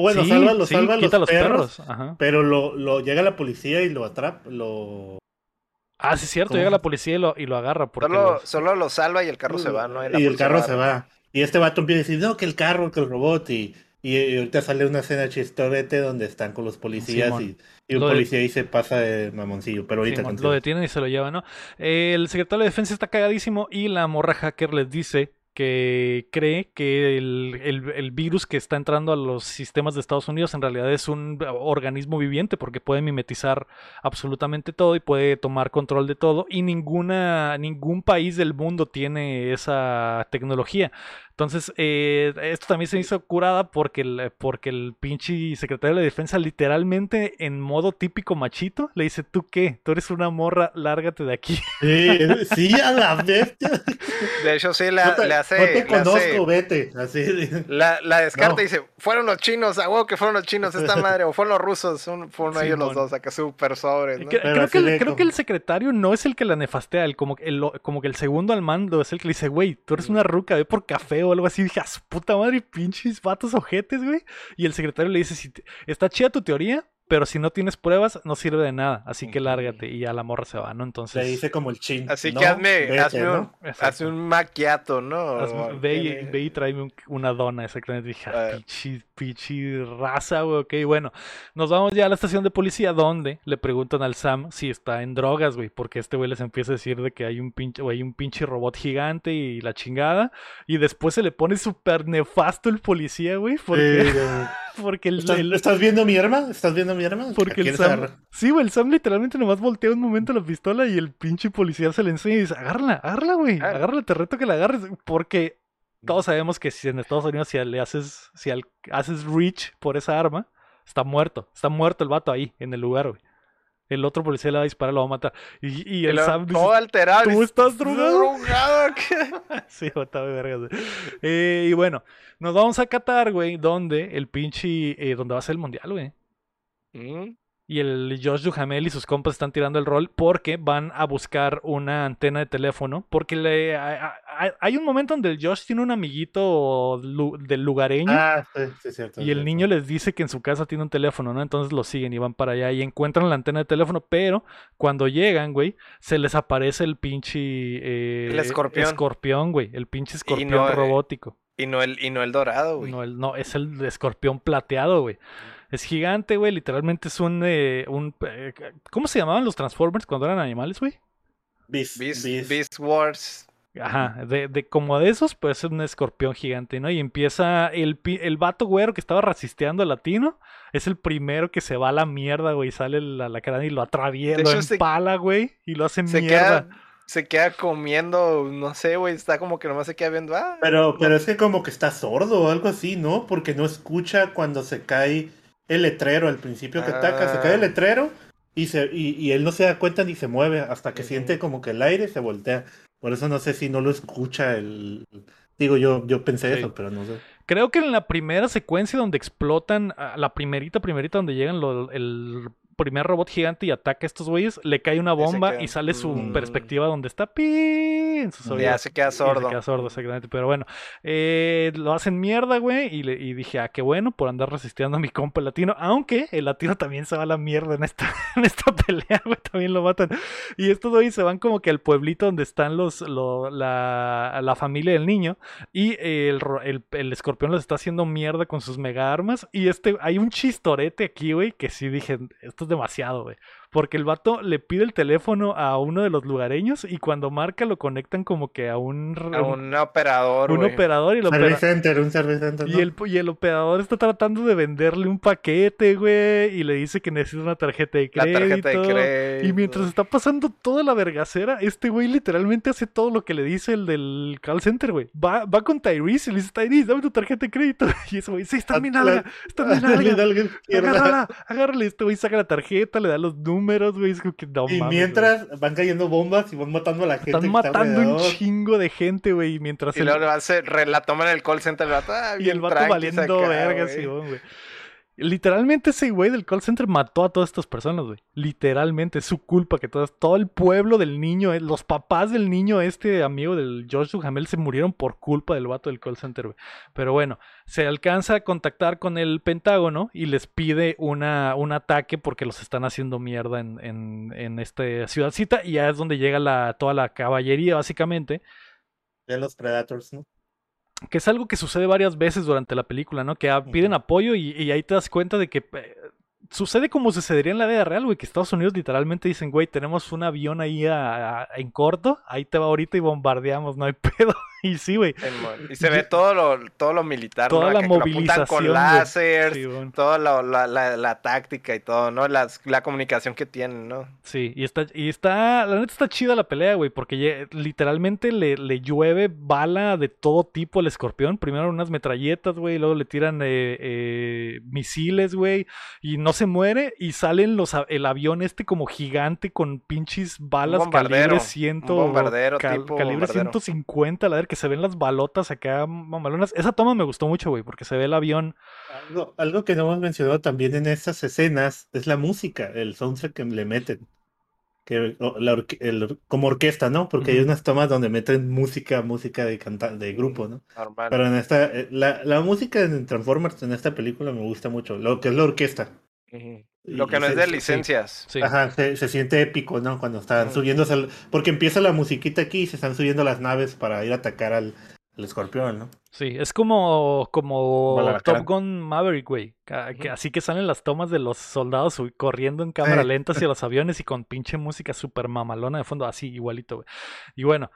Bueno, Sí, salva, lo sí, salva a quita los perros, Ajá. pero lo, lo llega la policía y lo atrapa, lo... Ah, sí, es cierto, ¿Cómo? llega la policía y lo, y lo agarra. Porque Solo, los- solo lo salva y el carro se va, ¿no? y el policía carro se va. Y este vato empieza a decir, no, que el carro, que el robot, y, y ahorita sale una escena chistorete donde están con los policías Simón. y, y un Lo de- policía ahí se pasa de mamoncillo, pero ahorita continúa. lo detienen y se lo llevan, ¿no? Eh, el secretario de defensa está cagadísimo y la morra hacker les dice que cree que el, el- virus que está entrando a los sistemas de Estados Unidos en realidad es un organismo viviente porque puede mimetizar absolutamente todo y puede tomar control de todo y ninguna, ningún país del mundo tiene esa tecnología. Entonces, eh, esto también se hizo curada porque el, porque el pinche secretario de defensa literalmente en modo típico machito le dice, ¿tú qué? Tú eres una morra, lárgate de aquí. Sí, sí, a la bestia. De hecho, sí, no la, te, le hace. no te conozco, hace- vete. Así. la, la descarta No. y dice: Fueron los chinos, a huevo que fueron los chinos, esta madre, o fueron los rusos, un- fueron ellos los dos, acá súper sobres, creo, el, que el secretario no es el que la nefastea, el, como, el, como que el segundo al mando es el que le dice, güey, tú eres una ruca, ve por café o algo así. dije, a su puta madre, pinches vatos ojetes, güey. Y el secretario le dice, si está chida tu teoría, pero si no tienes pruebas, no sirve de nada. Así que lárgate. Y ya la morra se va, ¿no? Le Entonces, dice como el chin. Así No, que hazme, vete, hazme, un, hazme un maquiato, ¿no? hazme- ve, y, ve y tráeme un- una dona, exactamente. Dije, ah, Eh. pinche, pinche raza, güey. Ok, bueno. Nos vamos ya a la estación de policía donde le preguntan al Sam si está en drogas, güey. Porque este güey les empieza a decir de que hay un pinche, güey, un pinche robot gigante y la chingada. Y después se le pone súper nefasto el policía, güey. Porque, Sí, porque el, ¿Estás, el- estás viendo mi arma? ¿Estás viendo mi arma? porque el ¿Quieres Sam. agarrar? Sí, güey, el Sam literalmente nomás voltea un momento la pistola y el pinche policía se le enseña y dice: Agárrala, agárrala, güey. Ah. Agárrala, te reto que la agarres. Porque todos sabemos que si en Estados Unidos, si le haces, si al- haces reach por esa arma, está muerto. Está muerto el vato ahí, en el lugar, güey. El otro policía le va a disparar, lo va a matar. Y, el Sam dice: todo alterado. ¿Tú estás drogado? drogado? ¿qué?" Sí, está güey. Eh, y bueno, nos vamos a Qatar, güey, donde el pinche. eh, donde va a ser el mundial, güey. Mm, Y el Josh Duhamel y sus compas están tirando el rol porque van a buscar una antena de teléfono. Porque le, hay, un momento donde el Josh tiene un amiguito lu- del lugareño. Ah, sí, sí, es cierto. Y el niño les dice que en su casa tiene un teléfono, ¿no? Entonces lo siguen y van para allá y encuentran la antena de teléfono, pero cuando llegan, güey, se les aparece el pinche... eh, El escorpión. Escorpión, güey. El pinche escorpión no, eh, robótico. Y no el, y no el dorado, güey. No, el- no, es el escorpión plateado, güey. Es gigante, güey. Literalmente es un, eh, un... eh, ¿Cómo se llamaban los Transformers cuando eran animales, güey? Beast, Beast, Beast. Beast Wars. Ajá, de, de como de esos, pues es un escorpión gigante, ¿no? Y empieza el, pi- el vato güero que estaba rasisteando al latino, es el primero que se va a la mierda, güey, sale la, la cara y lo atraviesa, De lo empala, güey, y lo hace Se mierda. queda, se queda comiendo, no sé, güey, está como que nomás se queda viendo. Ah, Pero, pero es que como que está sordo o algo así, ¿no? Porque no escucha cuando se cae el letrero al principio que ataca, se cae el Ah. letrero y, se, y, y él no se da cuenta ni se mueve hasta que siente como que el aire se voltea. Por eso no sé si no lo escucha el... Digo, yo, yo pensé Sí. eso, pero no sé. Creo que en la primera secuencia donde explotan, ah, la primerita, primerita donde llegan lo- el primer robot gigante y ataca a estos güeyes, le cae una bomba queda- y sale su Mm. perspectiva donde está pi en sus Ya oídos. ya se queda Y se sordo. queda sordo, exactamente. Pero bueno, eh, lo hacen mierda, güey. Y, le- y dije, ah, qué bueno por andar resistiendo a mi compa el latino. Aunque el latino también se va a la mierda en esta, en esta pelea, güey. También lo matan. Y estos güeyes se van como que al pueblito donde están los, lo- la, la familia del niño. Y el, el, el escorpión los está haciendo mierda con sus mega armas. Y este, hay un chistorete aquí, güey, que sí dije, esto es demasiado, güey. Porque el vato le pide el teléfono a uno de los lugareños y cuando marca lo conectan como que a un, A un operador, un operador y el, Service opera- Center, un Service Center. y, el, y el operador está tratando de venderle un paquete, güey, y le dice que necesita una tarjeta de La crédito. tarjeta de crédito. Y mientras está pasando toda la vergacera, este güey literalmente hace todo lo que le dice el del call center, güey. Va, va con Tyrese y le dice, Tyrese, dame tu tarjeta de crédito. Y ese güey, sí, está en mi Ah, nalga, está en mi Dale, nalga. dale, izquierda. Agárrala, agárrale. Este güey saca la tarjeta, le da los números, güey. Es como que no Y mames, mientras van cayendo bombas y van matando a la gente. Están que está matando un alrededor. chingo de gente, güey. y Mientras Y el- luego le hace- re- la toman en el call center el vato, ah, Y el vato valiendo acá, verga, güey. Simón, güey. Literalmente ese güey del call center mató a todas estas personas, güey. Literalmente, es su culpa que todas, todo el pueblo del niño, eh, los papás del niño, este amigo del George Duhamel, se murieron por culpa del vato del call center, güey. Pero bueno, se alcanza a contactar con el Pentágono y les pide una, un ataque porque los están haciendo mierda en, en, en esta ciudadcita y ya es donde llega la, toda la caballería, básicamente. De los Predators, ¿no? Que es algo que sucede varias veces durante la película, ¿no? Que piden apoyo y, y ahí te das cuenta de que eh, sucede como sucedería en la vida real, güey. Que Estados Unidos literalmente dicen, güey, tenemos un avión ahí a- a- en corto, ahí te va ahorita y bombardeamos, no hay pedo. Y sí, güey. Y se ve todo lo, todo lo militar, Toda ¿no? la que lo movilización, con láser, Sí, bueno. toda la, la, la, la táctica y todo, ¿no? Las, la comunicación que tienen, ¿no? Sí, y está, y está, la neta está chida la pelea, güey, porque literalmente le, le llueve bala de todo tipo al escorpión. Primero unas metralletas, güey, luego le tiran eh, eh, misiles, güey, y no se muere, y salen los, el avión este como gigante con pinches balas calibre un 100, bombardero cal- tipo calibre bombardero. 150, la ver que se ven las balotas acá mamalonas. Esa toma me gustó mucho, güey, porque se ve el avión. Algo, algo que no hemos mencionado también en estas escenas es la música, el soundtrack que le meten. Que, la orque- el or- como orquesta, ¿no? Porque hay unas tomas donde meten música, música de canta de grupo, ¿no? Normal. Pero en esta, eh, la, la música en Transformers en esta película me gusta mucho, lo que es la orquesta. Lo que no es de licencias. Sí. Ajá, se, se siente épico, ¿no? Cuando están subiéndose, al- porque empieza la musiquita aquí y se están subiendo las naves para ir a atacar al, al escorpión, ¿no? Sí, es como, como. Top Gun Maverick, güey. Así que salen las tomas de los soldados corriendo en cámara lenta hacia los aviones y con pinche música super mamalona de fondo, así igualito, güey. Y bueno,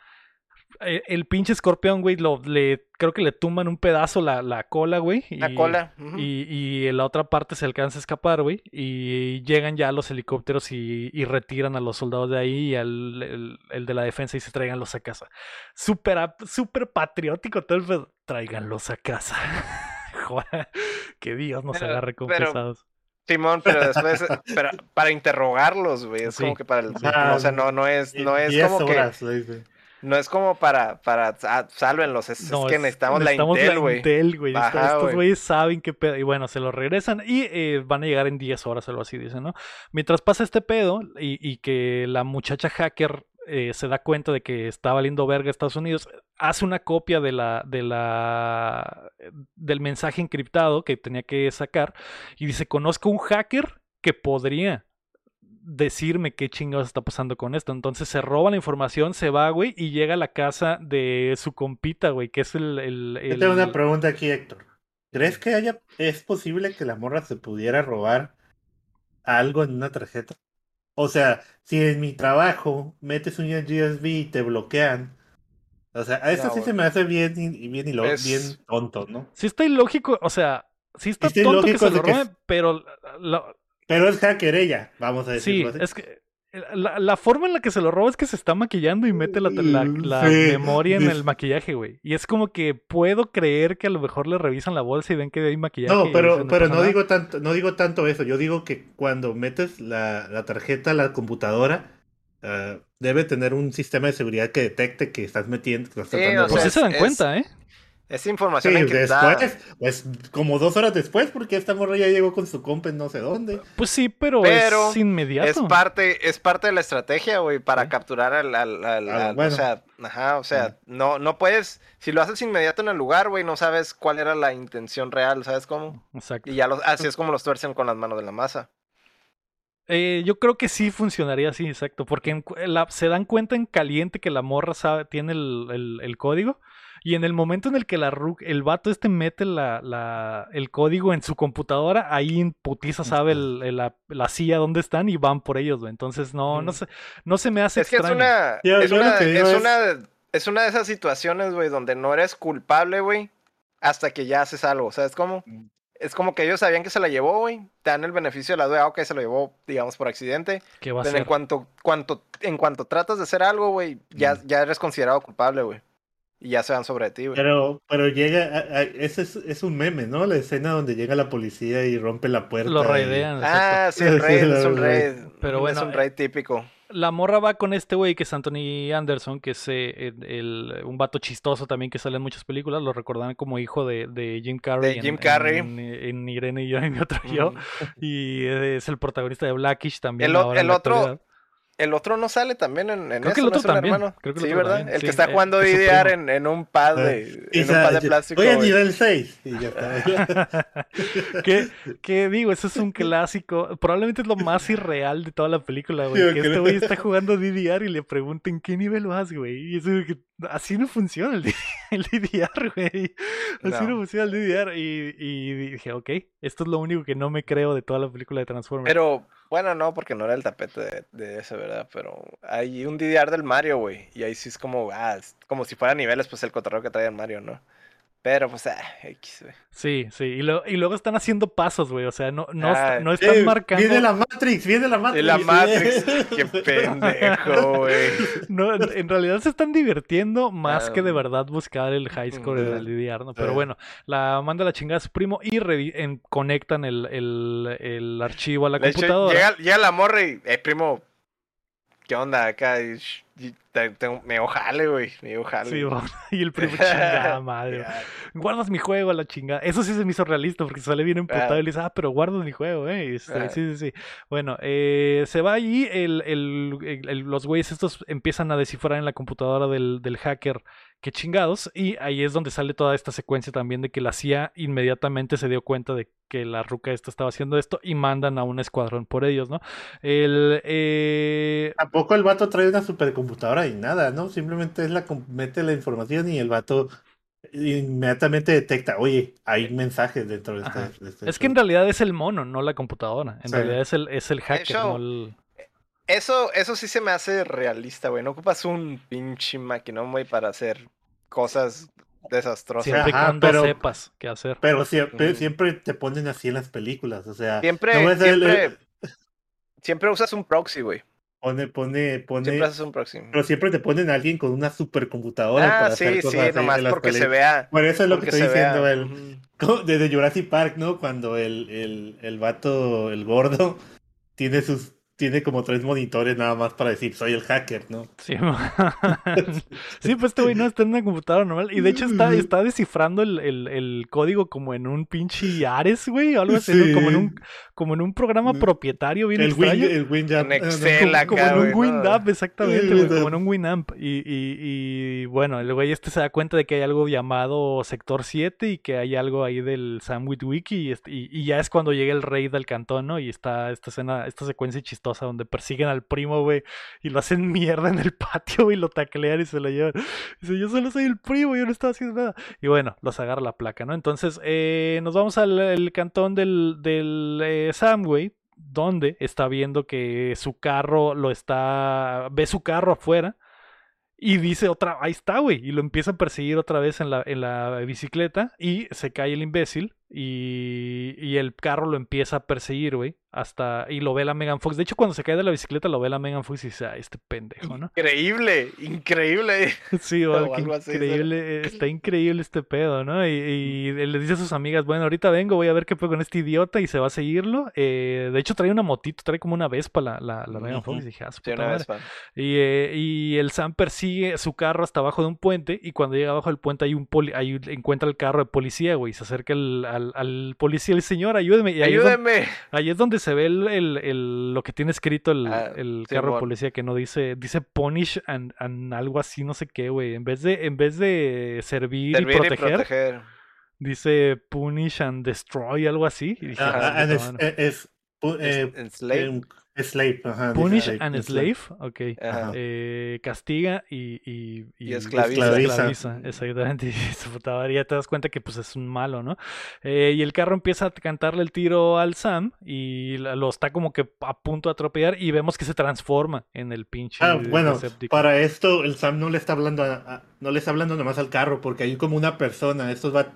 el pinche escorpión, güey, lo, le, creo que le tumban un pedazo la, la cola, güey. La y- cola. ujú. Y, y en la otra parte se alcanza a escapar, güey. Y llegan ya los helicópteros y, y retiran a los soldados de ahí y al el, el de la defensa y se traiganlos a casa. Súper súper patriótico todo el pedo. Tráiganlos a casa. Joder, que Dios nos Pero- agarre con pero- pesados. Simón, pero después, pero para interrogarlos, güey, es Sí. como que para el, o sea, no, no es, no es como que, horas, dice. No es como para, para, ah, sálvenlos, es, que es- necesitamos, necesitamos la intel, güey. intel, güey. Estos güey. güeyes saben qué pedo. Y bueno, se lo regresan y eh, van a llegar en 10 horas, algo así, dicen, ¿no? Mientras pasa este pedo y, y que la muchacha hacker eh, se da cuenta de que está valiendo verga Estados Unidos, hace una copia de la, de la, del mensaje encriptado que tenía que sacar y dice, conozco un hacker que podría decirme qué chingados está pasando con esto. Entonces se roba la información, se va, güey, y llega a la casa de su compita, güey, que es el... el, Yo tengo una el- pregunta aquí, Héctor. ¿Crees que haya, es posible que la morra se pudiera robar algo en una tarjeta? O sea, si en mi trabajo metes un USB y te bloquean. O sea, a eso No, sí se me hace bien, y- bien, y lo, Es- bien tonto, ¿no? Sí está ilógico, o sea, sí está Está tonto que se lo que roben, pero la- Pero es hacker ella, vamos a sí, decirlo así. es que la, la forma en la que se lo roba es que se está maquillando y mete la, la- la Sí, memoria en sí. el maquillaje, güey. Y es como que puedo creer que a lo mejor le revisan la bolsa y ven que hay maquillaje. No, pero, dicen, pero no nada". digo tanto, no digo tanto eso. Yo digo que cuando metes la, la tarjeta a la computadora, ah, debe tener un sistema de seguridad que detecte que estás metiendo, que estás Sí, tratando o de Pues sea, sí se dan es- cuenta, ¿eh? Es información Sí, encriptada. después, pues como dos horas después, porque esta morra ya llegó con su compa en no sé dónde. Pues sí, pero, Pero es inmediato. Es parte, es parte de la estrategia, güey, para Sí. capturar al, al- al- Ah, al- bueno. o sea, ajá, o sea, Ah. no, no puedes, si lo haces inmediato en el lugar, güey, no sabes cuál era la intención real, ¿sabes cómo? Exacto. Y ya los, así es como los tuercen con las manos de la masa. Eh, yo creo que sí funcionaría así, exacto. Porque en cu- la- se dan cuenta en caliente que la morra sabe, tiene el, el- el código. Y en el momento en el que la ru- el vato este mete la, la- el código en su computadora, ahí en putiza sabe el- el- la, la CIA dónde están y van por ellos, güey. Entonces, no, no se, no se me hace Es que es extraño. una, Yo- es, una, que es, es- una, es una de esas situaciones, güey, donde no eres culpable, güey, hasta que ya haces algo. ¿Sabes cómo? Mm. Es como que ellos sabían que se la llevó, güey. Te dan el beneficio de la duda, ah, ok, se lo llevó, digamos, por accidente. ¿Qué va a Pero en cuanto, cuanto, en cuanto tratas de hacer algo, güey, ya, Mm. ya eres considerado culpable, güey. Y ya se van sobre ti, güey. Pero, pero llega, a- a- ese es, es un meme, ¿no? La escena donde llega la policía y rompe la puerta. Lo raidean. Ah, sí, el raid, es un Sí, raid. Pero Es bueno, un eh, raid típico. La morra va con este güey que es Anthony Anderson, que es eh, el- el- un vato chistoso también que sale en muchas películas. Lo recordarán como hijo de, de Jim Carrey. De en- Jim Carrey. En, en Irene y yo y mi otro yo. Y es el protagonista de Blackish también. El ahora en otro- actualidad. El otro no sale también en, en Creo que eso, el ¿no otro es un también, hermano? creo que el sí, otro ¿verdad? también, El sí, que está eh, jugando es su DDR en, en un pad de, en un pad de plástico. Voy a nivel 6. Y ya está. que, que digo, eso es un clásico. Probablemente es lo más irreal de toda la película, güey. Que este güey está jugando DDR y le pregunten qué nivel vas, güey. Y eso de que así no funciona el, D- el DDR, güey. Así no, No. funciona el DDR. Y, y dije, ok, esto es lo único que no me creo de toda la película de Transformers. Pero, bueno, no, porque no era el tapete de, de ese, ¿verdad? Pero hay un DDR del Mario, güey. Y ahí sí es como, ah, es como si fuera niveles, pues el cotorreo que trae el Mario, ¿no? Pero, pues, ah, X, güey. Sí, sí. Y, lo- y luego están haciendo pasos, güey. O sea, no, no, Ah, no están Eh, marcando. Viene la Matrix, viene la Matrix. Y la Matrix, qué pendejo, güey. No, en realidad se están divirtiendo más que de Ah, verdad buscar el high score en mm, el DDR, ¿no? Pero eh. bueno, la manda la chingada a su primo y en- conectan el, el- el archivo a la De hecho, computadora. llega, llega la morra y, eh, primo, ¿qué onda acá? Y, y tengo- me dio jale, güey. Me dio jale. Sí, bueno, y el primo chingada madre. Guardas mi juego a la chingada. Eso sí se me hizo realista porque sale bien emputado Ah. y le dice, ah, pero guardas mi juego, eh. Este, Ah. Sí, sí, sí. Bueno, eh, se va allí, el, el- el- el- los güeyes estos empiezan a descifrar en la computadora del, del hacker qué chingados. Y ahí es donde sale toda esta secuencia también de que la CIA inmediatamente se dio cuenta de que la ruca esta estaba haciendo esto y mandan a un escuadrón por ellos, ¿no? El, eh, Tampoco el vato trae una supercomputadora y nada, ¿no? Simplemente es la mete la información y el vato inmediatamente detecta, oye, hay mensajes dentro de este. de este es que en show". realidad es el mono, no la computadora. En Sí. realidad es el, es el hacker, no el... Eso, eso sí se me hace realista, güey. No ocupas un pinche maquinón, güey, para hacer cosas desastrosas. Siempre Ajá, cuando pero- sepas qué hacer. Pero siempre, te ponen así en las películas, o sea, Siempre, no ves el- siempre, siempre usas un proxy, güey. Pone, pone, pone, Siempre haces un proxy. pero siempre te ponen a alguien con una supercomputadora Ah, para hacer sí, sí, cosas así nomás porque se vea. Por eso es lo que estoy diciendo, vea. el, desde Jurassic Park, ¿no? Cuando el, el, el vato, el gordo, tiene sus, tiene como tres monitores nada más para decir, soy el hacker, ¿no? Sí, sí, pues este güey no está en una computadora normal. Y de hecho está, está descifrando el, el- el código como en un pinche Ares, güey, o algo así, ¿no? como en un, como en un programa Mm. propietario bien El Win, extraño. el Winamp. En no, Excel, como- acá, como en un. Winamp, exactamente, güey, como en un Winamp. Y, y, y bueno, el güey este se da cuenta de que hay algo llamado Sector 7 y que hay algo ahí del Witwicky y, este- y, y ya es cuando llega el rey del cantón, ¿no? Y está esta escena, esta secuencia chistosa donde persiguen al primo, güey, y lo hacen mierda en el patio, y lo taclean y se lo llevan. Dice, yo solo soy el primo, yo no estaba haciendo nada. Y bueno, los agarra la placa, ¿no? Entonces, eh, nos vamos al cantón del, del eh, Sam, güey, donde está viendo que su carro lo está. ve su carro afuera. Y dice otra, ahí está, güey. Y lo empieza a perseguir otra vez en la, en la bicicleta. Y se cae el imbécil. Y, y el carro lo empieza a perseguir, güey. Hasta. Y lo ve la Megan Fox. De hecho, cuando se cae de la bicicleta, lo ve la Megan Fox y dice, ah, este pendejo, ¿no? Increíble, increíble. Sí, O algo increíble, eh, está increíble este pedo, ¿no? Y, y él le dice a sus amigas, bueno, ahorita vengo, voy a ver qué fue con este idiota y se va a seguirlo. Eh, de hecho, trae una motito, trae como una Vespa la, la, la Megan Fox. Y dije, ah, su puta madre. Y, eh, y el Sam persigue su carro hasta abajo de un puente y cuando llega abajo del puente hay un poli ahí encuentra el carro de policía, güey. y Se acerca el- al, al policía, el señor, ayúdeme. Y ahí es, donde, Ayúdeme. ahí es donde se ve el, el- el- lo que tiene escrito el, Ah, el carro de policía que no dice, dice punish and, and algo así, no sé qué, güey. En vez de, en vez de servir, Servir y proteger, proteger. dice punish and destroy, algo así. Y dije, Ah, "Ah, ah, es, madre". es- es- eh, Enslave. em, Slave, ajá. Punish and slave. slave, ok. Ajá. Eh, castiga y, y, Y esclaviza. Esclaviza. exactamente. Y su puta madre, ya te das cuenta que pues es un malo, ¿no? Eh, y el carro empieza a cantarle el tiro al Sam y lo está como que a punto de atropellar y vemos que se transforma en el pinche Ah, bueno, Decepticon. para esto el Sam no le está hablando a- a- no le está hablando nomás al carro, porque hay como una persona. Estos va,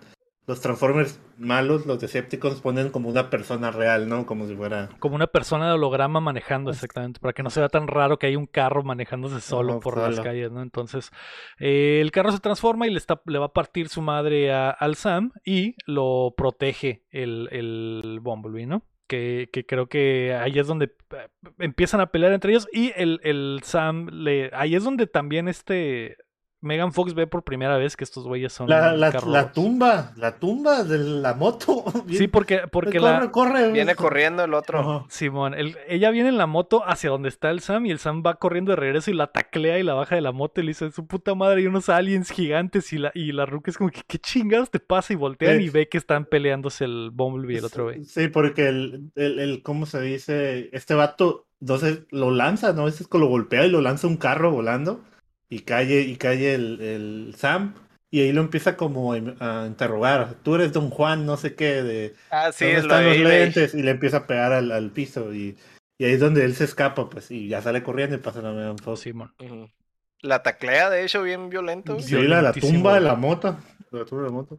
los Transformers malos, los Decepticons ponen como una persona real, ¿no? Como si fuera. Como una persona de holograma manejando, exactamente, para que no se vea tan raro que hay un carro manejándose solo por las calles, ¿no? Entonces, eh, el carro se transforma y le, está, le va a partir su madre a- al Sam y lo protege el, el Bumblebee, ¿no? Que, que creo que ahí es donde eh, empiezan a pelear entre ellos y el, el Sam le... Ahí es donde también este... Megan Fox ve por primera vez que estos güeyes son La, la, tumba, la tumba de la moto. Sí, porque, porque corre, la, corre. Viene corriendo el otro. Simón, el- ella viene en la moto hacia donde está el Sam y el Sam va corriendo de regreso y la taclea y la baja de la moto y le dice, su puta madre, hay unos aliens gigantes y la, y la ruca es como que, ¿qué chingados te pasa? Y voltean Sí. y ve que están peleándose el Bumblebee y el otro güey. Sí, porque el, el, el- ¿cómo se dice? Este vato, entonces lo lanza, ¿no? Ese es que lo golpea y lo lanza un carro volando y cae, y cae el, el Sam y ahí lo empieza como a interrogar. Tú eres Don Juan, no sé qué, de Ah, sí, ¿dónde es lo están los lentes? Y le empieza a pegar al, al piso y, y ahí es donde él se escapa, pues, y ya sale corriendo y pasa la Megan Fox. Simón. Ujú. La taclea, de hecho, bien violento. Sí, la, la tumba de la moto. La tumba de la moto.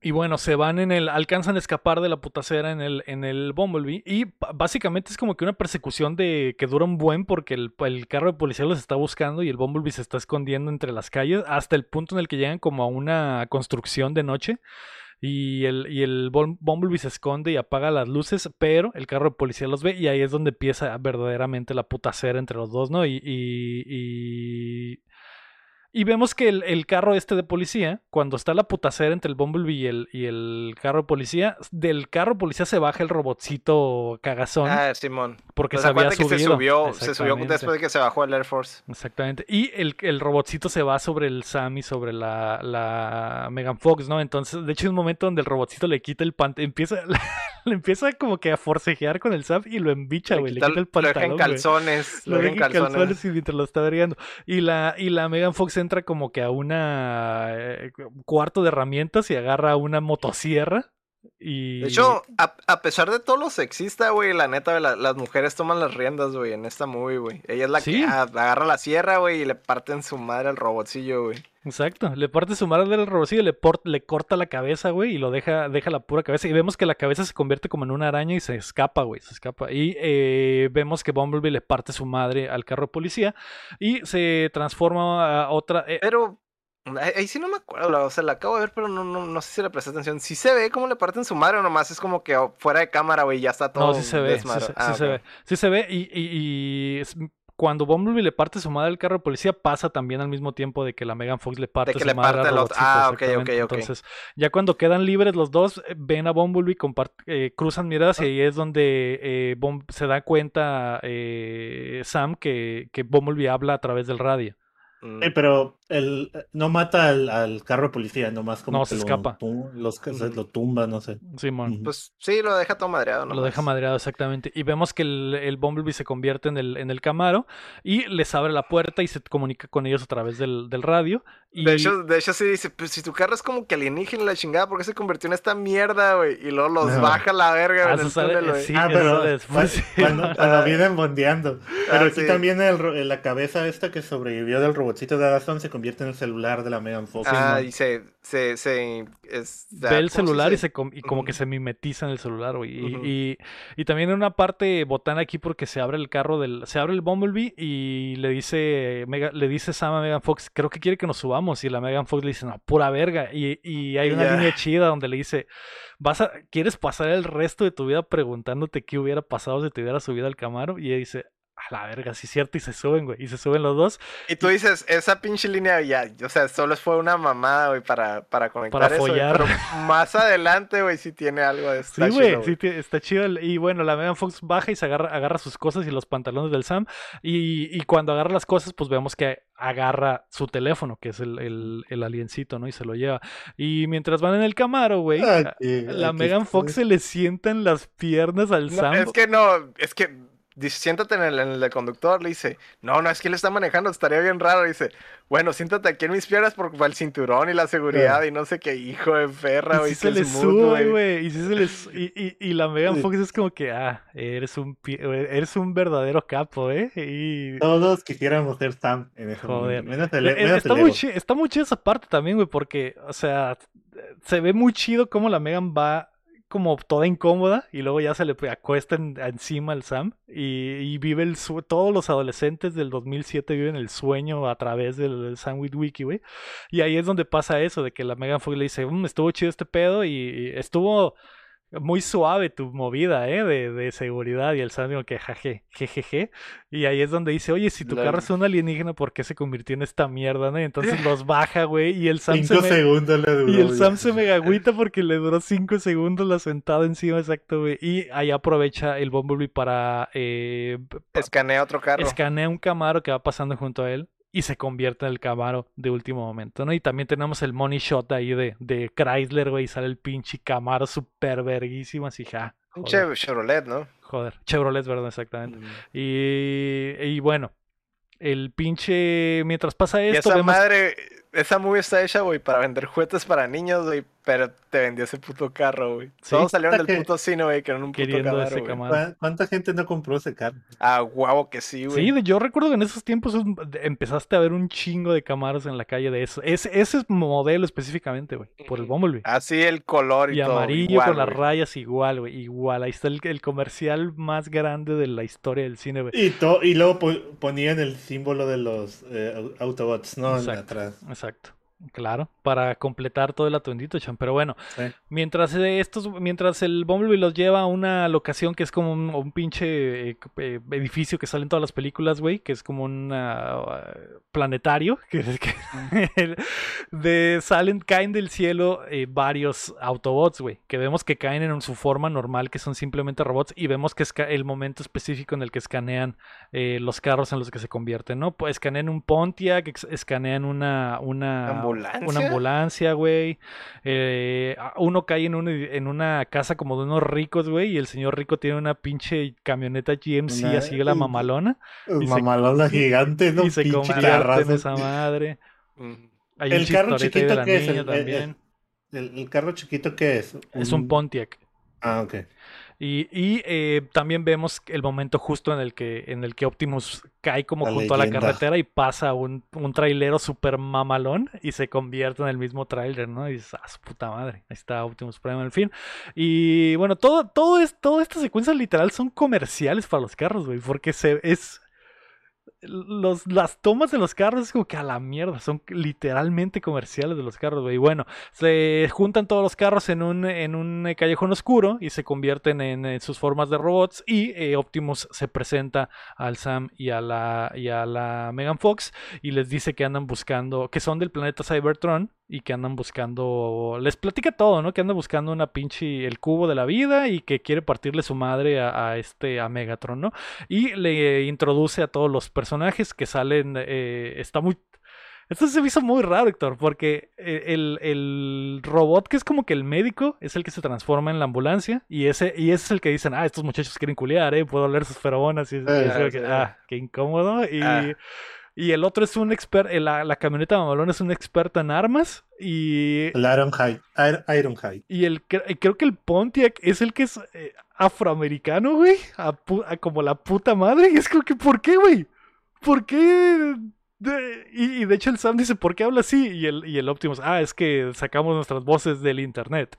Y bueno, se van en el, alcanzan a escapar de la putacera en el, en el Bumblebee. Y básicamente es como que una persecución de que dura un buen porque el, el carro de policía los está buscando y el Bumblebee se está escondiendo entre las calles hasta el punto en el que llegan como a una construcción de noche. Y el, y el Bum- Bumblebee se esconde y apaga las luces, pero el carro de policía los ve y ahí es donde empieza verdaderamente la putacera entre los dos, ¿no? Y, y, y, y vemos que el, el carro este de policía, cuando está la putacera entre el Bumblebee y el, y el carro de policía, del carro de policía se baja el robotcito cagazón Ah, Simón. porque Pues se había acuérdate que se subido. subió, se subió después de que se bajó el Air Force. Exactamente. Y el, el robotcito se va sobre el Sam y sobre la, la Megan Fox, ¿no? Entonces, de hecho, hay un momento donde el robotcito le quita el pantalón, empieza, le empieza como que a forcejear con el Sam y lo embicha, güey. Le quita- quita el lo deja pantalón. en calzones. Lo deja en en calzones. calzones y mientras lo está vergando. Y la, y la Megan Fox entra como que a una eh, cuarto de herramientas y agarra una motosierra. Y... De hecho, a, a pesar de todo lo sexista, güey, la neta, la- las mujeres toman las riendas, güey, en esta movie, güey. Ella es la Sí. que agarra la sierra, güey, y le parten su madre al robotcillo, güey. Exacto, le parte su madre del robocillo, le, por- le corta la cabeza, güey, y lo deja, deja la pura cabeza. Y vemos que la cabeza se convierte como en una araña y se escapa, güey, se escapa. Y eh, vemos que Bumblebee le parte su madre al carro de policía y se transforma a otra... eh, Pero ahí, sí no me acuerdo, la- o sea, la acabo de ver, pero no, no, no sé si le presté atención. Sí se ve cómo le parten su madre o nomás es como que oh, fuera de cámara, güey, ya está todo no, sí se ve, sí, desmadro- se- Ah, sí se ok. ve. Sí se ve y, y- y es- cuando Bumblebee le parte su madre al carro de policía pasa también al mismo tiempo de que la Megan Fox le parte que su le madre parte al otro. Ah, ok, ok, ok. Entonces, ya cuando quedan libres los dos, eh, ven a Bumblebee, compart- eh, cruzan miradas y ahí es donde eh, se da cuenta eh, Sam que, que Bumblebee habla a través del radio. Mm. Pero el, no mata al, al carro de policía, nomás como No, que se lo escapa. tum- los, Ujú. lo tumba, no sé. Simón. Ujú. Pues sí, lo deja todo madreado, Lo deja nomás. madreado exactamente. Y vemos que el, el Bumblebee se convierte en el, en el Camaro y les abre la puerta y se comunica con ellos a través del, del radio. Y De hecho, de hecho sí dice, pues si tu carro es como que alienígena la chingada, ¿por qué se convirtió en esta mierda, güey? Y luego los No. baja la verga Ah, en el sale- túnel, güey. sí, ah, eso pero después, sí. cuando, cuando vienen bondeando. Pero Ah, aquí sí. también el ro- la cabeza esta que sobrevivió del robotcito de Adaston se convierte en el celular de la Megan Fox. Ah, ¿no? y se, se, se, es- ve el ¿cómo se celular y, se y como que se mimetiza en el celular, güey. Y, y, y también en una parte botana aquí porque se abre el carro del... Se abre el Bumblebee y le dice, Mega- le dice Sam a Megan Fox, creo que quiere que nos subamos. Y la Megan Fox le dice, no, pura verga. Y, y hay una línea chida donde le dice, vas a, ¿quieres pasar el resto de tu vida preguntándote qué hubiera pasado si te hubieras subido al Camaro? Y ella dice... A la verga, sí es cierto, y se suben, güey. Y se suben los dos Y tú dices, esa pinche línea ya, o sea, solo fue una mamada, güey, para, para conectar Para eso, güey, follar. pero más adelante, güey, sí tiene algo de Sí, güey, sí, está chido. Y bueno, la Megan Fox baja y se agarra, agarra sus cosas y los pantalones del Sam. Y, y cuando agarra las cosas, pues vemos que agarra su teléfono, que es el, el, el aliencito, ¿no? Y se lo lleva. Y mientras van en el Camaro, güey, Aquí- la aquí Megan estoy. Fox se le sientan las piernas al No, Sam. es que no, es que dice, siéntate en el, en el de conductor, le dice, no, no, es que él está manejando, estaría bien raro, dice, bueno, siéntate aquí en mis piernas por para el cinturón y la seguridad y no sé qué, hijo de perra, Y si se le sube, güey. Y, si se le su- y, y, y la Megan Sí. Fox es como que, ah, eres un, eres un verdadero capo, ¿eh? Y... Todos quisiéramos ser Sam en ese Joder. Menos el, Eh, menos está, el muy Evo. chi- está muy chida esa parte también, güey, porque, o sea, se ve muy chido cómo la Megan va como toda incómoda y luego ya se le acuesta en- encima al Sam y, vive el sue- todos los adolescentes del 2007 viven el sueño a través del Sam Witwicky, güey. Y ahí es donde pasa eso, de que la Megan Fox le dice, "Mm, estuvo chido este pedo y estuvo muy suave tu movida, ¿eh? De, de seguridad y el Sam digo que jaje, jejeje. Y ahí es donde dice, oye, si tu carro es un alienígena, ¿por qué se convirtió en esta mierda, no? Y entonces los baja, güey, y el Sam se Cinco me- segundos le duró. y el ya. Sam se mega agüita porque le duró 5 segundos la sentada encima, exacto, güey. Y ahí aprovecha el Bumblebee para eh, pa- Escanea otro carro. escanea un Camaro que va pasando junto a él y se convierte en el Camaro de último momento, ¿no? Y también tenemos el money shot ahí de, de Chrysler, güey, y sale el pinche Camaro super verguísimo, así, ja. Un Joder, Chev- Chevrolet, ¿no? joder. Chevrolet, ¿verdad? Exactamente. Mm. Y, y bueno, el pinche. Mientras pasa Y esto, esa vemos. madre, esa movie está hecha, güey, para vender juguetes para niños, güey, pero te vendió ese puto carro, güey. Sí. Todos salieron del puto cine, güey, que eran un puto güey. ¿Cuá- ¿Cuánta gente no compró ese carro? Ah, guau, que sí, güey. Sí, yo recuerdo que en esos tiempos empezaste a ver un chingo de Camaros en la calle de eso. Ese, ese modelo específicamente, güey, por el. Bumblebee. Así el color y, Y todo. amarillo igual, con las rayas igual, güey. Igual. Ahí está el, el comercial más grande de la historia del cine, güey. Y, y luego po- ponían el símbolo de los eh, au- Autobots, ¿no? En Exacto. atrás. Exacto. exacto. Claro, para completar todo el atuendito, Chan. Pero bueno, Sí. mientras eh, estos, mientras el Bumblebee los lleva a una locación que es como un, un pinche eh, eh, edificio que sale en todas las películas, güey, que es como un ah, planetario, que, es que de salen, caen del cielo eh, varios Autobots, güey, que vemos que caen en su forma normal, que son simplemente robots, y vemos que es el momento específico en el que escanean eh, los carros en los que se convierten, ¿no? Pues escanean un Pontiac, escanean una, una, ¿Ambulancia? una ambulancia, güey. Eh, uno cae en, un en una casa como de unos ricos, güey, y el señor rico tiene una pinche camioneta GMC Una- así la mamalona, Y se- Mamalona gigante, ¿no? y se Pinche convierte en esa madre. Hay El carro chiquito la que es niña el- el- también. El, el carro chiquito que es. Es un Pontiac. Ah, ok. Y, y, eh, también vemos el momento justo en el que, en el que Optimus cae como La junto a la carretera y pasa un, un trailero super mamalón y se convierte en el mismo trailer, ¿no? Y dices, ah, su puta madre, ahí está Optimus Prime al fin. Y bueno, todo, todo es, toda esta secuencia literal son comerciales para los carros, güey, porque se es los, las tomas de los carros es como que a la mierda, son literalmente comerciales de los carros, güey. Bueno, se juntan todos los carros en un, en un callejón oscuro y se convierten en, en sus formas de robots y eh, Optimus se presenta al Sam y a la, y a la Megan Fox y les dice que andan buscando, que son del planeta Cybertron y que andan buscando, les platica todo, ¿no? Que andan buscando una pinche, el cubo de la vida y que quiere partirle su madre a, a este, a Megatron, ¿no? Y le introduce a todos los personajes que salen, eh, está muy... Esto se me hizo muy raro, Héctor, porque eh, el, el robot que es como que el médico es el que se transforma en la ambulancia y ese, y ese es el que dicen, ah, estos muchachos quieren culiar, ¿eh? Puedo oler sus feromonas y, y como que, ah, qué incómodo. Y, Ah. Y el otro es un experto, la, la camioneta mamalona es un experto en armas y El Ironhide. Ir- Ironhide. y el creo que el Pontiac es el que es eh, afroamericano, güey. A pu- a como la puta madre. Y es como que, ¿por qué, güey? ¿Por qué? De- y, y de hecho el Sam dice, ¿por qué habla así? Y el, y el Optimus, ah, es que sacamos nuestras voces del internet.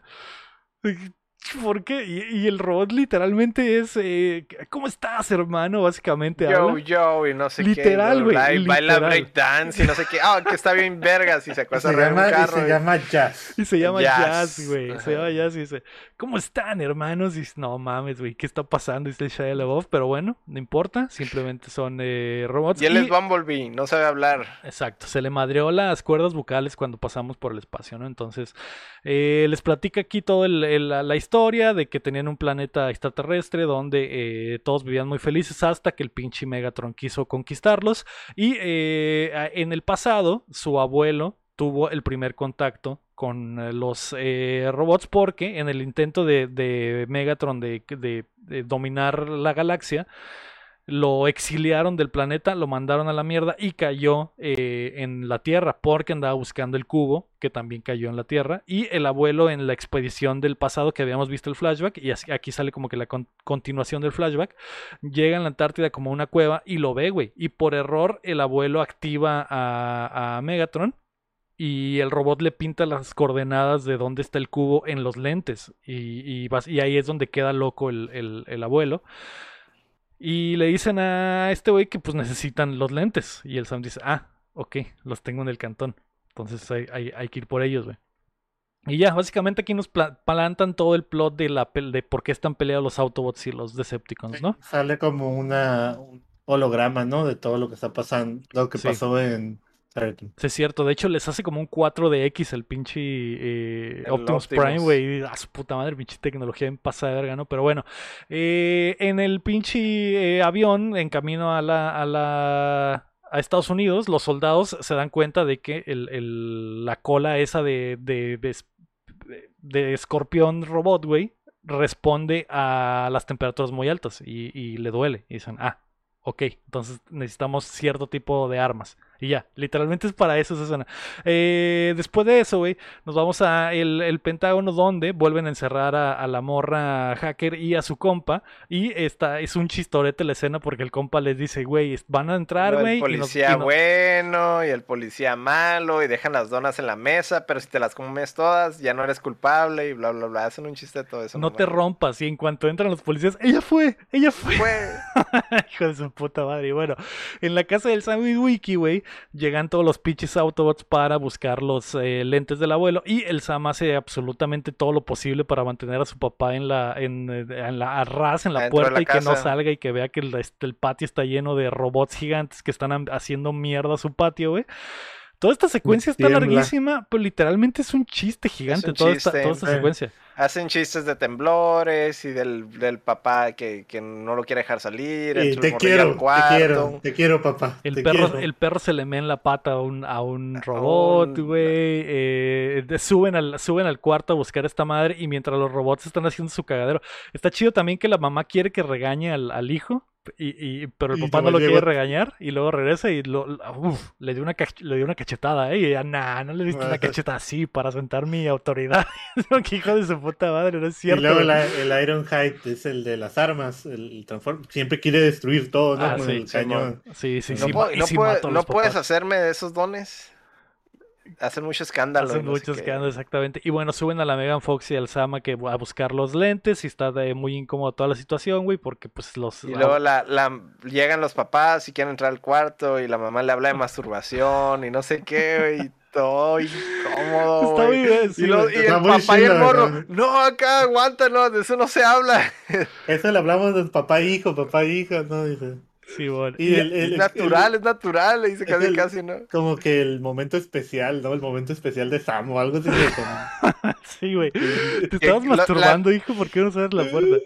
Y, ¿Por qué? Y, y el robot literalmente es, eh, ¿cómo estás, hermano? Básicamente Yo, habla. yo, y no sé Literal, qué. güey, bla, bla, Baila literal. breakdance y no sé qué. Ah, que está bien vergas y se acuesta de un llama, y carro. se y- llama Jazz. Y se llama Jazz. Güey. Se llama. Jazz y dice, ¿cómo están, hermanos? Y dice, no mames, güey, ¿qué está pasando? Dice el Shia LaBeouf, pero bueno, no importa, simplemente son eh, robots. Y él y- es Bumblebee, no sabe hablar. Exacto, se le madreó las cuerdas vocales cuando pasamos por el espacio, ¿no? Entonces, eh, les platica aquí toda la, la historia de que tenían un planeta extraterrestre donde eh, todos vivían muy felices hasta que el pinche Megatron quiso conquistarlos. Y eh, en el pasado, su abuelo tuvo el primer contacto con eh, los robots porque en el intento de, Megatron de dominar la galaxia, lo exiliaron del planeta, lo mandaron a la mierda y cayó eh, en la Tierra porque andaba buscando el cubo que también cayó en la Tierra y el abuelo en la expedición del pasado que habíamos visto el flashback y aquí sale como que la con- continuación del flashback llega en la Antártida como una cueva y lo ve, güey, y por error el abuelo activa a, Megatron y el robot le pinta las coordenadas de dónde está el cubo en los lentes. Y, y ahí es donde queda loco el abuelo. Y le dicen a este güey que pues necesitan los lentes. Y el Sam dice, ah, ok, los tengo en el cantón. Entonces hay, hay- hay que ir por ellos, güey. Y ya, básicamente aquí nos pla- plantan todo el plot de, la de por qué están peleados los Autobots y los Decepticons, ¿no? Sale como una un holograma, ¿no? De todo lo que está pasando, lo que Sí. pasó en Sí, es cierto. De hecho, les hace como un 4DX el pinche eh, El Optimus, Optimus. Prime, güey. y A su puta madre, pinche tecnología en pasada de verga, ¿no? Pero bueno, eh, en el pinche eh, avión, en camino a la, a la a Estados Unidos, los soldados se dan cuenta de que el, el- la cola esa de, de, de, de escorpión robot, güey, responde a las temperaturas muy altas y, y le duele. Y dicen, ah, ok, entonces necesitamos cierto tipo de armas. Y ya, literalmente es para eso esa escena. Eh, después de eso, güey, nos vamos a el, el Pentágono donde vuelven a encerrar a, a la morra hacker y a su compa. Y esta es un chistorete la escena porque el compa les dice, güey, van a entrar, güey. El y nos- policía y bueno y el policía malo y dejan las donas en la mesa, pero si te las comes todas ya no eres culpable y bla, bla, bla. Hacen un chiste de todo eso. no te rompas. Y en cuanto entran los policías, ella fue, ella fue. Fue- Hijo de su puta madre. Y bueno, en la casa del Sammy Wiki, güey, llegan todos los pinches Autobots para buscar los eh, lentes del abuelo. Y el Sam hace absolutamente todo lo posible para mantener a su papá en la, en, eh, en la en la puerta la y que no salga y que vea que el, este, el patio está lleno de robots gigantes que están haciendo mierda a su patio, güey. Toda esta secuencia está larguísima, pero literalmente es un chiste gigante un toda, esta, toda esta secuencia. Hacen chistes de temblores y del, del papá que, que no lo quiere dejar salir. Te el morrillo quiero, al te quiero, te quiero, papá. El te perro, quiero. el perro se le mea en la pata a un, a un robot, un- güey. eh, suben, al, suben al cuarto a buscar a esta madre y mientras los robots están haciendo su cagadero. Está chido también que la mamá quiere que regañe al, al hijo, y, y- pero el Y papá no lo quiere regañar y luego regresa y lo, uf, le, dio una cach- le dio una cachetada, ¿eh? Y ella, nah, no le diste una cachetada así para sentar mi autoridad. Hijo de su puta madre, no es Y luego la- el Ironhide es el de las armas, el, el transform- Siempre quiere destruir todo, ¿no? Ah, Con sí, el sí, cañón. Sí, sí, No, sí. puedo- no puede- no puedes hacerme de esos dones. Hacen mucho escándalo. Hacen no qué. que andan exactamente. Y bueno, suben a la Megan Fox y al Sama que a buscar los lentes y está de muy incómodo toda la situación, güey, porque pues los... Y luego la, la- llegan los papás y quieren entrar al cuarto y la mamá le habla de masturbación y no sé qué, güey. y Todo incómodo, Está muy bien, sí, y, lo- el muy papá y el morro, ¿no? no, acá aguanta, no, de eso no se habla. Eso le hablamos de papá e hijo, papá e hija, ¿no? Dice. Sí, bueno. Y el, Es el- natural, es natural, le dice casi el- casi, ¿no? como que el momento especial, ¿no? El momento especial de Sam o algo así. de como- Sí, güey. Te estabas la- masturbando, hijo, ¿por qué no sabes la puerta?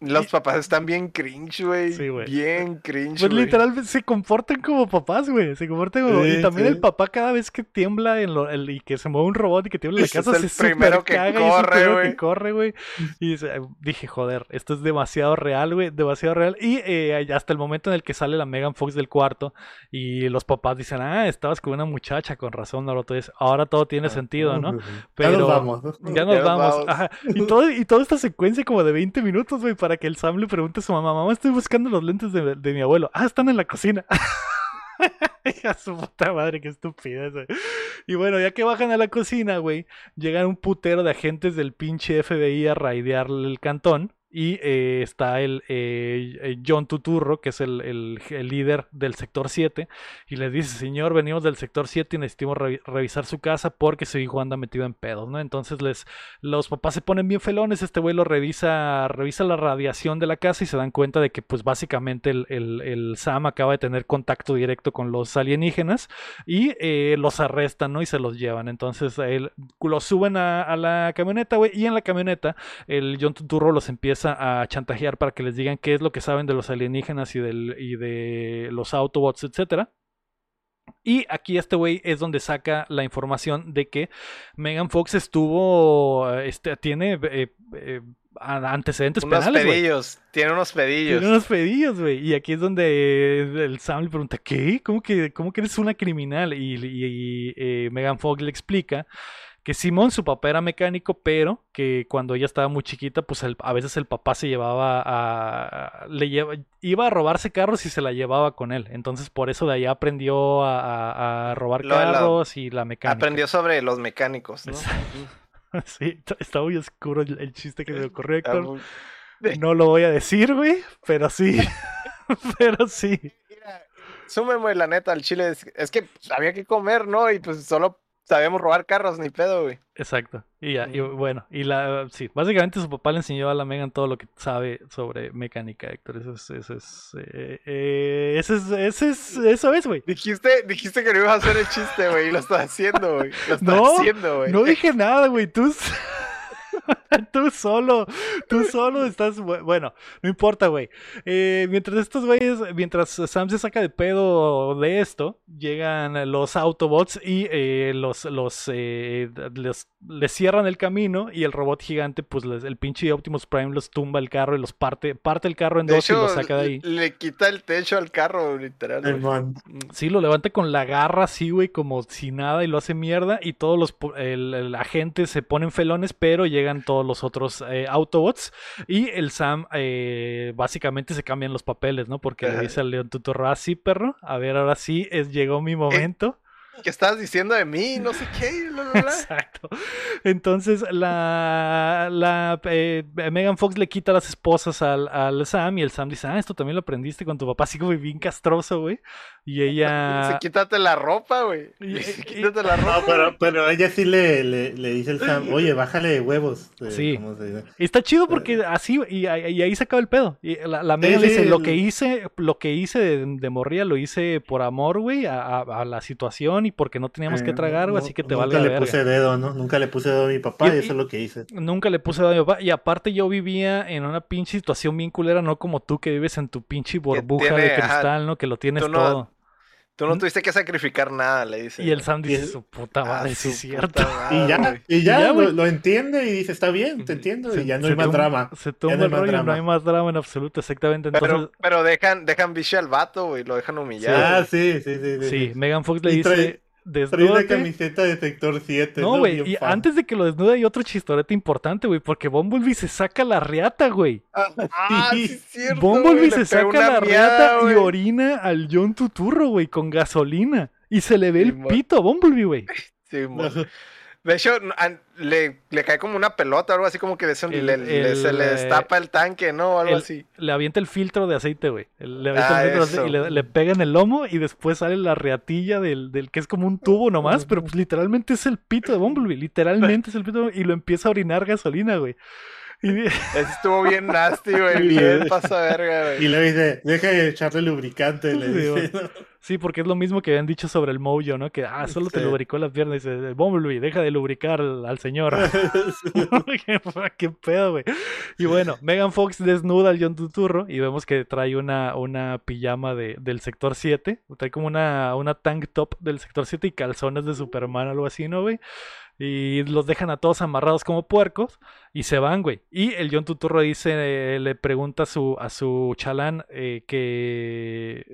Los papás están bien cringe, güey. Sí, güey. Bien cringe, Pues güey. literalmente se comportan como papás, güey. Se comportan como. y también sí. el papá, cada vez que tiembla en lo, el- y que se mueve un robot y que tiembla en la Ese es casa, el se primero que caga y es el corre, primero güey. que corre, güey. Y dice- dije, joder, esto es demasiado real, güey. Demasiado real. Y eh, hasta el momento en el que sale la Megan Fox del cuarto y los papás dicen, ah, estabas con una muchacha, con razón, Naruto. Es- Ahora todo tiene sentido, ¿no? Ya Pero- nos vamos. Ya nos Ya nos vamos. vamos. Ajá. Y, todo, y toda esta secuencia como de 20 minutos, güey, para que el Sam le pregunte a su mamá, mamá, estoy buscando los lentes de, mi abuelo. Ah, están en la cocina. Hija su puta madre, qué estupidez. Y bueno, ya que bajan a la cocina, güey, llegan un putero de agentes del pinche FBI a raidearle el cantón. Y eh, está el eh, eh, John Tuturro, que es el, el- líder del sector 7, y les dice, señor, venimos del sector 7 y necesitamos revi- revisar su casa porque su hijo anda metido en pedos, ¿no? Entonces les, los papás se ponen bien felones, este güey lo revisa, revisa la radiación de la casa y se dan cuenta de que pues básicamente el, el- Sam acaba de tener contacto directo con los alienígenas y los arrestan, ¿no? Y se los llevan. Entonces los suben a, a la camioneta, güey, y en la camioneta el John Turturro los empieza a chantajear para que les digan qué es lo que saben de los alienígenas y, del, y de los Autobots, etcétera. Y aquí este güey es donde saca la información de que Megan Fox estuvo, este, tiene eh, eh, a- antecedentes Unos penales, pedillos. Tiene unos pedillos. Tiene unos pedillos, güey. Y aquí es donde el Sam le pregunta, ¿qué? ¿Cómo que, cómo que eres una criminal? Y, y- y, eh, Megan Fox le explica que Simón, su papá era mecánico, pero que cuando ella estaba muy chiquita, pues el- a veces el papá se llevaba a... Le lleva, iba a robarse carros y se la llevaba con él. Entonces por eso de ahí aprendió a, a- a robar Lo de la- carros y la mecánica. Aprendió sobre los mecánicos, ¿no? Sí, está- muy oscuro el, el chiste que me ocurrió, Héctor. No lo voy a decir, güey, pero sí. pero sí. Mira, Súmeme la neta al chile. Es, es que había que comer, ¿no? Y pues solo sabíamos robar carros, ni pedo, güey. Exacto. Y ya, y bueno, y la sí, básicamente su papá le enseñó a la Megan todo lo que sabe sobre mecánica, Héctor. Eso es, eso es, eh, eh, eso es, eso es, eso es, güey. Dijiste, dijiste que no ibas a hacer el chiste, güey. Y lo estás haciendo, güey. Lo estás No, haciendo, güey. No dije nada, güey. Tú, tú solo, tú solo estás. bu- Bueno, no importa, güey. Eh, mientras estos güeyes, mientras Sam se saca de pedo de esto, llegan los Autobots y eh, los, los, eh, les, les cierran el camino y el robot gigante, pues les- el pinche Optimus Prime los tumba el carro y los parte, parte el carro en De dos y los saca de ahí. le quita el techo al carro, literal. güey. Simón. Sí, lo levanta con la garra así, güey, como si nada y lo hace mierda. Y todos los el, el agente se ponen felones, pero llegan todos los otros eh, Autobots. Y el Sam eh, básicamente se cambian los papeles, ¿no? Porque le dice al León Tutorro, ah, sí, perro. A ver, ahora sí, es, llegó mi momento. ¿Qué estabas diciendo de mí? No sé qué. bla, bla, bla. Exacto. Entonces la, la eh, Megan Fox le quita las esposas al, al Sam y el Sam dice, ah, esto también lo aprendiste con tu papá, así como bien castroso, güey. Y ella... Dice, quítate la ropa, güey. Quítate la ropa. No, pero, pero ella sí le, le, le dice el Sam, oye, bájale de huevos. eh, Sí. está chido porque así, y, ahí- y ahí se acaba el pedo. Y la, la Megan Sí, le dice, sí, lo el- que hice, lo que hice de, de morría lo hice por amor, güey, a, a- a la situación y porque no teníamos que Eh, tragar, güey, nu- así que te Nunca valga le verga. puse dedo, ¿no? Nunca le puse dedo a mi papá Y- y, eso es lo que hice. Nunca le puse daño a mi papá. Y aparte yo vivía en una pinche situación bien culera, no como tú que vives en tu pinche burbuja tiene- de ajá, cristal, ¿no? Que lo tienes tú no- todo. Tú no tuviste que sacrificar nada, le dice. Y el Sam dice, su puta Ah, madre, sí su es cierto. madre, Y ya, y ya, Y ya, lo, entiende y dice, está bien, te entiendo, Se- y ya no hay más drama. Se no hay el rollo, no hay más drama en absoluto, exactamente. Entonces, Pero, pero dejan, dejan biche al vato, güey. Lo dejan humillar. Ah, sí, sí, sí. sí, sí, sí. Megan Fox le Y dice, trae- Trae una camiseta de sector 7. No, güey, y fan. antes de que lo desnude hay otro chistorete importante, güey, porque Bumblebee se saca la riata, güey. Ah, sí, es cierto. Bumblebee se saca la miada, riata y orina al John Tuturro, güey, con gasolina. Y se le ve el pito a Bumblebee, güey. Sí, de hecho, le, le cae como una pelota o algo así, como que El- le- el, se le destapa el tanque, ¿no? O algo el- así. Le avienta el filtro de aceite, güey. Le avienta Ah, el filtro de aceite y le, le pega en el lomo y después sale la riatilla del, del que es como un tubo nomás, pero pues literalmente es el pito de Bumblebee. Literalmente es el pito de- y lo empieza a orinar gasolina, güey. Y, estuvo bien nasty, güey. Bien pasa verga, Y güey. le dice, deja de echarle lubricante, le dice. Sí, porque es lo mismo que habían dicho sobre el Mojo, ¿no? Que, ah, solo te lubricó la pierna. Y dice, Bumblebee, deja de lubricar al, al señor. ¿Qué, qué pedo, güey. Y bueno, Megan Fox desnuda al John Tuturro y vemos que trae una, una pijama de, del sector 7. Trae como una, una tank top del sector 7 y calzones de Superman algo así, ¿no, güey? Y los dejan a todos amarrados como puercos y se van, güey. Y el John Tuturro dice, eh, le pregunta a su, a su chalán eh, que,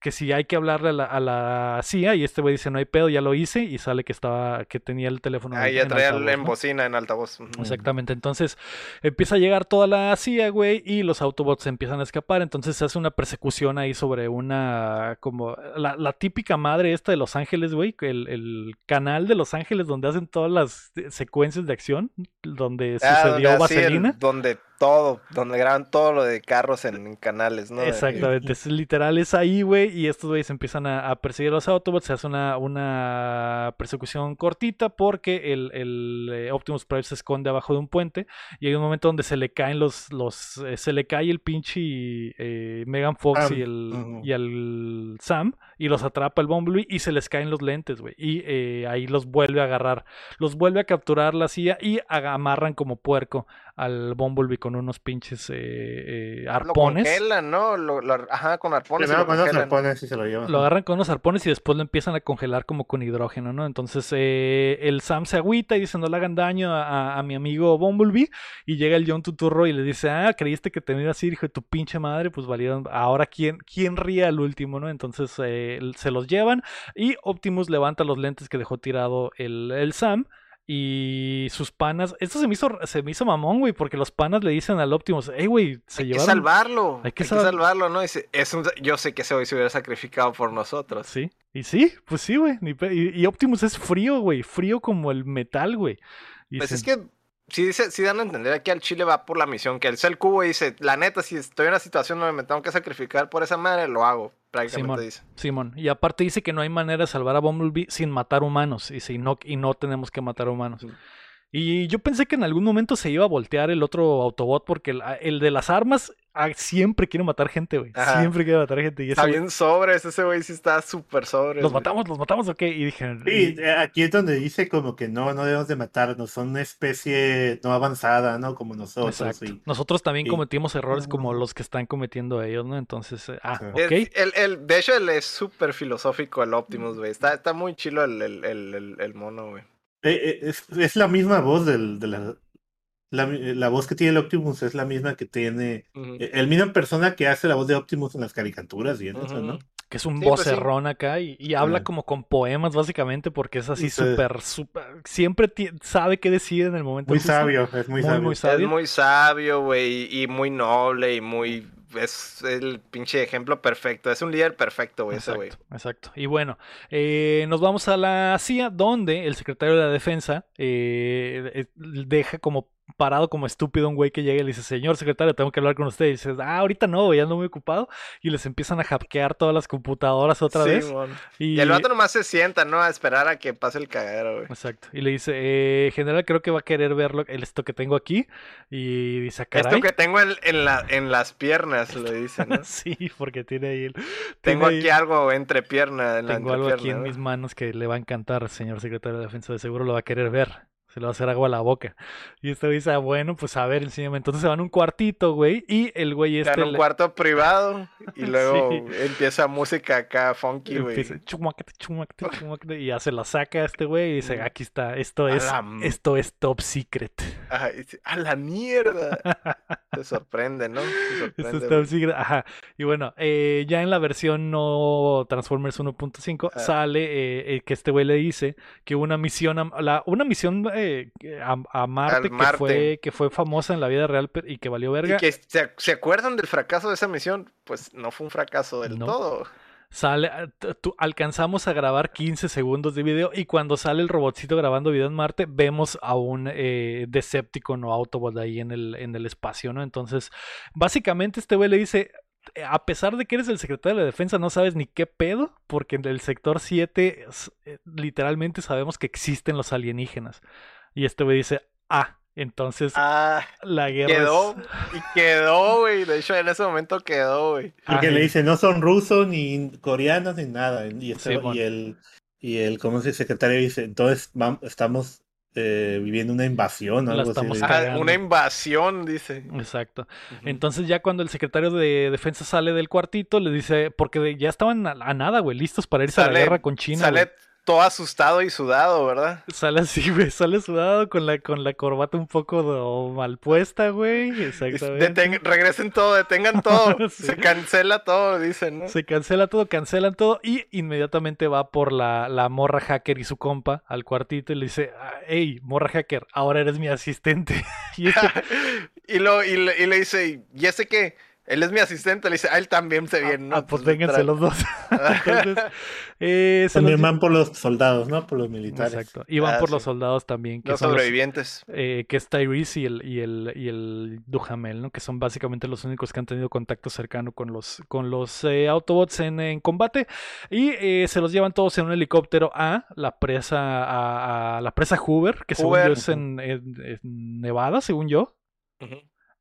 que si hay que hablarle a la, a la CIA y este güey dice, no hay pedo, ya lo hice y sale que estaba, que tenía el teléfono Ahí en- ya traía altavoz, en ¿no? bocina, en altavoz. Exactamente, entonces empieza a llegar toda la CIA, güey, y los Autobots empiezan a escapar, entonces se hace una persecución ahí sobre una, como, la, la típica madre esta de Los Ángeles, güey, el, el canal de Los Ángeles donde hacen todas las secuencias de acción, donde Ah, el- donde todo, donde graban todo lo de carros en, en canales, ¿no? Exactamente, es literal, es ahí, güey, y estos güeyes empiezan a, a perseguir a los Autobots, se hace una, una persecución cortita porque el, el, eh, Optimus Prime se esconde abajo de un puente y hay un momento donde se le caen los, los eh, se le cae el pinche eh, Megan Fox y el, y el Sam y los atrapa el Bumblebee y se les caen los lentes, güey. Y eh, ahí los vuelve a agarrar, los vuelve a capturar la CIA y amarran como puerco al Bumblebee con unos pinches eh, eh, Lo arpones. congelan, ¿no? Lo, lo- ajá, con arpones. Primero lo con los congelan. arpones y se lo llevan. Lo agarran con unos arpones y después lo empiezan a congelar como con hidrógeno, ¿no? Entonces eh, el Sam se agüita y dice no le hagan daño a, a- a mi amigo Bumblebee. Y llega el John Tuturro y le dice, ah, creíste que te iba así, hijo de tu pinche madre, pues valieron. Ahora quién, quién ríe al último, ¿no? Entonces eh, se los llevan y Optimus levanta los lentes que dejó tirado el, el Sam. Y sus panas, esto se me hizo, se me hizo mamón, güey, porque los panas le dicen al Optimus, hey, güey, se Hay que salvarlo. Hay Hay que que, sal- salvarlo, ¿no? Es un- yo sé que ese hoy se hubiera sacrificado por nosotros. Sí, y sí, pues sí, güey. Y, y Optimus es frío, güey. Frío como el metal, güey. Pues es que sí, dice, sí dan a entender que al Chile va por la misión, que alza el cubo y dice, la neta, si estoy en una situación donde me tengo que sacrificar por esa madre, lo hago. Prácticamente Simón. dice. Simón. Y aparte dice que no hay manera de salvar a Bumblebee sin matar humanos. Y, si no, y no tenemos que matar humanos. Y yo pensé que en algún momento se iba a voltear el otro Autobot porque el, el de las armas ah, siempre quiere matar gente, güey. Siempre quiere matar gente. Y Está bien sobres, ese güey sí está súper sobres. los matamos, los matamos, ok. Y dije, Sí, eh, aquí es donde dice como que no, no debemos de matarnos, son una especie no avanzada, ¿no? Como nosotros. Exacto. y- Nosotros también cometimos errores como los que están cometiendo ellos, ¿no? Entonces, eh, ah, Sí. ok. Es- el, el- de hecho, él es súper filosófico, el Optimus, güey. Está, está muy chilo el, el, el, el- el mono, güey. Eh, eh, es, es la misma voz del, de la, la, mi- la voz que tiene el Optimus es la misma que tiene eh, el misma persona que hace la voz de Optimus en las caricaturas y en eso, ¿no? Que es un Sí, pues sí. vocerrón acá y, y habla como con poemas básicamente porque es así Sí. súper, súper, siempre sabe qué decir en el momento Muy justo. sabio, es Muy, muy, sabio. muy sabio. Es muy sabio, güey, y muy noble y muy... Es el pinche ejemplo perfecto. Es un líder perfecto, güey, ese güey. Exacto, exacto. Y bueno, eh, nos vamos a la CIA, donde el secretario de la defensa eh, eh, deja como parado como estúpido un güey que llega y le dice, señor secretario, tengo que hablar con usted. Y dice, ah, ahorita no, güey, ando muy ocupado. Y les empiezan a hackear todas las computadoras otra Sí, vez. Y, Y el vato nomás se sienta, ¿no? A esperar a que pase el cagadero, güey. Exacto. Y le dice, eh, general, creo que va a querer ver lo- el- esto que tengo aquí. Y dice, "Ah, caray. Esto que tengo en, en, la, en las piernas, le dice, ¿no? sí, porque tiene ahí el... Tengo aquí algo entre pierna, en la Tengo algo aquí en mis manos que le va a encantar, señor secretario de Defensa. De seguro lo va a querer ver. Se le va a hacer agua a la boca. Y este güey dice, ah, bueno, pues a ver, enséñame. Entonces se van a un cuartito, güey. Y el güey Está este... en un cuarto privado y luego Sí. empieza música acá funky, güey. Empieza, "Chumaquete, chumaquete, chumaquete", y ya se la saca este güey y dice, Mm. aquí está, esto es, la esto es top secret. Ajá, dice, ¡A la mierda! Se sorprende, ¿no? Se Esto sorprende, es güey. top secret, ajá. Y bueno, eh, ya en la versión no Transformers 1.5 Ah. sale eh, eh, que este güey le dice que una misión la- una misión a, a Marte, que fue que fue famosa en la vida real y que valió verga. Y que se, ¿se acuerdan del fracaso de esa misión? Pues no fue un fracaso del No. todo. Sale, ah, alcanzamos a grabar 15 segundos de video y cuando sale el robotcito grabando video en Marte, vemos a un eh, Decepticon o Autobot ahí en el, en el espacio, ¿no? Entonces, básicamente este güey le dice, "Eh, a pesar de que eres el secretario de la defensa, no sabes ni qué pedo, porque en el sector 7 s- eh, literalmente sabemos que existen los alienígenas. Y este güey dice, ah, entonces Ah, la guerra quedó. es... Y quedó, güey. De hecho, en ese momento quedó, güey. Porque Ah, le dice, no son rusos, ni coreanos, ni nada. Y, este- y el, y el, ¿cómo se dice? secretario dice, entonces vam- estamos eh, viviendo una invasión o La algo así. Ah, una invasión, dice. Exacto. Entonces ya cuando el secretario de defensa sale del cuartito, le dice, porque ya estaban a, a nada, güey, listos para irse a la guerra con China. Sale güey. Todo asustado y sudado, ¿verdad? Sale así, güey, sale sudado con la, con la corbata un poco mal puesta, güey. Exactamente. deten- regresen todo, detengan todo. Sí. Se cancela todo, dicen, ¿no? Se cancela todo, cancelan todo y inmediatamente va por la, la morra hacker y su compa al cuartito y le dice, "Ah, hey, morra hacker, ahora eres mi asistente. y este, y, lo, y, le, y le dice, ¿y ese qué? Él es mi asistente. Le dice, a él también se viene, ¿no? ah, pues vénganse tra- los dos. Entonces, eh, se También lle- van por los soldados, ¿no? Por los militares. Exacto. Y van Ah, por sí. los soldados también, que Los son los- sobrevivientes. eh, que es Tyrese y el, y el, y el Duhamel, ¿no? Que son básicamente los únicos que han tenido contacto cercano con los, con los eh, Autobots en, en combate. Y eh, se los llevan todos en un helicóptero a la presa, a, a la presa Hoover, que según yo Hoover. es en, en- en Nevada, según yo. Ujú.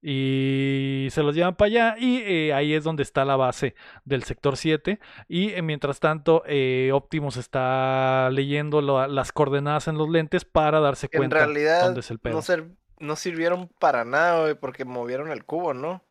Y se los llevan para allá y eh, ahí es donde está la base del sector 7. Y eh, mientras tanto, eh, Optimus está leyendo las coordenadas en los lentes para darse en cuenta realidad dónde es el pedo. no, ser- no sirvieron para nada, güey, porque movieron el cubo, ¿no?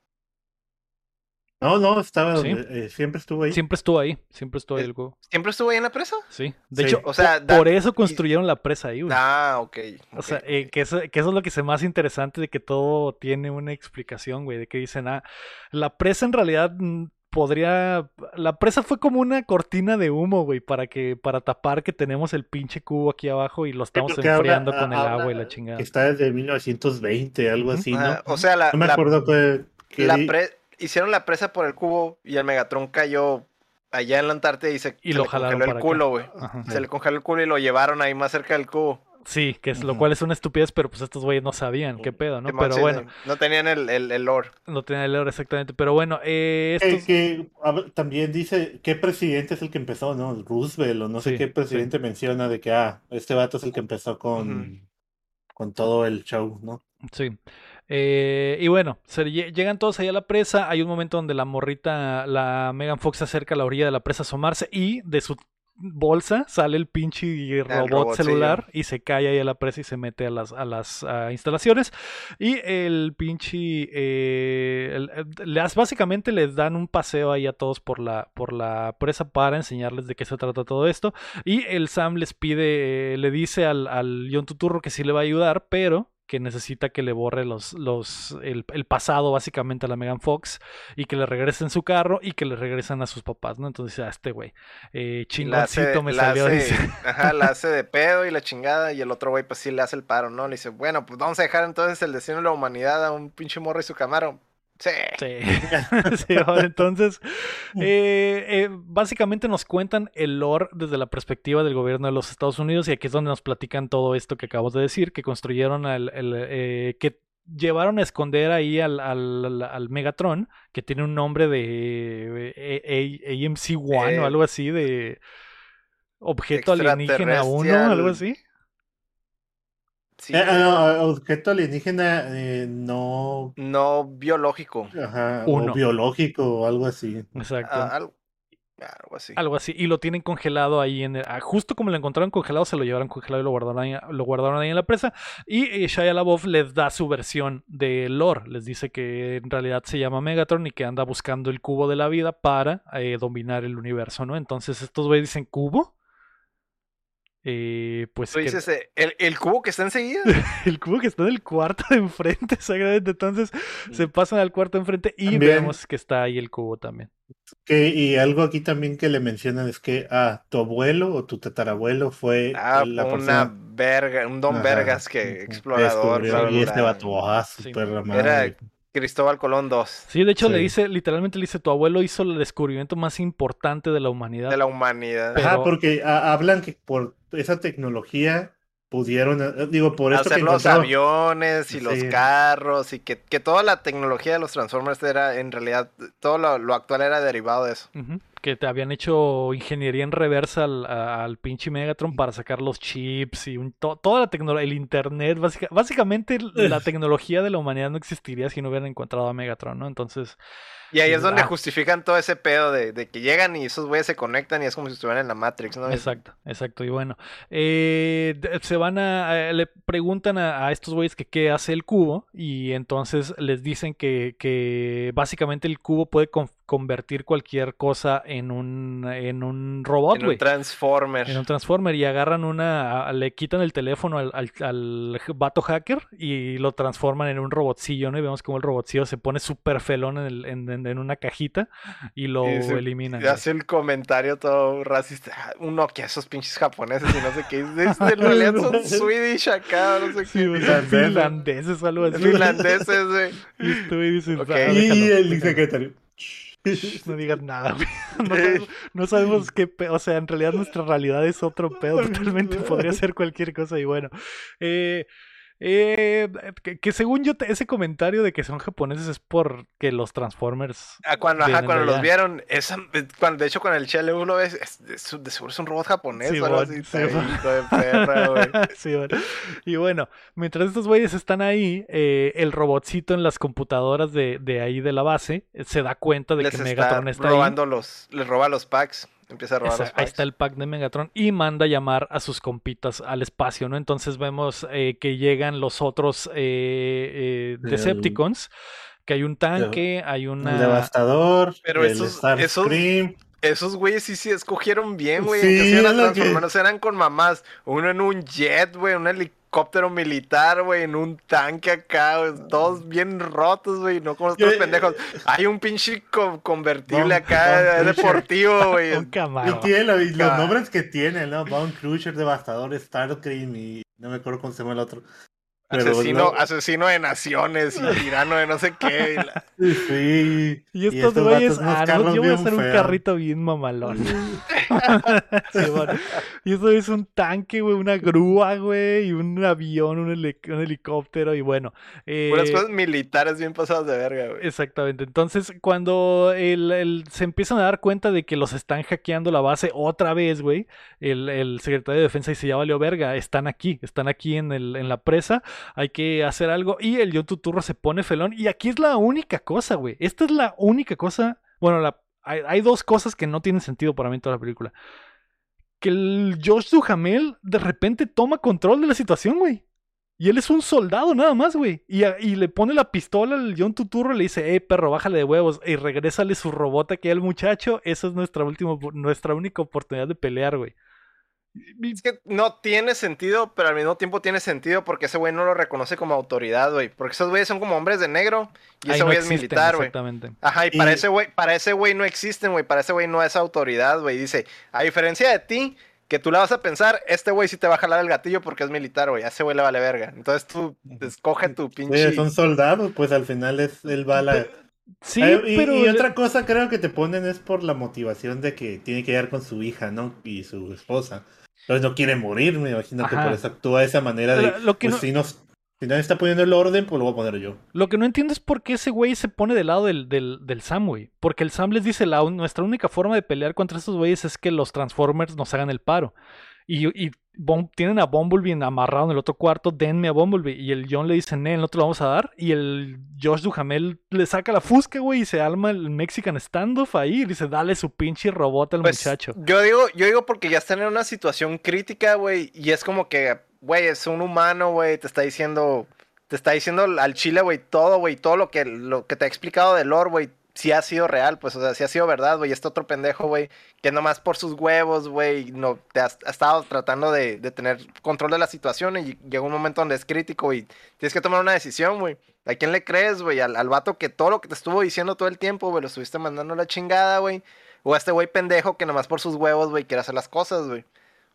No, no, estaba Sí. eh, siempre estuvo ahí. Siempre estuvo ahí, siempre estuvo ahí Eh, el cubo. ¿Siempre estuvo ahí en la presa? Sí. De Sí. hecho, O sea, da- por eso construyeron la presa ahí, güey. Ah, ok. O ok, sea, eh, que, eso, que eso es lo que se más interesante de que todo tiene una explicación, güey, de que dicen, ah, la presa en realidad mm, podría, la presa fue como una cortina de humo, güey, para que, para tapar que tenemos el pinche cubo aquí abajo y lo estamos habla- enfriando con el agua y la chingada. Que está desde 1920, algo así, ¿no? Ah, o sea, la, no me la- acuerdo que, que la pre- hicieron la presa por el cubo y el Megatron cayó allá en la Antártida y se, Y se lo le jalaron congeló el culo, güey. Se le congeló el culo y lo llevaron ahí más cerca del cubo. Sí, que es lo cual es una estupidez, pero pues estos güeyes no sabían qué pedo, ¿no? Pero bueno, No tenían el, el, el lore. no tenía el lore exactamente, pero bueno, eh, que- estos... que hab- también dice qué presidente es el que empezó, ¿no? Roosevelt o no sé Sí, qué presidente menciona de que, ah, este vato es el que empezó con, con todo el show, ¿no? Sí. Eh, y bueno, se llegan todos allá a la presa. Hay un momento donde la morrita, la Megan Fox, se acerca a la orilla de la presa a asomarse y de su bolsa sale el pinche robot robotcillo. celular y se cae ahí a la presa y se mete a las, a las instalaciones. Y el pinche. eh, el- el- básicamente les dan un paseo ahí a todos por la, por la presa para enseñarles de qué se trata todo esto. Y el Sam les pide, eh, le dice al, al John Tuturro que sí le va a ayudar, pero que necesita que le borre los, los, el, el pasado básicamente a la Megan Fox y que le regresen su carro y que le regresen a sus papás, ¿no? Entonces, a este güey, eh, hace- chingoncito me la salió, hace- dice. Ajá, la hace de pedo y la chingada. Y el otro güey, pues sí le hace el paro, ¿no? Le dice, bueno, pues vamos a dejar entonces el destino de la humanidad a un pinche morro y su camaro. Sí. Sí. Entonces, eh, eh, básicamente nos cuentan el lore desde la perspectiva del gobierno de los Estados Unidos y aquí es donde nos platican todo esto que acabamos de decir, que construyeron el, el, eh, que llevaron a esconder ahí al, al, al- Megatron, que tiene un nombre de eh, A- A- AMC-1 Eh, o algo así, de objeto alienígena 1, extraterrestrial. algo así. Sí. Eh, ah, no, objeto alienígena eh, no, No biológico. ajá, Uno. o biológico o algo así. Exacto. Ah, algo, algo así. Algo así. Y lo tienen congelado ahí en el- ah, justo como lo encontraron congelado, se lo llevaron congelado y lo guardaron ahí, lo guardaron ahí en la presa. Y eh, Shia LaBeouf les da su versión de lore. Les dice que en realidad se llama Megatron y que anda buscando el cubo de la vida para eh, dominar el universo, ¿no? Entonces estos güeyes dicen, ¿cubo? Eh, pues Tú dices, eh, ¿el, el cubo que está enseguida? el cubo que está en el cuarto de enfrente, exactamente. Entonces se pasan al cuarto de enfrente y También. vemos que está ahí el cubo también. Que, y algo aquí también que le mencionan es que ah, tu abuelo o tu tatarabuelo fue Ah, la una persona verga, un don ajá, vergas que explorador. descubrió, y este vato, ah, Sí. super Era madre. Cristóbal Colón II Sí, de hecho le dice, literalmente le dice, tu abuelo hizo el descubrimiento más importante de la humanidad. de la humanidad. Pero- Ajá, porque ah, hablan que por esa tecnología pudieron, eh, digo, por esto Hacer que los aviones y los carros y que, que toda la tecnología de los Transformers era en realidad, todo lo, lo actual era derivado de eso. Que te habían hecho ingeniería en reversa al, al pinche Megatron para sacar los chips y un- to- toda la tecnología, el internet, básica- básicamente la tecnología de la humanidad no existiría si no hubieran encontrado a Megatron, ¿no? Entonces, Y ahí es donde Ah. justifican todo ese pedo de, de que llegan y esos güeyes se conectan y es como si estuvieran en la Matrix, ¿no? exacto, exacto. Y bueno, eh, se van a, le preguntan a, a estos güeyes que qué hace el cubo y entonces les dicen que, que básicamente el cubo puede con- convertir cualquier cosa en un, en un robot, En güey. un Transformer. En un Transformer y agarran una, a- le quitan el teléfono al, al, al vato hacker y lo transforman en un robotcillo, ¿no? Y vemos como el robotcillo se pone súper felón en, el- en, en- en una cajita y lo Y se- eliminan. Y hace el comentario todo racista. "Ah, Un Nokia, esos pinches japoneses y no sé qué. Este, en realidad son Swedish acá, no sé Sí, qué. güey, son Finlandés, finlandeses o algo así. Finlandeses, güey. Y este güey dice, Ok. "Ah, Y déjalo, el déjalo". secretario. No digas nada, güey. No sabemos, no sabemos qué pe- O sea, en realidad nuestra realidad es otro pedo totalmente. Podría ser cualquier cosa. Y bueno, eh, Eh, que, que según yo, ese comentario de que son japoneses es porque los Transformers. Ah, cuando, ajá, cuando los vieron, esa, cuando, de hecho con el Chele uno ves, es, es- de seguro es un robot japonés o algo Simón, así, ahí, hijo de perra, güey. Sí, bueno. Y bueno, mientras estos güeyes están ahí, eh, el robotcito en las computadoras de, de ahí de la base eh, se da cuenta de Les que está Megatron está ahí. robando los, les roba los packs, empieza a robar Esa- los ahí está el pack de Megatron y manda a llamar a sus compitas al espacio, ¿no? Entonces vemos eh, que llegan los otros eh, eh, Decepticons, que hay un tanque, hay El una... Devastador, Pero el esos- Starscream. Esos güeyes sí, sí escogieron bien, güey. Sí, en que se iban a es lo que- transformar, no se eran con mamás. Uno en un jet, güey, un helicóptero militar, güey, en un tanque acá, güey. Todos bien rotos, güey, no como estos pendejos. Hay un pinche co- convertible acá, deportivo, güey. un Y Camaro. tiene lo- y los nombres que tiene, ¿no? Bound Crusher, Devastador, Starscream y no me acuerdo cómo se llama el otro. Pero Asesino, no- asesino de naciones y tirano de no sé qué. y la- Sí. Y estos güeyes, ah, no, yo voy a bien hacer un carrito bien mamalón. Sí, bueno. Y eso es un tanque, güey, una grúa, güey, y un avión, un, heli- un helicóptero, y bueno. eh, Puras cosas militares bien pasadas de verga, güey. Exactamente. Entonces, cuando el- el- se empiezan a dar cuenta de que los están hackeando la base otra vez, güey, el, el secretario de defensa dice, ya valió verga, están aquí, están aquí en, el, en la presa, hay que hacer algo. Y el John Tuturro se pone felón. Y aquí es la única cosa, güey. Esta es la única cosa. Bueno, hay, dos cosas que no tienen sentido para mí en toda la película. Que el Josh Duhamel de repente toma control de la situación, güey. Y él es un soldado nada más, güey. Y, le pone la pistola al John Tuturro y le dice, eh, perro, bájale de huevos. Y regrésale su robot aquí al muchacho. Esa es nuestra última, nuestra única oportunidad de pelear, güey. Es que no tiene sentido, pero al mismo tiempo tiene sentido porque ese güey no lo reconoce como autoridad, güey. Porque esos güeyes son como hombres de negro y ese no güey es militar, güey. Exactamente. Ajá, y para ese güey, para ese güey no existen, güey. Para ese güey no es autoridad, güey. Dice, a diferencia de ti, que tú la vas a pensar, este güey sí te va a jalar el gatillo porque es militar, güey. A ese güey le vale verga. Entonces tú escoge tu pinche. Oye, son soldados, pues al final es él va la. Sí, Eh, y, pero... y otra cosa creo que te ponen es por la motivación de que tiene que llegar con su hija, ¿no? Y su esposa. Entonces no quiere morir, me imagino que por eso actúa de esa manera de, Lo- que pues no- si, nos, si nadie está poniendo el orden, pues lo voy a poner yo. Lo que no entiendo es por qué ese güey se pone del lado del, del, del Sam, güey. Porque el Sam les dice, la, nuestra única forma de pelear contra estos güeyes es que los Transformers nos hagan el paro. Y, y Bum- tienen a Bumblebee amarrado en el otro cuarto, denme a Bumblebee. Y el John le dice, no, no te lo vamos a dar. Y el Josh Duhamel le saca la fusca, güey, y se alma el Mexican standoff ahí. Y dice, dale su pinche robot al Pues, muchacho. Yo digo, yo digo porque ya están en una situación crítica, güey. Y es como que, güey, es un humano, güey. Te está diciendo. Te está diciendo al chile, güey, todo, güey. Todo lo que, lo que te ha explicado de lore, güey. Sí ha sido real, pues, o sea, sí ha sido verdad, güey. Este otro pendejo, güey, que nomás por sus huevos, güey, no, te has, ha estado tratando de, de tener control de la situación y llega un momento donde es crítico, güey. Tienes que tomar una decisión, güey. ¿A quién le crees, güey? ¿Al, al vato que todo lo que te estuvo diciendo todo el tiempo, güey, lo estuviste mandando a la chingada, güey. O a este güey pendejo que nomás por sus huevos, güey, quiere hacer las cosas, güey.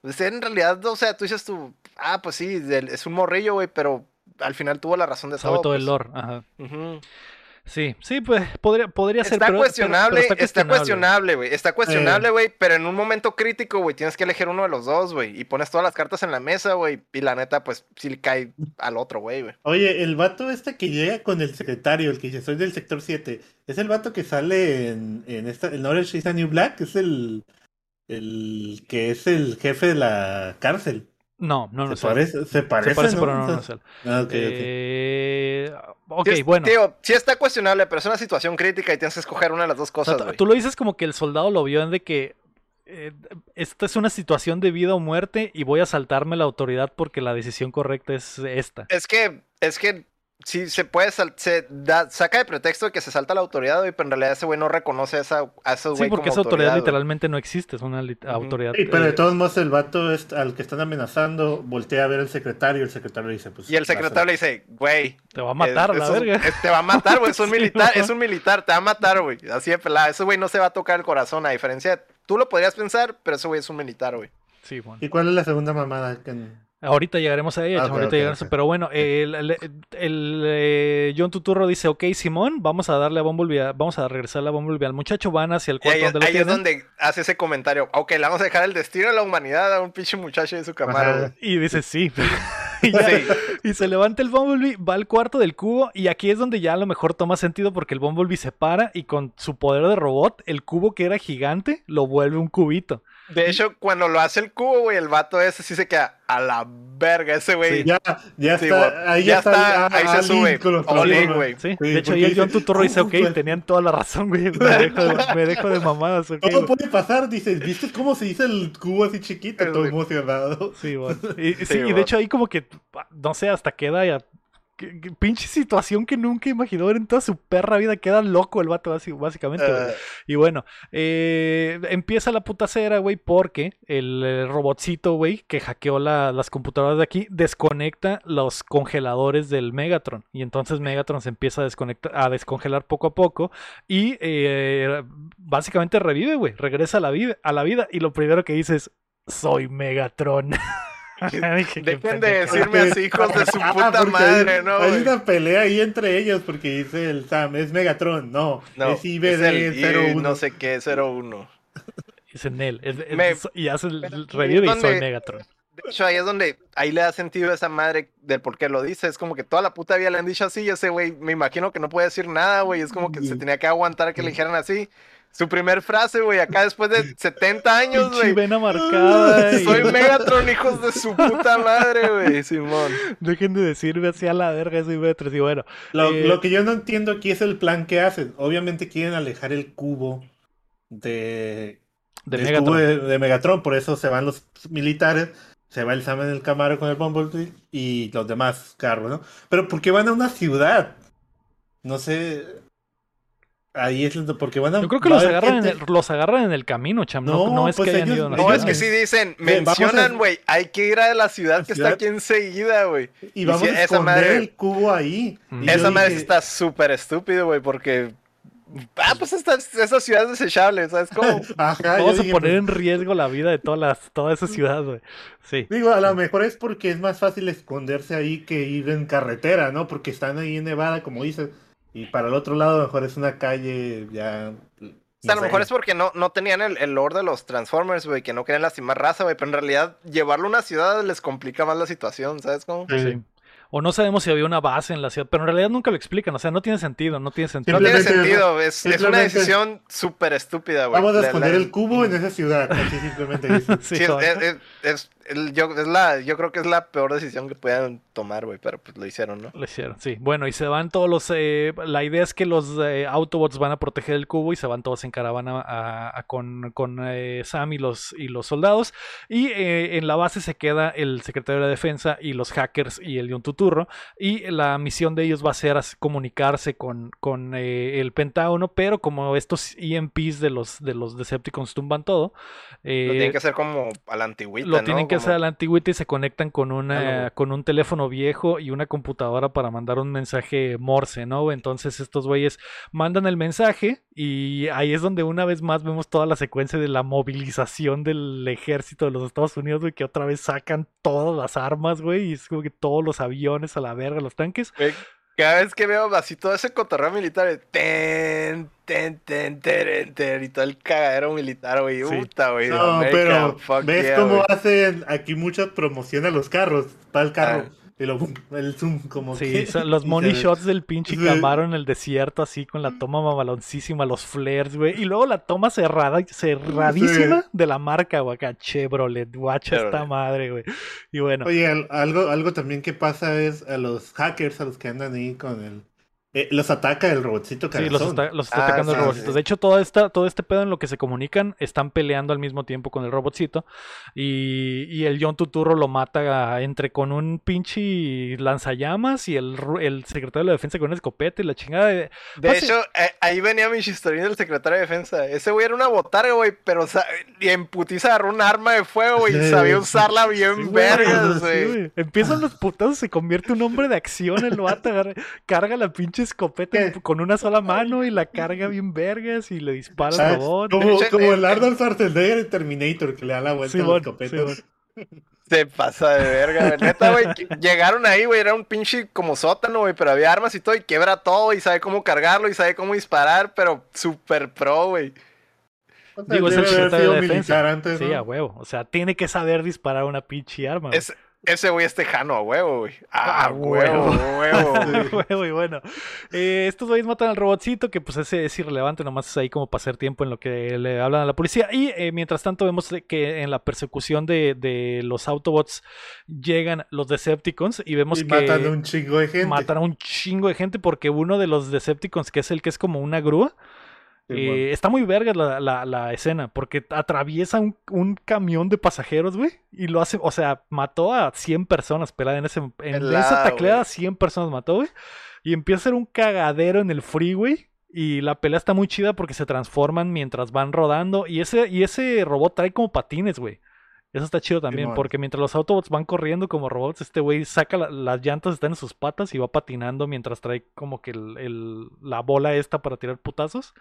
Pues en realidad, o sea, tú dices tú, ah, pues sí, es un morrillo, güey, pero al final tuvo la razón de Sabe todo pues. lore. Ajá. Sí, sí, pues podría, podría ser. Está, pero- pero- cuestionable, pero está cuestionable, güey. Está cuestionable, güey, pero en un momento crítico, güey, tienes que elegir uno de los dos, güey. Y pones todas las cartas en la mesa, güey. Y la neta, pues, sí le cae al otro, güey, güey. Oye, el vato este que llega con el secretario, el que dice soy del sector 7, es el vato que sale en, en esta, en Orange is the New Black, es el, el que es el jefe de la cárcel. No, no, no se, parece, se parece, Se parece, ¿no? pero no, no es él. Ah, ok, ok. Eh, bueno. Tío, sí está cuestionable, pero es una situación crítica y tienes que escoger una de las dos O sea, cosas, tú lo dices como que el soldado lo vio en de que eh, esta es una situación de vida o muerte y voy a saltarme la autoridad porque la decisión correcta es esta. Es que, es que sí se puede, sal- se da- saca de pretexto de que se salta la autoridad, güey, pero en realidad ese güey no reconoce a, esa, a esos Sí, porque como esa autoridad literalmente no existe, es una autoridad. Sí, pero de eh, todos modos el vato es- al que están amenazando voltea a ver al secretario y el secretario le dice pues... Y el secretario le dice, güey, te va a matar es- la esos- verga. es- te va a matar, güey, es un Sí, militar, no. es un militar, te va a matar, güey. Así de pelada, ese güey no se va a tocar el corazón, a diferencia de, tú lo podrías pensar, pero ese güey es un militar, güey. Sí, bueno. ¿Y cuál es la segunda mamada? que- Ahorita llegaremos a ella, Ah, ahorita llegaremos a-. Pero bueno, el, el- el, eh, John Tuturro dice, ok, Simón, vamos a darle a Bumblebee, a- vamos a regresarle a Bumblebee al muchacho, van hacia el cuarto ahí, donde lo ahí es donde hace ese comentario, ok, le vamos a dejar el destino de la humanidad a un pinche muchacho de su güey. Y dice, sí. y, ya- Sí. y se levanta el Bumblebee, va al cuarto del cubo y aquí es donde ya a lo mejor toma sentido porque el Bumblebee se para y con su poder de robot, el cubo que era gigante lo vuelve un cubito. De hecho, cuando lo hace el cubo, güey, el vato ese sí se queda a la verga ese, güey. Sí. Ya, ya Sí, está, güey. ahí Ya ya está, está, ah, ahí se ah, sube. Link con los All in, Transformers. güey. Sí, Sí, de hecho ahí el John Tuturro dice, "Oh, ok, pues". tenían toda la razón, güey. Me dejo de, me dejo de mamadas, ok, ¿Cómo güey. puede pasar? Dices, ¿viste cómo se hizo el cubo así chiquito? Todo emocionado. Sí, bueno. Y, sí, Sí, y de hecho ahí como que, no sé, hasta queda ya... Pinche situación que nunca imaginó ver en toda su perra vida. Queda loco el vato, básicamente. Ah, Y bueno, eh, empieza la putacera, güey, porque el robotcito, güey, que hackeó la- las computadoras de aquí, desconecta los congeladores del Megatron. Y entonces Megatron se empieza a, desconectar, a descongelar poco a poco. Y eh, básicamente revive, güey. Regresa a la, vida, a la vida. Y lo primero que dice es: Soy Megatron. Dije, "Qué Dejen de pendejo". decirme así, hijos de su Ah, puta madre, hay, ¿no? Hay una pelea ahí entre ellos porque dice el Sam, es Megatron. No, No, es es IBD el I- 01. no sé qué, 01. Es en él. es- es- Me- y hace el revive y ¿dónde- soy Megatron. De hecho, ahí es donde, ahí le da sentido a esa madre del por qué lo dice. Es como que toda la puta vida le han dicho así, y ese güey, me imagino que no puede decir nada, güey. Es como que se tenía que aguantar que le dijeran así. Su primer frase, güey, acá después de 70 años, güey. vena marcada. y- Soy Megatron, hijos de su puta madre, güey, Simón. Dejen de decirme así a la verga, soy Megatron. Y bueno, Lo, Eh, lo que yo no entiendo aquí es el plan que hacen. Obviamente quieren alejar el cubo de, de del Megatron. cubo de, de Megatron, por eso se van los militares, se va el Sam en el Camaro con el Bumblebee y los demás carros, ¿no? Pero ¿por qué van a una ciudad? No sé. Ahí es lo- porque van a. Yo creo que los agarran, en el, los agarran en el camino, cham. No, No, no es pues que hayan ellos- ido No, ellos- es que sí dicen, a- mencionan, güey, hay que ir a la ciudad que está ciudad. aquí enseguida, güey. Y y vamos si a esa esconder madre- el cubo ahí. Mm. Esa madre está súper estúpido, güey, porque... Ah, pues esta, esa ciudad es desechable, ¿sabes cómo? Ajá, Vamos a poner pues, en riesgo la vida de toda, la, toda esa ciudad, güey. Sí. Digo, a lo mejor es porque es más fácil esconderse ahí que ir en carretera, ¿no? Porque están ahí en Nevada, como dices. Y para el otro lado, a lo mejor es una calle ya. O sea, a lo mejor es porque no, no tenían el, el lore de los Transformers, güey, que no querían lastimar raza, güey, pero en realidad llevarlo a una ciudad les complica más la situación, ¿sabes cómo? sí. O no sabemos si había una base en la ciudad, pero en realidad nunca lo explican. O sea, no tiene sentido, no tiene sentido. No tiene sentido, es, es una decisión súper estúpida, güey. Vamos a esconder la- el cubo en esa ciudad. Así simplemente dicen. Sí, Sí, es, el- yo, es la, yo creo que es la peor decisión que puedan tomar, güey, pero pues lo hicieron, ¿no? Lo hicieron, sí. Bueno, y se van todos los... eh, la idea es que los eh, Autobots van a proteger el cubo y se van todos en caravana a- a- con, con eh, Sam y los, y los soldados. Y eh, en la base se queda el secretario de la defensa y los hackers y el John Y la misión de ellos va a ser comunicarse con, con eh, el Pentágono, pero como estos EMPs de los, de los Decepticons tumban todo... eh, Lo tienen que hacer como a la antigüita, lo ¿no? tienen que Como- hacer a la antigüita y se conectan con una con un teléfono viejo y una computadora para mandar un mensaje Morse, ¿no? Entonces estos güeyes mandan el mensaje y ahí es donde una vez más vemos toda la secuencia de la movilización del ejército de los Estados Unidos, güey, que otra vez sacan todas las armas, güey, y es como que todos los aviones a la verga, los tanques. Cada vez que veo así todo ese cotorreo militar, ten, ten, ten, y todo el cagadero militar, güey, Sí. puta, güey. No, pero ¿ves yeah, cómo hacen aquí mucha promoción a los carros? Para el carro. Ah. Y lo, el zoom, como Sí, que. los money shots del pinche. Camaro en el desierto, así con la toma mamaloncísima, los flares, güey. Y luego la toma cerrada, cerradísima de la marca, güey, acá, Chevrolet, guacha esta madre, güey. Y bueno, Oye, al- algo, algo también que pasa es a los hackers, a los que andan ahí con el. Eh, los ataca el robotcito sí, los está, los está Ah, atacando el sí, robotcito. sí. De hecho, todo, esta, todo este pedo en lo que se comunican, están peleando al mismo tiempo con el robotcito. Y, y el John Tuturro lo mata a- entre con un pinche lanzallamas y el, el secretario de la defensa con una escopeta y la chingada de... De Pase- hecho, eh, ahí venía mi chistorín del secretario de defensa. Ese güey era una botarga, güey, pero y en putiza agarró un arma de fuego, güey, y Sí. sabía usarla bien vergas, güey. Empiezan los putazos, se convierte un hombre de acción el vato, carga la pinche escopeta ¿Qué? con una sola mano y la carga bien vergas y le dispara al robot. como, como eh, el Arnold Schwarzenegger en Terminator que le da la vuelta a la escopeta. Se pasa de verga, güey. Neta, güey. Llegaron ahí, güey. Era un pinche como sótano, güey. Pero había armas y todo. Y quebra todo. Y sabe cómo cargarlo. Y sabe cómo disparar. Pero super pro, güey. Digo, es el secretario de defensa. militar antes, Sí, ¿no? a huevo. O sea, tiene que saber disparar una pinche arma. Es, ese güey es tejano, a huevo, güey. Ah, A huevo, huevo. Muy bueno. Eh, estos güeyes matan al robotcito, que pues ese es irrelevante, nomás es ahí como pasar tiempo en lo que le hablan a la policía. Y eh, mientras tanto vemos que en la persecución de, de los Autobots llegan los Decepticons y vemos Y que matan a un chingo de gente. matan a un chingo de gente porque uno de los Decepticons, que es el que es como una grúa, Sí, eh, bueno. está muy verga la, la- la escena, porque atraviesa un, un camión de pasajeros, güey, y lo hace, o sea, mató a 100 personas, pelada, en, ese, en esa tacleada güey. 100 personas mató, güey, y empieza a ser un cagadero en el freeway, y la pelea está muy chida porque se transforman mientras van rodando, y ese, y ese robot trae como patines, güey. Eso está chido también, porque mientras los Autobots van corriendo como robots, este güey saca la- las llantas, están en sus patas y va patinando mientras trae como que el- el- la bola esta para tirar putazos.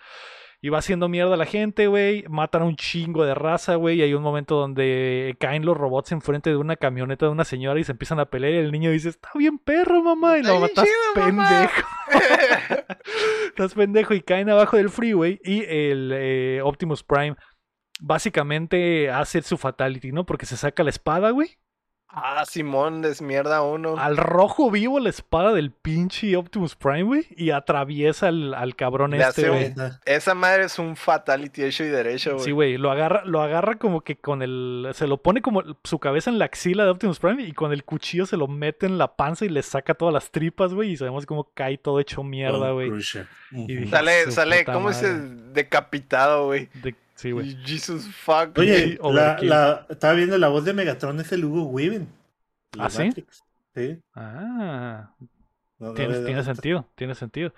Y va haciendo mierda a la gente, güey. Matan a un chingo de raza, güey. Y hay un momento donde caen los robots enfrente de una camioneta de una señora y se empiezan a pelear. Y el niño dice, está bien perro, mamá. Y lo matas chido, mamá". pendejo. Estás pendejo. Y caen abajo del freeway. Y el eh, Optimus Prime básicamente hace su fatality, ¿no? Porque se saca la espada, güey. ah, Simón, desmierda uno. Al rojo vivo la espada del pinche Optimus Prime, güey. Y atraviesa al, al cabrón Le este, güey. Esa madre es un fatality hecho y derecho, güey. Sí, güey, lo agarra, lo agarra como que con el. Se lo pone como su cabeza en la axila de Optimus Prime y con el cuchillo se lo mete en la panza y le saca todas las tripas, güey. Y sabemos cómo cae todo hecho mierda, güey. Ujú. dije, Sale, sale, ¿cómo madre. dice? Decapitado, güey. De- Sí, güey. Jesus fuck. Oye, la, la, estaba viendo la voz de Megatron, es el Hugo Weaving. ¿Ah, sí? Matrix. Sí. Ah, No, no tiene, sentido, tiene sentido.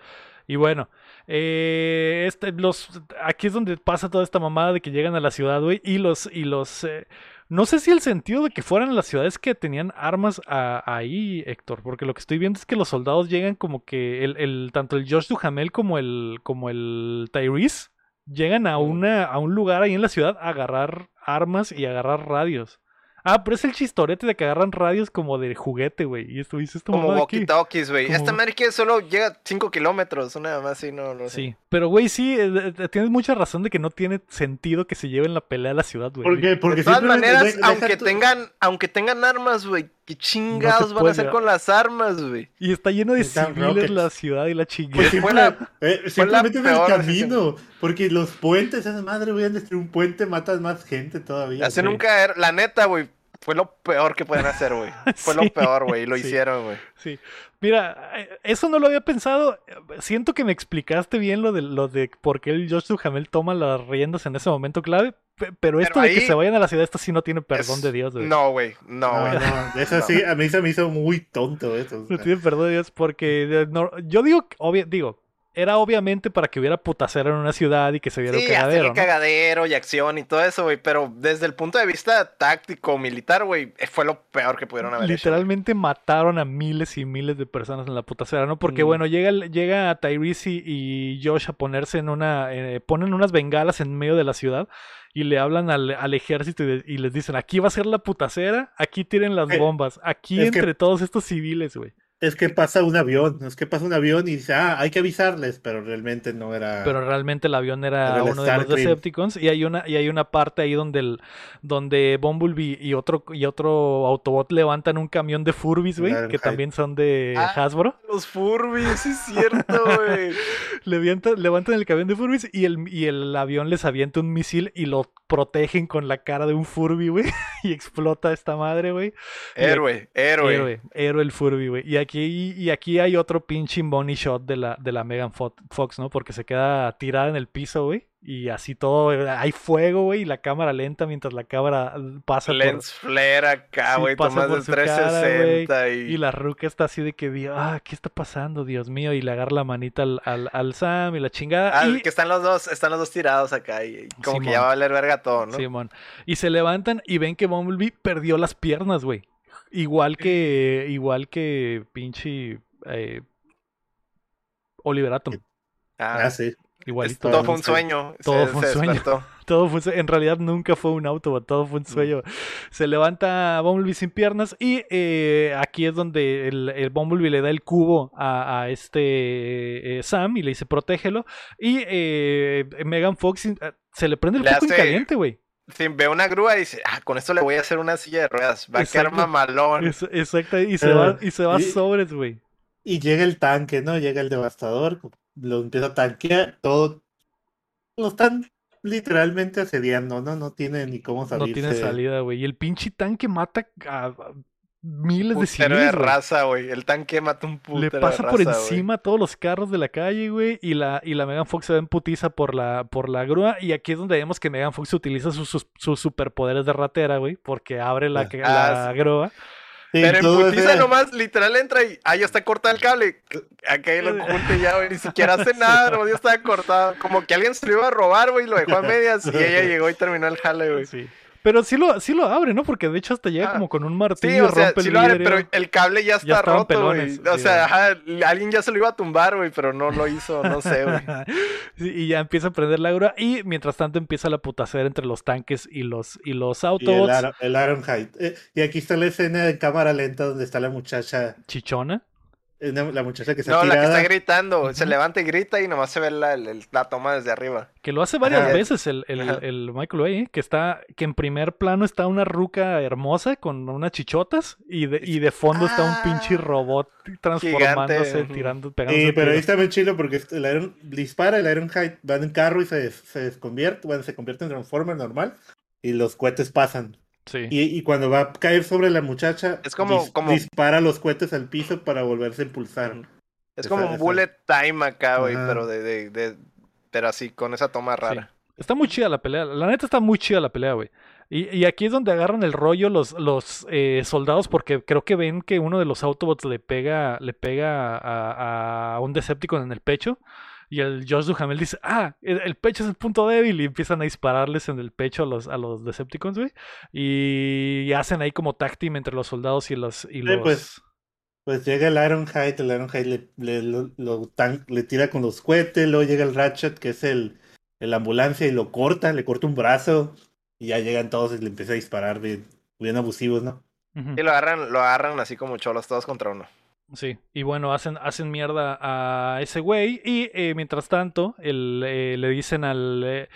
Y bueno, eh, este, los, aquí es donde pasa toda esta mamada de que llegan a la ciudad, güey, y los, y los, eh, no sé si el sentido de que fueran las ciudades que tenían armas a- ahí, Héctor, porque lo que estoy viendo es que los soldados llegan como que el, el- tanto el Josh Duhamel como el, como el Tyrese llegan a una, a un lugar ahí en la ciudad a agarrar armas y a agarrar radios. Ah, pero es el chistorete de que agarran radios como de juguete, güey. Y esto dice esta Como walkie-talkies, güey. Como- Esta madre que solo llega 5 kilómetros, una más así, no, no sé. Sí, pero güey, sí, eh, eh, tienes mucha razón de que no tiene sentido que se lleven la pelea a la ciudad, güey. Porque, porque De todas maneras, aunque tengan, aunque tengan armas, güey, ¿qué chingados van a hacer llevar. con las armas, güey? Y está lleno de Están civiles rockets. la ciudad y la chingada. Pues Fue simple- la- eh, fue la simplemente es el camino. Porque los puentes, esa madre, voy a destruir un puente, matan más gente todavía. Un caer, la neta, güey, fue lo peor que pueden hacer, güey. Fue Sí, lo peor, güey, y lo sí. hicieron, güey. Sí. Mira, eh, eso no lo había pensado. Siento que me explicaste bien lo de, lo de por qué el Josh Duhamel toma las riendas en ese momento clave. pe- Pero esto de que se vayan a la ciudad, esto sí no tiene perdón Es- de Dios, güey. No, güey, no, güey. no, eso No. sí, a mí se me hizo muy tonto eso. No tiene perdón de Dios porque no- yo digo, que obvia- digo, era obviamente para que hubiera putacera en una ciudad y que se viera Sí, un cagadero, ¿no? cagadero y acción y todo eso, güey. Pero desde el punto de vista táctico, militar, güey, eh, fue lo peor que pudieron haber hecho. Literalmente mataron a miles y miles de personas en la putacera, ¿no? Porque Mm. bueno, llega, llega Tyrese y, y Josh a ponerse en una... eh, ponen unas bengalas en medio de la ciudad y le hablan al, al ejército y, de- y les dicen, aquí va a ser la putacera, aquí tienen las bombas, aquí es que- entre todos estos civiles, güey. Es que pasa un avión, es que pasa un avión y dice, ah, hay que avisarles, pero realmente no era. Pero realmente el avión era Era el uno de los Starscream. Decepticons y hay una y hay una parte ahí donde el donde Bumblebee y otro y otro Autobot levantan un camión de Furbies, güey, que Hype. también son de Ah. Hasbro. Los Furbies, es cierto, güey. Levantan, levantan el camión de Furbies y el, y el avión les avienta un misil y lo protegen con la cara de un Furby, güey. Y explota esta madre, güey. Héroe, héroe. Héroe, héroe el Furby, güey. Y aquí, y aquí hay otro pinche money shot de la, de la Megan Fo- Fox, ¿no? Porque se queda tirada en el piso, güey. Y así todo, hay fuego, güey, y la cámara lenta mientras la cámara eh, pasa por... Lens flare acá, Sí, güey, pasa tomas por de su cara, 360 y... Y la ruca está así de que, ah, ¿qué está pasando, Dios mío? Y le agarra la manita al, al, al Sam y la chingada. Ah, y, que están los dos, están los dos tirados acá y como que ya va a valer verga todo, ¿no? Simón. Y se levantan y ven que Bumblebee perdió las piernas, güey. Igual que, igual que pinche eh, Oliver Atom. Ah, Ah, sí. Igualito. todo fue un sueño. Todo se- fue un sueño. despertó. Todo fue, en realidad nunca fue un Autobot, todo fue un sueño. Se levanta Bumblebee sin piernas y eh, aquí es donde el, el Bumblebee le da el cubo a, a este eh, Sam y le dice protégelo. Y eh, Megan Fox eh, se le prende el Le foco en caliente, güey. Sí, ve una grúa y dice, ah, con esto le voy a hacer una silla de ruedas. Va a quedar mamalón. Es- exacto, y se Eh, va, y se va y- sobres, güey. Y llega el tanque, ¿no? Llega el devastador, lo empieza a tanquear, todo. Lo están literalmente asediando, ¿no? No tiene ni cómo No salirse. tiene salida, güey. Y el pinche tanque mata a a miles de de civiles, güey. raza, güey. El tanque mata un putero Le de pasa por raza, encima a todos los carros de la calle, güey. Y la, y la Megan Fox se va en putiza por la, por la grúa. Y aquí es donde vemos que Megan Fox utiliza sus, sus, sus superpoderes de ratera, güey. Porque abre la, Ah, que- ah, la sí. grúa. Sí, Pero en putiza nomás, literal entra y, ah, ya está cortado el cable. Acá lo junte ya, güey. Ni siquiera hace nada, nomás ya estaba cortado. Como que alguien se lo iba a robar, güey, y lo dejó a medias. Y ella llegó y terminó el jale, güey. Sí. Pero sí lo, sí lo abre, ¿no? Porque de hecho hasta llega Ah. como con un martillo Sí, y o sea, rompe sí el lo abre, vidrio. pero el cable ya está roto, güey. pelones, O sí, sea, ajá, alguien ya se lo iba a tumbar, güey, pero no lo hizo, no sé, güey. Y ya empieza a prender la grúa. Y mientras tanto empieza la putacera entre los tanques y los, y los Y el, Autobots. Ar- el Ironhide. Eh, y aquí está la escena de cámara lenta donde está la muchacha, Chichona. No, la muchacha que está No, la que está gritando. Se levanta y grita y nomás se ve la, el- la toma desde arriba. Que lo hace varias Ajá. veces el, el, Michael Bay, ¿eh? que está, que en primer plano está una ruca hermosa con unas chichotas y de, y de fondo está un pinche Ah, robot transformándose, gigante, tirando, pegándose. Sí, pero ahí está bien chido porque el Iron, dispara, el Ironhide va en carro y se, se desconvierte, bueno, se convierte en Transformer normal y los cohetes pasan. Sí. Y, y cuando va a caer sobre la muchacha, Es como- dis- como- dispara los cohetes al piso para volverse a impulsar. Es Esa- como un esa- bullet time acá, güey, pero de, de, de- pero así, con esa toma rara. Está muy chida la pelea. La neta está muy chida la pelea, güey. Y, y aquí es donde agarran el rollo los, los eh, soldados porque creo que ven que uno de los Autobots le pega, le pega a, a un Decepticon en el pecho. Y el Josh Duhamel dice, ah, el, el pecho es el punto débil. Y empiezan a dispararles en el pecho a los, a los Decepticons, güey. Y, hacen ahí como tag team entre los soldados y los... Y los... pues. Pues llega el Ironhide, el Ironhide le, le, lo, lo tan- le tira con los cohetes, luego llega el Ratchet, que es el, el ambulancia, y lo corta, le corta un brazo, y ya llegan todos y le empieza a disparar bien, bien abusivos, ¿no? Y lo agarran, lo agarran así como cholos, todos contra uno. Sí, y bueno, hacen, hacen mierda a ese güey y eh, mientras tanto el, eh, le dicen al... eh,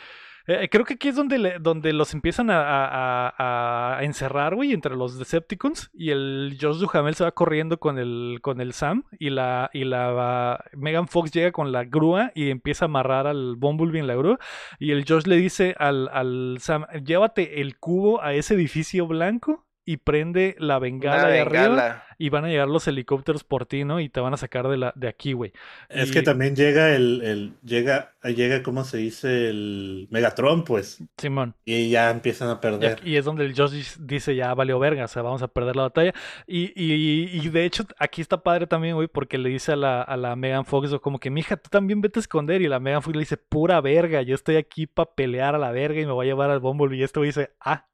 eh, creo que aquí es donde, le- donde los empiezan a, a- encerrar, güey, entre los Decepticons y el Josh Duhamel se va corriendo con el, con el Sam y la, y la Megan Fox llega con la grúa y empieza a amarrar al Bumblebee en la grúa y el Josh le dice al, al Sam, llévate el cubo a ese edificio blanco y prende la bengala de arriba y van a llegar los helicópteros por ti, ¿no? Y te van a sacar de, la, de aquí, güey. Es Y- que también llega el, el llega, llega, ¿cómo se dice? El Megatron, pues, Simón. y ya empiezan a perder. y es donde el Josh dice, ya valió verga, o sea, vamos a perder la batalla. Y, y, y de hecho, aquí está padre también, güey, porque le dice a la, a la Megan Fox, o como que, mija, tú también vete a esconder. Y la Megan Fox le dice, pura verga, yo estoy aquí para pelear a la verga y me voy a llevar al Bumblebee. Y este güey dice, ah.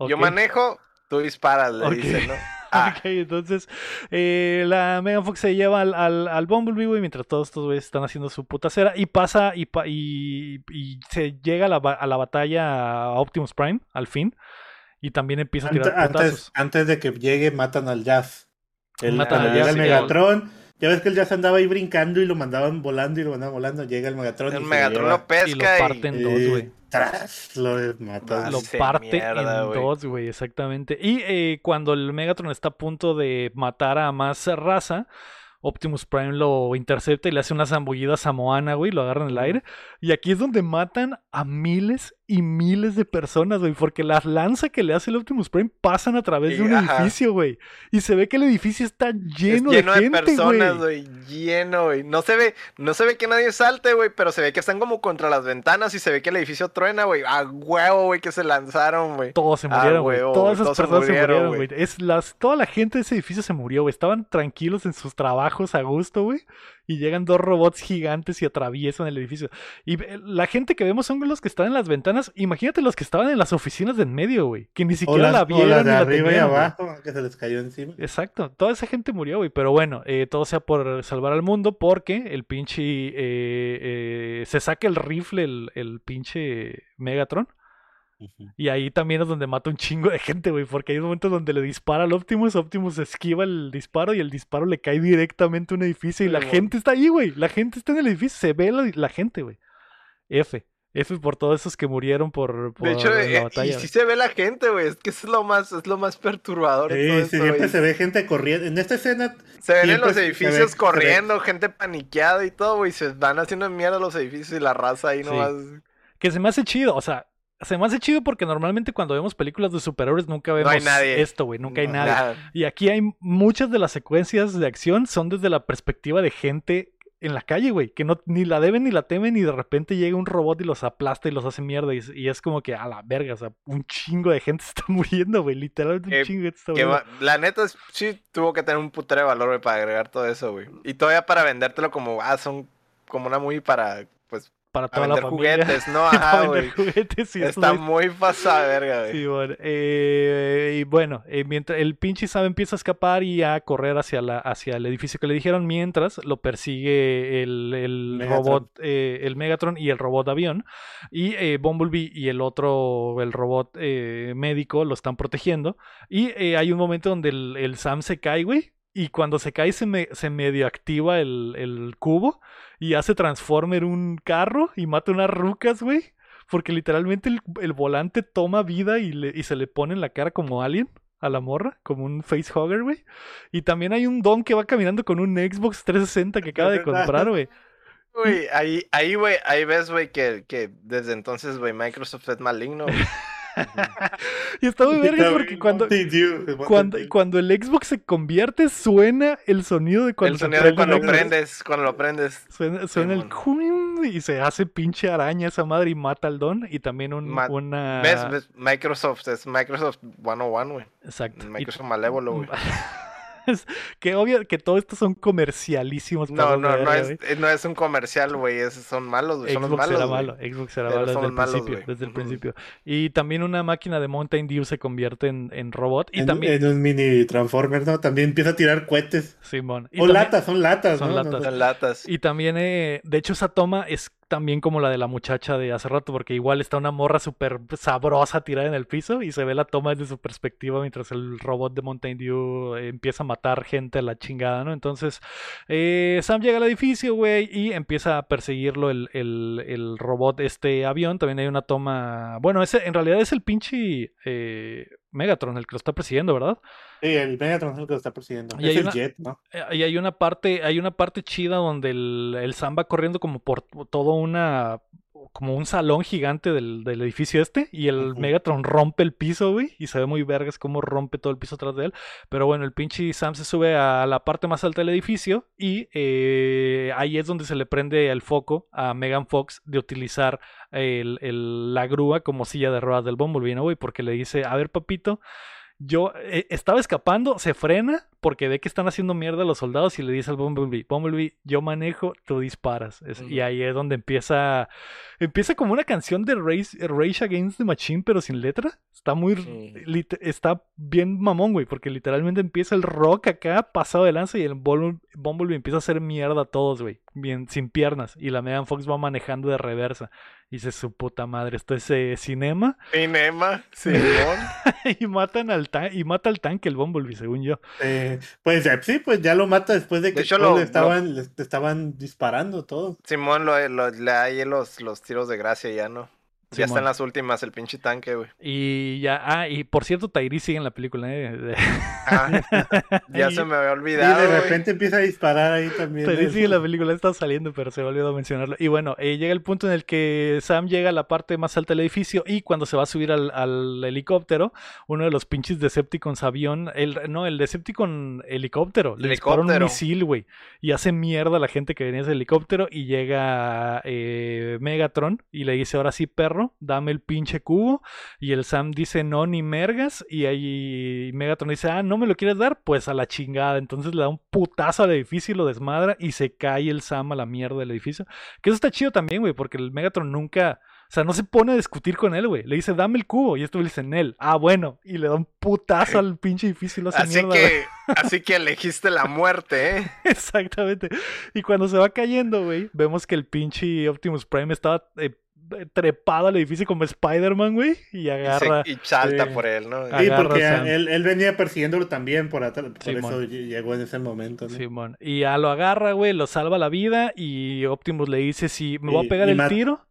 Yo ok". manejo, tú disparas, le Ok. dicen, ¿no? Ah, Ok, entonces eh, la Megan Fox se lleva al, al, al Bumblebee, güey, mientras todos estos güeyes están haciendo su putacera y pasa y, pa- y, y se llega a la, a la batalla a Optimus Prime, al fin, y también empieza a tirar Antes, putazos. antes de que llegue, matan al Jazz. El, Matan al llega Jazz, el sí, Megatron, ya ves que el Jazz andaba ahí brincando y lo mandaban volando y lo mandaban volando. Llega el Megatron. y el se Megatron lo pesca y lo y, parten en dos, y güey. Tras, lo mata. Lo parte mierda, en dos, güey, exactamente. Y eh, cuando el Megatron está a punto de matar a más raza, Optimus Prime lo intercepta y le hace una zambullida samoana, güey, lo agarra en el aire. Y aquí es donde matan a miles y miles de personas, güey, porque las lanzas que le hace el Optimus Prime pasan a través de un ajá. edificio, güey. Y se ve que el edificio está es lleno, lleno de de, gente, personas, güey. Lleno, güey. No se ve, no se ve que nadie salte, güey, pero se ve que están como contra las ventanas y se ve que el edificio truena, güey. A huevo, güey, que se lanzaron, güey. Todos se murieron, güey. Todas esas todos personas se murieron, güey. Es las, toda la gente de ese edificio se murió, güey. Estaban tranquilos en sus trabajos a gusto, güey. Y llegan dos robots gigantes y atraviesan el edificio. Y la gente que vemos son los que están en las ventanas. Imagínate los que estaban en las oficinas de en medio, güey. Que ni O siquiera las, la o vieron las ni de la arriba y güey. abajo, que se les cayó encima. Exacto, toda esa gente murió, güey. Pero bueno, eh, todo sea por salvar al mundo porque el pinche. eh, eh, se saca el rifle, el, el pinche Megatron. Y ahí también es donde mata un chingo de gente, güey. Porque hay un momento donde le dispara al Optimus, Optimus esquiva el disparo y el disparo le cae directamente a un edificio y la Sí, gente está ahí, güey. La gente está en el edificio, se ve la, la gente, güey. F. F por todos esos que murieron por, por De hecho, la eh, batalla. y sí se ve la gente, güey. Es que eso es lo más, es lo más perturbador. de todo Sí, sí, siempre güey. se ve gente corriendo. En esta escena, Se ven en los se ve- edificios se ve- corriendo, gente paniqueada y todo, güey. Se van haciendo mierda los edificios y la raza ahí Sí. nomás. Que se me hace chido, o sea, se me hace chido porque normalmente cuando vemos películas de superhéroes nunca vemos hay nadie. esto, güey, nunca hay No, nadie. Nada. Y aquí hay muchas de las secuencias de acción son desde la perspectiva de gente en la calle, güey, que no ni la deben ni la temen y de repente llega un robot y los aplasta y los hace mierda y, es- y es como que a la verga, o sea, un chingo de gente se está muriendo, güey, literalmente un chingo de gente está muriendo. la neta sí tuvo que tener un putero de valor, güey, para agregar todo eso, güey. Y todavía para vendértelo como, ah, son como una movie para, pues, Para toda la vender familia. juguetes, ¿no? Ajá, güey. juguetes y Está muy pasada, verga, güey. Sí, bueno, eh, y bueno, eh, mientras el pinche Sam empieza a escapar y a correr hacia, la, hacia el edificio que le dijeron, mientras lo persigue el, el Megatron. robot, eh, el Megatron y el robot avión, y eh, Bumblebee y el otro, el robot eh, médico, lo están protegiendo, y eh, hay un momento donde el, el Sam se cae, güey, y cuando se cae se, me- se medio activa el, el cubo y hace transformer un carro y mata unas rucas, güey. Porque literalmente el, el volante toma vida y, le- y se le pone en la cara como alien a la morra, como un facehugger, güey. Y también hay un don que va caminando con un Xbox 360 que acaba de comprar, güey. Güey, ahí, ahí, güey, ahí ves, güey, que, que desde entonces, güey, Microsoft es maligno. güey. Y está muy vergas porque cuando, cuando, cuando el Xbox se convierte, suena el sonido de cuando el sonido de cuando Xbox. prendes, cuando lo prendes. Suena, suena el cuim y se hace pinche araña esa madre y mata al don. Y también un, Ma- una. ¿Ves? ¿Ves? Microsoft es Microsoft 101, güey. Exacto. Y- Microsoft malévolo, güey. Es que obvio que todo esto son comercialísimos. No, no, no es, eh, no es un comercial, güey. Son malos, güey. Son los Xbox malos. era malo, Xbox era malo son desde el malos, principio, desde el principio. Y también una máquina de Mountain Dew se convierte en, en robot. Y en, también, en un mini Transformer, ¿no? También empieza a tirar cohetes. Simón. Y O también- latas, son latas, son ¿no? latas. Son latas. Y también, eh, de hecho, esa toma es también como la de la muchacha de hace rato, porque igual está una morra súper sabrosa tirada en el piso y se ve la toma desde su perspectiva mientras el robot de Mountain Dew eh, empieza a matar gente a la chingada, ¿no? Entonces, eh, Sam llega al edificio, güey, y empieza a perseguirlo el, el- el robot, este avión. También hay una toma. Bueno, ese en realidad es el pinche eh, Megatron el que lo está persiguiendo, ¿verdad? Sí, el Megatron es el que lo está persiguiendo. Y es hay el una- Jet, ¿no? Eh, Y hay una parte, hay una parte chida donde el, el Sam va corriendo como por todo una como un salón gigante del, del edificio este y el. Megatron rompe el piso, güey, y se ve muy vergas como rompe todo el piso atrás de él. Pero bueno, el pinche Sam se sube a la parte más alta del edificio y eh, ahí es donde se le prende el foco a Megan Fox de utilizar el- el- la grúa como silla de ruedas del Bumblebee, ¿no, güey? Porque le dice, a ver, papito, yo eh, estaba escapando, se frena porque ve que están haciendo mierda a los soldados y le dice al Bumblebee, Bumblebee, yo manejo, tú disparas. Es- Y ahí es donde empieza, empieza como una canción de Rage, Rage Against the Machine, pero sin letra. Está muy, Sí. lit- está bien mamón, güey, porque literalmente empieza el rock acá, pasado de lanza, y el Bumble- Bumblebee empieza a hacer mierda a todos, güey, bien, sin piernas. Y la Megan Fox va manejando de reversa. Y dice, su puta madre, esto es eh, cinema. Cinema, Simón. y matan al tan- y mata al tanque el Bumblebee, según yo. Eh, pues eh, sí, pues ya lo mata después de que hecho, todos lo- le estaban, le estaban disparando todos. Simón lo, lo- le da ahí los, los tiros de gracia ya, ¿no? Ya está en las últimas el pinche tanque, güey. Y ya, ah, y por cierto, Tyrese sigue en la película, ¿eh? De- Ah, ya Y- se me había Y olvidado. de repente empieza a disparar ahí también. Tyrese sigue en la película, está saliendo, pero se me olvidó mencionarlo. Y bueno, eh, llega el punto en el que Sam llega a la parte más alta del edificio y cuando se va a subir al, al helicóptero, uno de los pinches Decepticons avión, el, no, el Decepticon helicóptero, le dispara un Helicóptero. misil, güey, y hace mierda a la gente que venía en ese helicóptero y llega eh, Megatron y le dice, ahora sí, perro, dame el pinche cubo. Y el Sam dice, no, ni mergas. Y ahí Megatron dice, ah, no me lo quieres dar, pues a la chingada. Entonces le da un putazo al edificio y lo desmadra y se cae el Sam a la mierda del edificio. Que eso está chido también, güey, porque el Megatron nunca... O sea, no se pone a discutir con él, güey. Le dice, dame el cubo. Y esto le dice, él. Ah, bueno. Y le da un putazo al pinche hace Así mierda, que, así que elegiste la muerte, ¿eh? Exactamente. Y cuando se va cayendo, güey, vemos que el pinche Optimus Prime estaba eh, trepado al edificio como Spider-Man, güey, y Y, se- agarra. y salta Sí. por él, ¿no? Sí, Agarra porque él, él venía persiguiéndolo también por atrás. Por Simón. eso ll- llegó en ese momento. ¿no? Simón. Y ya lo agarra, güey, lo salva la vida y Optimus le dice, si me voy a pegar y el tiro,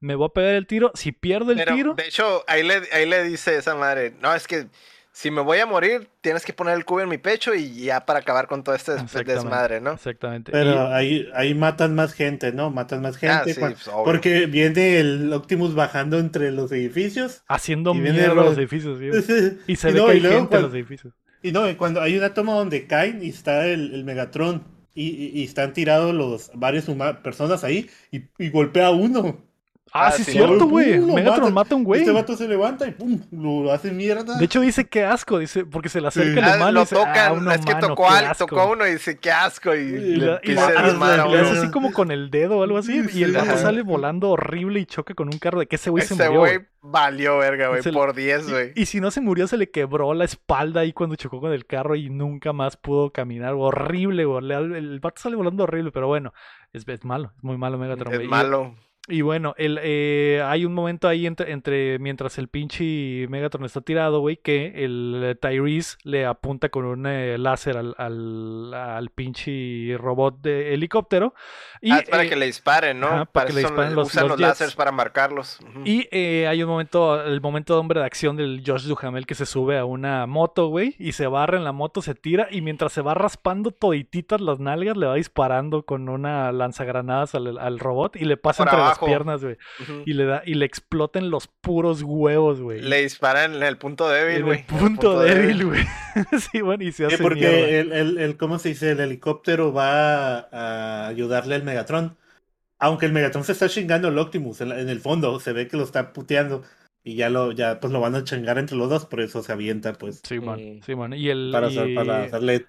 me voy a pegar el tiro, si pierdo el Pero, tiro, de hecho, ahí le, ahí le dice esa madre, no, es que si me voy a morir, tienes que poner el cubo en mi pecho y ya para acabar con todo este des- desmadre, ¿no? exactamente. Pero Y- ahí, ahí matan más gente, ¿no? Matan más gente. Ah, sí, cuan- pues, obvio. porque viene el Optimus bajando entre los edificios. haciendo mierda los- los edificios, sí. Y se Y ve no, que y hay luego gente en cuando- los edificios. Y no, cuando hay una toma donde caen y está el, el Megatron y, y- y están tirados los varias huma- personas ahí y, y golpea a uno. Ah, Ah, sí, es cierto, güey. Megatron mata a un güey. Este vato se levanta y pum, lo hace mierda. De hecho, dice que asco, dice, porque se le acerca Sí. el Ah, humano y lo dice, tocan, ah, es que tocó, qué al- tocó a uno y dice, qué asco, y, Y le le- Y empieza le- a le- hace así como con el dedo o algo así. Y el vato sale volando horrible y choca con un carro de que ese güey se Ese murió. güey güey. valió verga, güey, por 10, güey. Y si no se murió, se le quebró la espalda ahí cuando chocó con el carro y nunca más pudo caminar. Horrible, güey. El vato sale volando horrible, pero bueno, es, es malo, es muy malo Megatron. Es. Y- malo. Y bueno, el, eh, hay un momento ahí entre, entre mientras el pinche Megatron está tirado, güey, que el Tyrese le apunta con un eh, láser al, al, al pinche robot de helicóptero. Y, ah, es para eh, que le disparen, ¿no? ajá, para para que le son- disparen los- usan los los, láseres para marcarlos. Ujú. y eh, hay un momento, el momento de hombre de acción del Josh Duhamel que se sube a una moto, güey, y se barra en la moto, se tira, y mientras se va raspando todititas las nalgas, le va disparando con una lanzagranadas al, al robot y le pasa Por entre abajo. Las piernas, güey. Y le da, y le explotan los puros huevos, güey. Le disparan en el punto débil, güey. el en el punto débil, güey. sí, bueno, y se Sí, hace porque el, el, el- ¿cómo se dice? El helicóptero va a ayudarle al Megatron. Aunque el Megatron se está chingando al Optimus en, la- en el fondo, se ve que lo está puteando. Y ya lo, ya pues lo van a chingar entre los dos, por eso se avienta, pues. Sí, man, sí, man. Y, el, Para, y, hacer- para hacerle.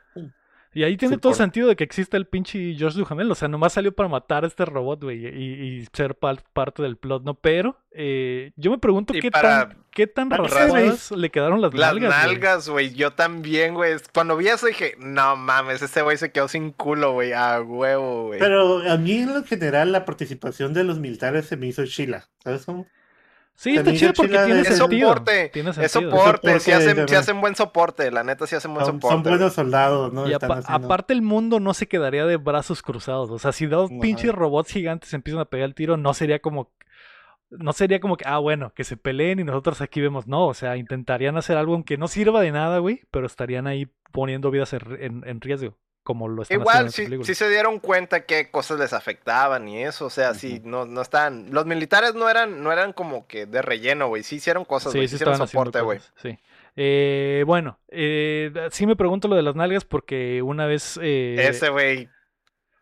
Y ahí tiene todo sentido de que exista el pinche Josh Duhamel. O sea, nomás salió para matar a este robot, güey, y, y ser parte del plot, ¿no? Pero eh, yo me pregunto Y qué, para- tan, qué tan raspadas le quedaron las, Las nalgas, güey. nalgas, güey. Yo también, güey. Cuando vi eso dije, no mames, ese güey se quedó sin culo, güey. A huevo, güey. Pero a mí en lo general la participación de los militares se me hizo chila. ¿Sabes cómo? Sí, está chido porque tiene Es sentido. soporte. Tiene Es soporte. Sí Soporte, hacen, sí hacen buen soporte. La neta, sí hacen buen Son, soporte. son buenos soldados, ¿no? Y Están apa- haciendo- aparte el mundo no se quedaría de brazos cruzados. O sea, si dos Ajá. pinches robots gigantes empiezan a pegar el tiro, no sería como... No sería como que, ah, bueno, que se peleen y nosotros aquí vemos. No, o sea, intentarían hacer algo aunque no sirva de nada, güey, pero estarían ahí poniendo vidas en, en- en riesgo, como lo están Igual, sí, sí se dieron cuenta qué cosas les afectaban y eso, o sea, sí, no, no están, los militares no eran, no eran como que de relleno, güey, sí hicieron cosas, Sí, güey, sí hicieron estaban soporte, güey. Sí. Eh, bueno, eh, sí me pregunto lo de las nalgas porque una vez... eh, Ese güey,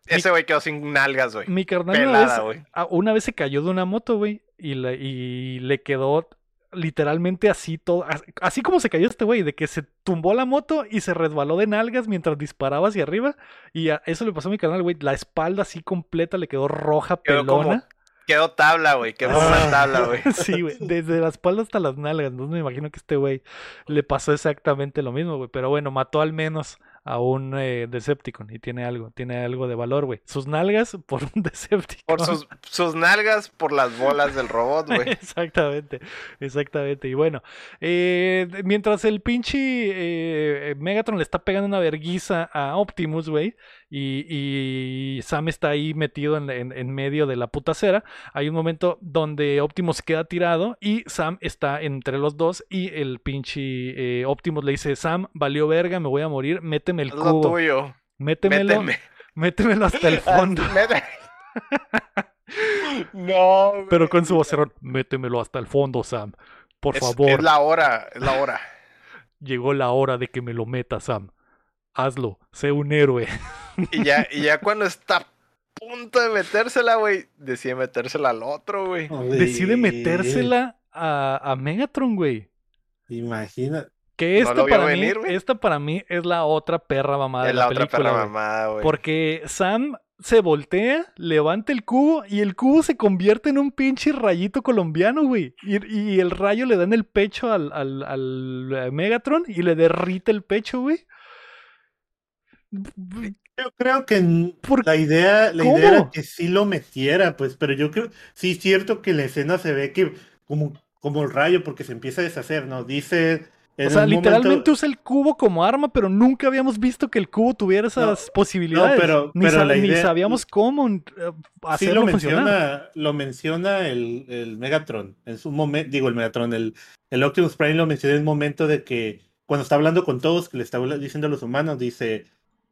ese güey quedó sin nalgas, güey. Mi carnal una Pelada, vez, güey. a- una vez se cayó de una moto, güey, y, y le quedó literalmente así todo, as- así como se cayó este güey, de que se tumbó la moto y se resbaló de nalgas mientras disparaba hacia arriba, y a- eso le pasó a mi carnal, güey, la espalda así completa le quedó roja, Quedó como- pelona. Quedó tabla, güey, quedó una Ah. tabla, güey. Sí, güey, desde la espalda hasta las nalgas, entonces me imagino que este güey le pasó exactamente lo mismo, güey, pero bueno, mató al menos a un eh, Decepticon y tiene algo, tiene algo de valor, güey. Sus nalgas por un Decepticon. Por sus, sus nalgas, por las bolas del robot, güey. Exactamente, exactamente. Y bueno, eh, mientras el pinche eh, Megatron le está pegando una verguiza a Optimus, güey, y, y Sam está ahí metido en, en- en medio de la putacera, hay un momento donde Optimus queda tirado y Sam está entre los dos y el pinche Optimus le dice, Sam, valió verga, me voy a morir, méteme el Es lo cubo, tuyo. métemelo, Méteme. métemelo hasta el fondo. No, güey. Pero con su vocerrón, métemelo hasta el fondo, Sam. Por Es- favor. Es la hora, es la hora. Llegó la hora de que me lo meta, Sam. Hazlo, sé un héroe. Y ya, y ya cuando está a punto de metérsela, güey, decide metérsela al otro, güey. Decide metérsela a, a Megatron, güey. Imagina. Que esta para venir, mí, esta para mí es la otra perra mamada Es de la, la otra película. perra mamada, güey. Porque Sam se voltea, levanta el cubo y el cubo se convierte en un pinche rayito colombiano, güey. Y, y el rayo le da en el pecho al, al- al, eh, Megatron y le derrite el pecho, güey. Yo creo que ¿Por la idea, la ¿Cómo? idea era que sí lo metiera, pues, pero yo creo, sí es cierto que la escena se ve que como, como el rayo, porque se empieza a deshacer, ¿no? Dice En O sea, literalmente momento- usa el cubo como arma, pero nunca habíamos visto que el cubo tuviera esas posibilidades. pero- ni, pero la ni sabíamos cómo Sí hacerlo lo funcionar. menciona, lo menciona el, el Megatron. En su momento, digo el Megatron, el, el Optimus Prime lo menciona en un momento de que cuando está hablando con todos, que le está diciendo a los humanos, dice, eh,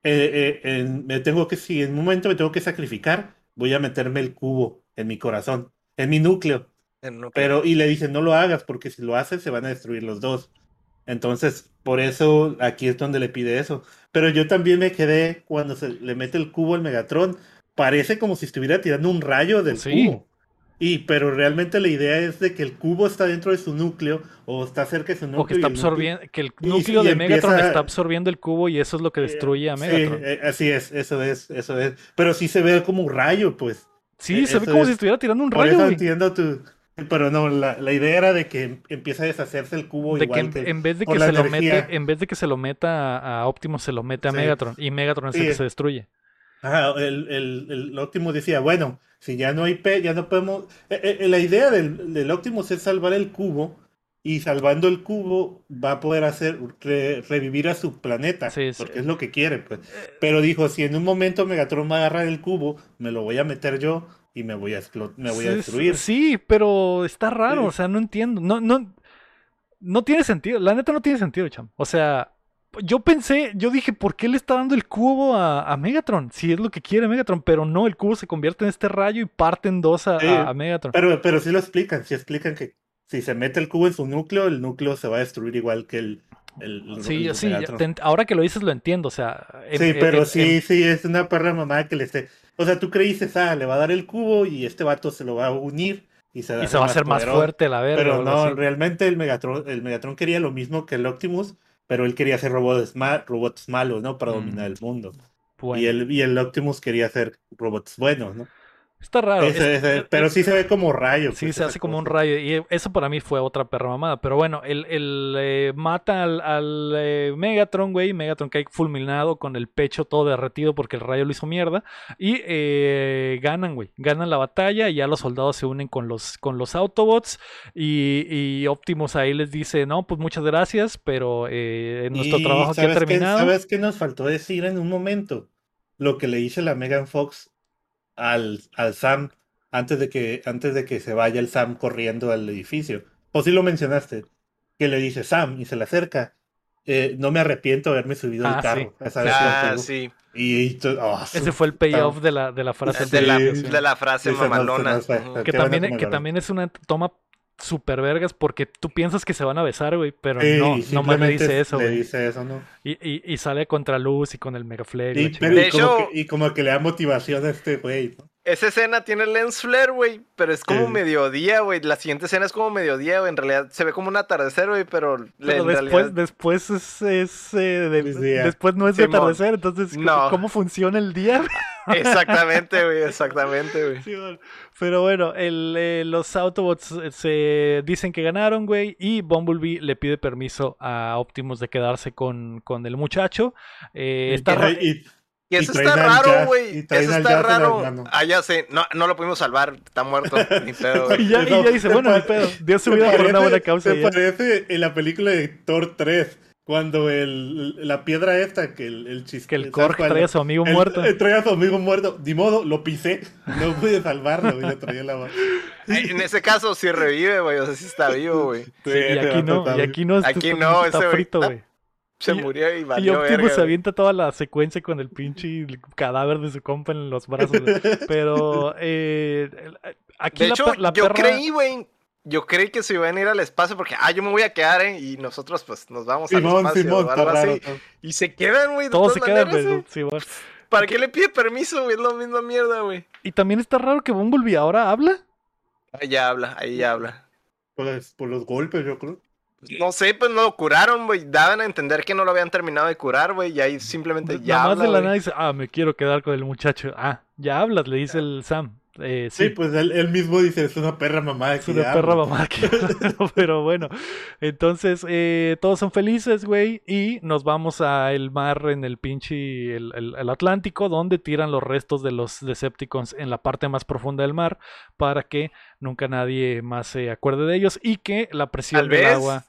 eh, en- me tengo que, si en un momento me tengo que sacrificar, voy a meterme el cubo en mi corazón, en mi núcleo. Pero, y le dicen, no lo hagas, porque si lo haces se van a destruir los dos. Entonces, por eso aquí es donde le pide eso. Pero yo también me quedé cuando se le mete el cubo al Megatron. Parece como si estuviera tirando un rayo del Sí. cubo. Y, pero realmente la idea es de que el cubo está dentro de su núcleo o está cerca de su núcleo. O que y está el núcleo- absorbiendo, que el núcleo y de Megatron empieza- está absorbiendo el cubo y eso es lo que destruye a Sí, Megatron. Sí, eh, así es, eso es, eso es. Pero sí se ve como un rayo, pues. se ve como es- si estuviera tirando un Por rayo, eso entiendo tu... Pero no, la, la idea era de que empieza a deshacerse el cubo De que igual en, que... en vez de que se lo mete, en vez de que se lo meta a, a Optimus, se lo mete a Sí. Megatron. Y Megatron es el que se destruye. Ajá, el, el, el Optimus decía, bueno, si ya no hay P, ya no podemos... eh, eh, la idea del, del Optimus es salvar el cubo y salvando el cubo va a poder hacer re- revivir a su planeta, sí. porque es lo que quiere, pues. Pero dijo, si en un momento Megatron va a agarrar el cubo, me lo voy a meter yo y me voy a, me voy a destruir. Sí, pero está raro, Sí. o sea, no entiendo. No, no, no tiene sentido. La neta no tiene sentido, cham. O sea, yo pensé, yo dije, ¿por qué le está dando el cubo a, a Megatron? Si es lo que quiere Megatron, pero no, el cubo se convierte en este rayo y parte en dos a, Sí, a- a Megatron. Pero, pero sí lo explican, sí explican que si se mete el cubo en su núcleo, el núcleo se va a destruir igual que el... el- Sí, el sí, te ahora que lo dices lo entiendo, o sea... Sí, pero sí, sí, es una perra mamá que le esté. O sea, tú creíste, ah, le va a dar el cubo y este vato se lo va a unir y se, y se va a hacer más fuerte la verga. Pero no, así. realmente el Megatron, el Megatron quería lo mismo que el Optimus, pero él quería hacer robots, ma- robots malos, ¿no? Para Mm. dominar el mundo. Bueno, Y, el, y el Optimus quería hacer robots buenos, ¿no? Está raro. Es- pero sí se ve como rayo. Sí, pues, se hace como un rayo. Y eso para mí fue otra perra mamada. Pero bueno, él, eh, mata al, al, eh, Megatron, güey. Megatron cae fulminado con el pecho todo derretido porque el rayo lo hizo mierda. Y eh, ganan, güey. Ganan la batalla y ya los soldados se unen con los, con los Autobots. Y, y Optimus ahí les dice, no, pues muchas gracias, pero nuestro Y trabajo aquí ha ¿sabes qué- terminado. ¿Sabes qué nos faltó decir en un momento? Lo que le dice la Megan Fox al, al Sam antes de que antes de que se vaya el Sam corriendo al edificio. O sí lo mencionaste, que le dice Sam y se le acerca. eh, no me arrepiento de haberme subido Ah, al carro. sí. Esa vez Ah, sí. Y, y tú- oh, Ese fue el payoff de la, de la frase. De la, de la frase mamalona. Que también, que también es una toma super vergas porque tú piensas que se van a besar, güey, pero Sí, no, nomás le dice eso, Le güey. dice eso, ¿no? Y, y, y sale contra luz y con el mega flare. y Y, De hecho- y como que le da motivación a este güey. ¿no? Esa escena tiene lens flare, güey, pero es como Sí. mediodía, güey. La siguiente escena es como mediodía, güey. En realidad se ve como un atardecer, güey, pero, Pero después, realidad... después es, es, eh, de- después no es Simón. atardecer, entonces ¿cómo- No. ¿cómo funciona el día? Exactamente, güey, exactamente, güey. Sí, bueno. Pero bueno, el, eh, los Autobots eh, se dicen que ganaron, güey, y Bumblebee le pide permiso a Optimus de quedarse con, con el muchacho. Eh, Y está que- y- Y eso está raro, güey. Eso está en raro. Ah, ya sé. No, no lo pudimos salvar. Está muerto. Ni pedo, güey. y, ya, y ya dice, bueno, ni pedo, dio su vida por una buena causa. Me parece en la película de Thor 3, cuando el, la piedra esta, que el, el chiste. Que el Korg trae a su amigo muerto. trae a su amigo muerto. Ni modo, lo pisé. No pude salvarlo. Y le traía la mano. En ese caso sí revive, güey. O sea, sí está vivo, güey. Sí, y aquí no, y aquí no, Aquí está- no, está ese güey frito, güey. Se Y- murió y Y valió Optimus verga, se avienta toda la secuencia con el pinche cadáver de su compa en los brazos. güey. Pero eh, aquí De la, hecho, per- la yo perra... creí, güey. Yo creí que se iban a ir al espacio porque, ah, yo me voy a quedar, ¿eh? Y nosotros, pues, nos vamos al Simón, espacio Simón, algo raro. así. Y se quedan, güey. Todos se quedan, pero güey. sí. ¿Para qué le pide permiso, güey? Es la misma mierda, güey. Y también está raro que Bumblebee ahora habla. Ahí ya habla, ahí ya habla. Pues, por los golpes, yo creo. No sé, pues no lo curaron, güey. Daban a entender que no lo habían terminado de curar, güey. Y ahí simplemente ya Nada más habla, de la nada dice, ah, me quiero quedar con el muchacho. Ah, ya hablas, le dice el Sam. Eh, Sí, sí, pues él, él mismo dice: es una perra mamá. es una perra mamá que... Pero bueno, entonces eh, todos son felices, güey, y nos vamos a el mar en el pinche, el, el- el Atlántico, donde tiran los restos de los Decepticons en la parte más profunda del mar, para que nunca nadie más se acuerde de ellos y que la presión del vez. agua...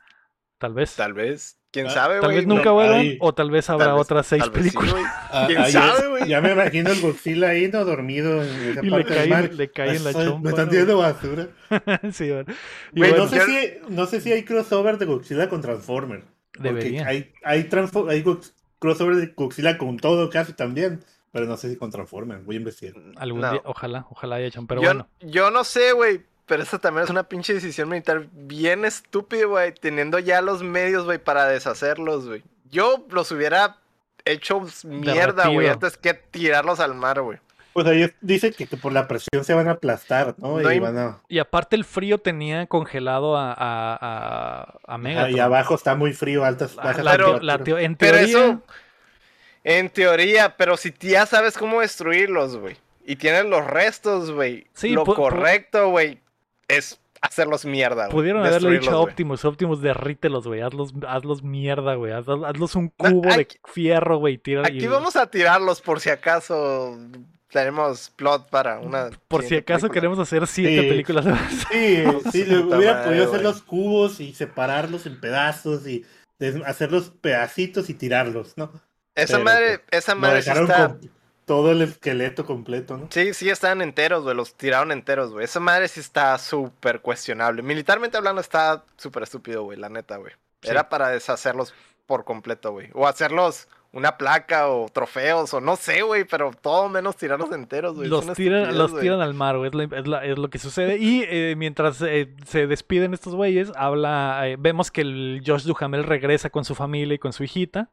Tal vez. Tal vez. ¿Quién Ah, sabe, Tal güey? vez nunca No, vuelvan, ahí- o tal vez habrá tal vez- otras seis tal sí, películas. Ah, ¿Quién ahí sabe, güey? Ya me imagino el Godzilla ahí, ¿no? Dormido en esa Y le parte del cae- mar. le cae en la chompa, Me están ¿no? tirando basura. sí, bueno. Güey, bueno, no, sé si, no sé si hay crossover de Godzilla con Transformer. Porque Debería. Hay, hay, transfo- hay crossover de Godzilla con todo casi también. Pero no sé si con Transformer. Voy a investigar. algún no. día, ojalá, ojalá haya hecho, pero yo, bueno. yo no sé, güey. Pero esa también es una pinche decisión militar bien estúpida, güey. Teniendo ya los medios, güey, para deshacerlos, güey. Yo los hubiera hecho mierda, güey, antes que tirarlos al mar, güey. Pues ahí dice que, que por la presión se van a aplastar, ¿no? No y van a... Y aparte el frío tenía congelado a, a, a, a y abajo está muy frío, altas, bajas la- Pero- la teo- en Pero teoría, eso, en teoría, pero si ya sabes cómo destruirlos, güey, y tienes los restos, güey, Sí, lo correcto, güey, es hacerlos mierda, güey. pudieron haberle dicho a. Optimus, Optimus, derrítelos, güey, hazlos, hazlos mierda, güey, haz- hazlos un No, cubo de fierro, güey, tira Aquí y- vamos a tirarlos por si acaso tenemos plot para una. Por si acaso película. queremos hacer siete Sí. películas más. Sí, sí, le hubiera madre, podido hacer los cubos y separarlos en pedazos y hacerlos pedacitos y tirarlos, ¿no? Esa pero, madre, esa Lo madre sí está. con todo el esqueleto completo, ¿no? Sí, sí estaban enteros, güey. Los tiraron enteros, güey. Esa madre sí está súper cuestionable. Militarmente hablando, está súper estúpido, güey, la neta, güey. Sí. Era para deshacerlos por completo, güey. O hacerlos una placa o trofeos o no sé, güey, pero todo menos tirarlos enteros, güey. Los tiran, los tiran al mar, güey. Es lo que sucede. Y eh, mientras eh, se despiden estos güeyes, habla. eh, vemos que el Josh Duhamel regresa con su familia y con su hijita.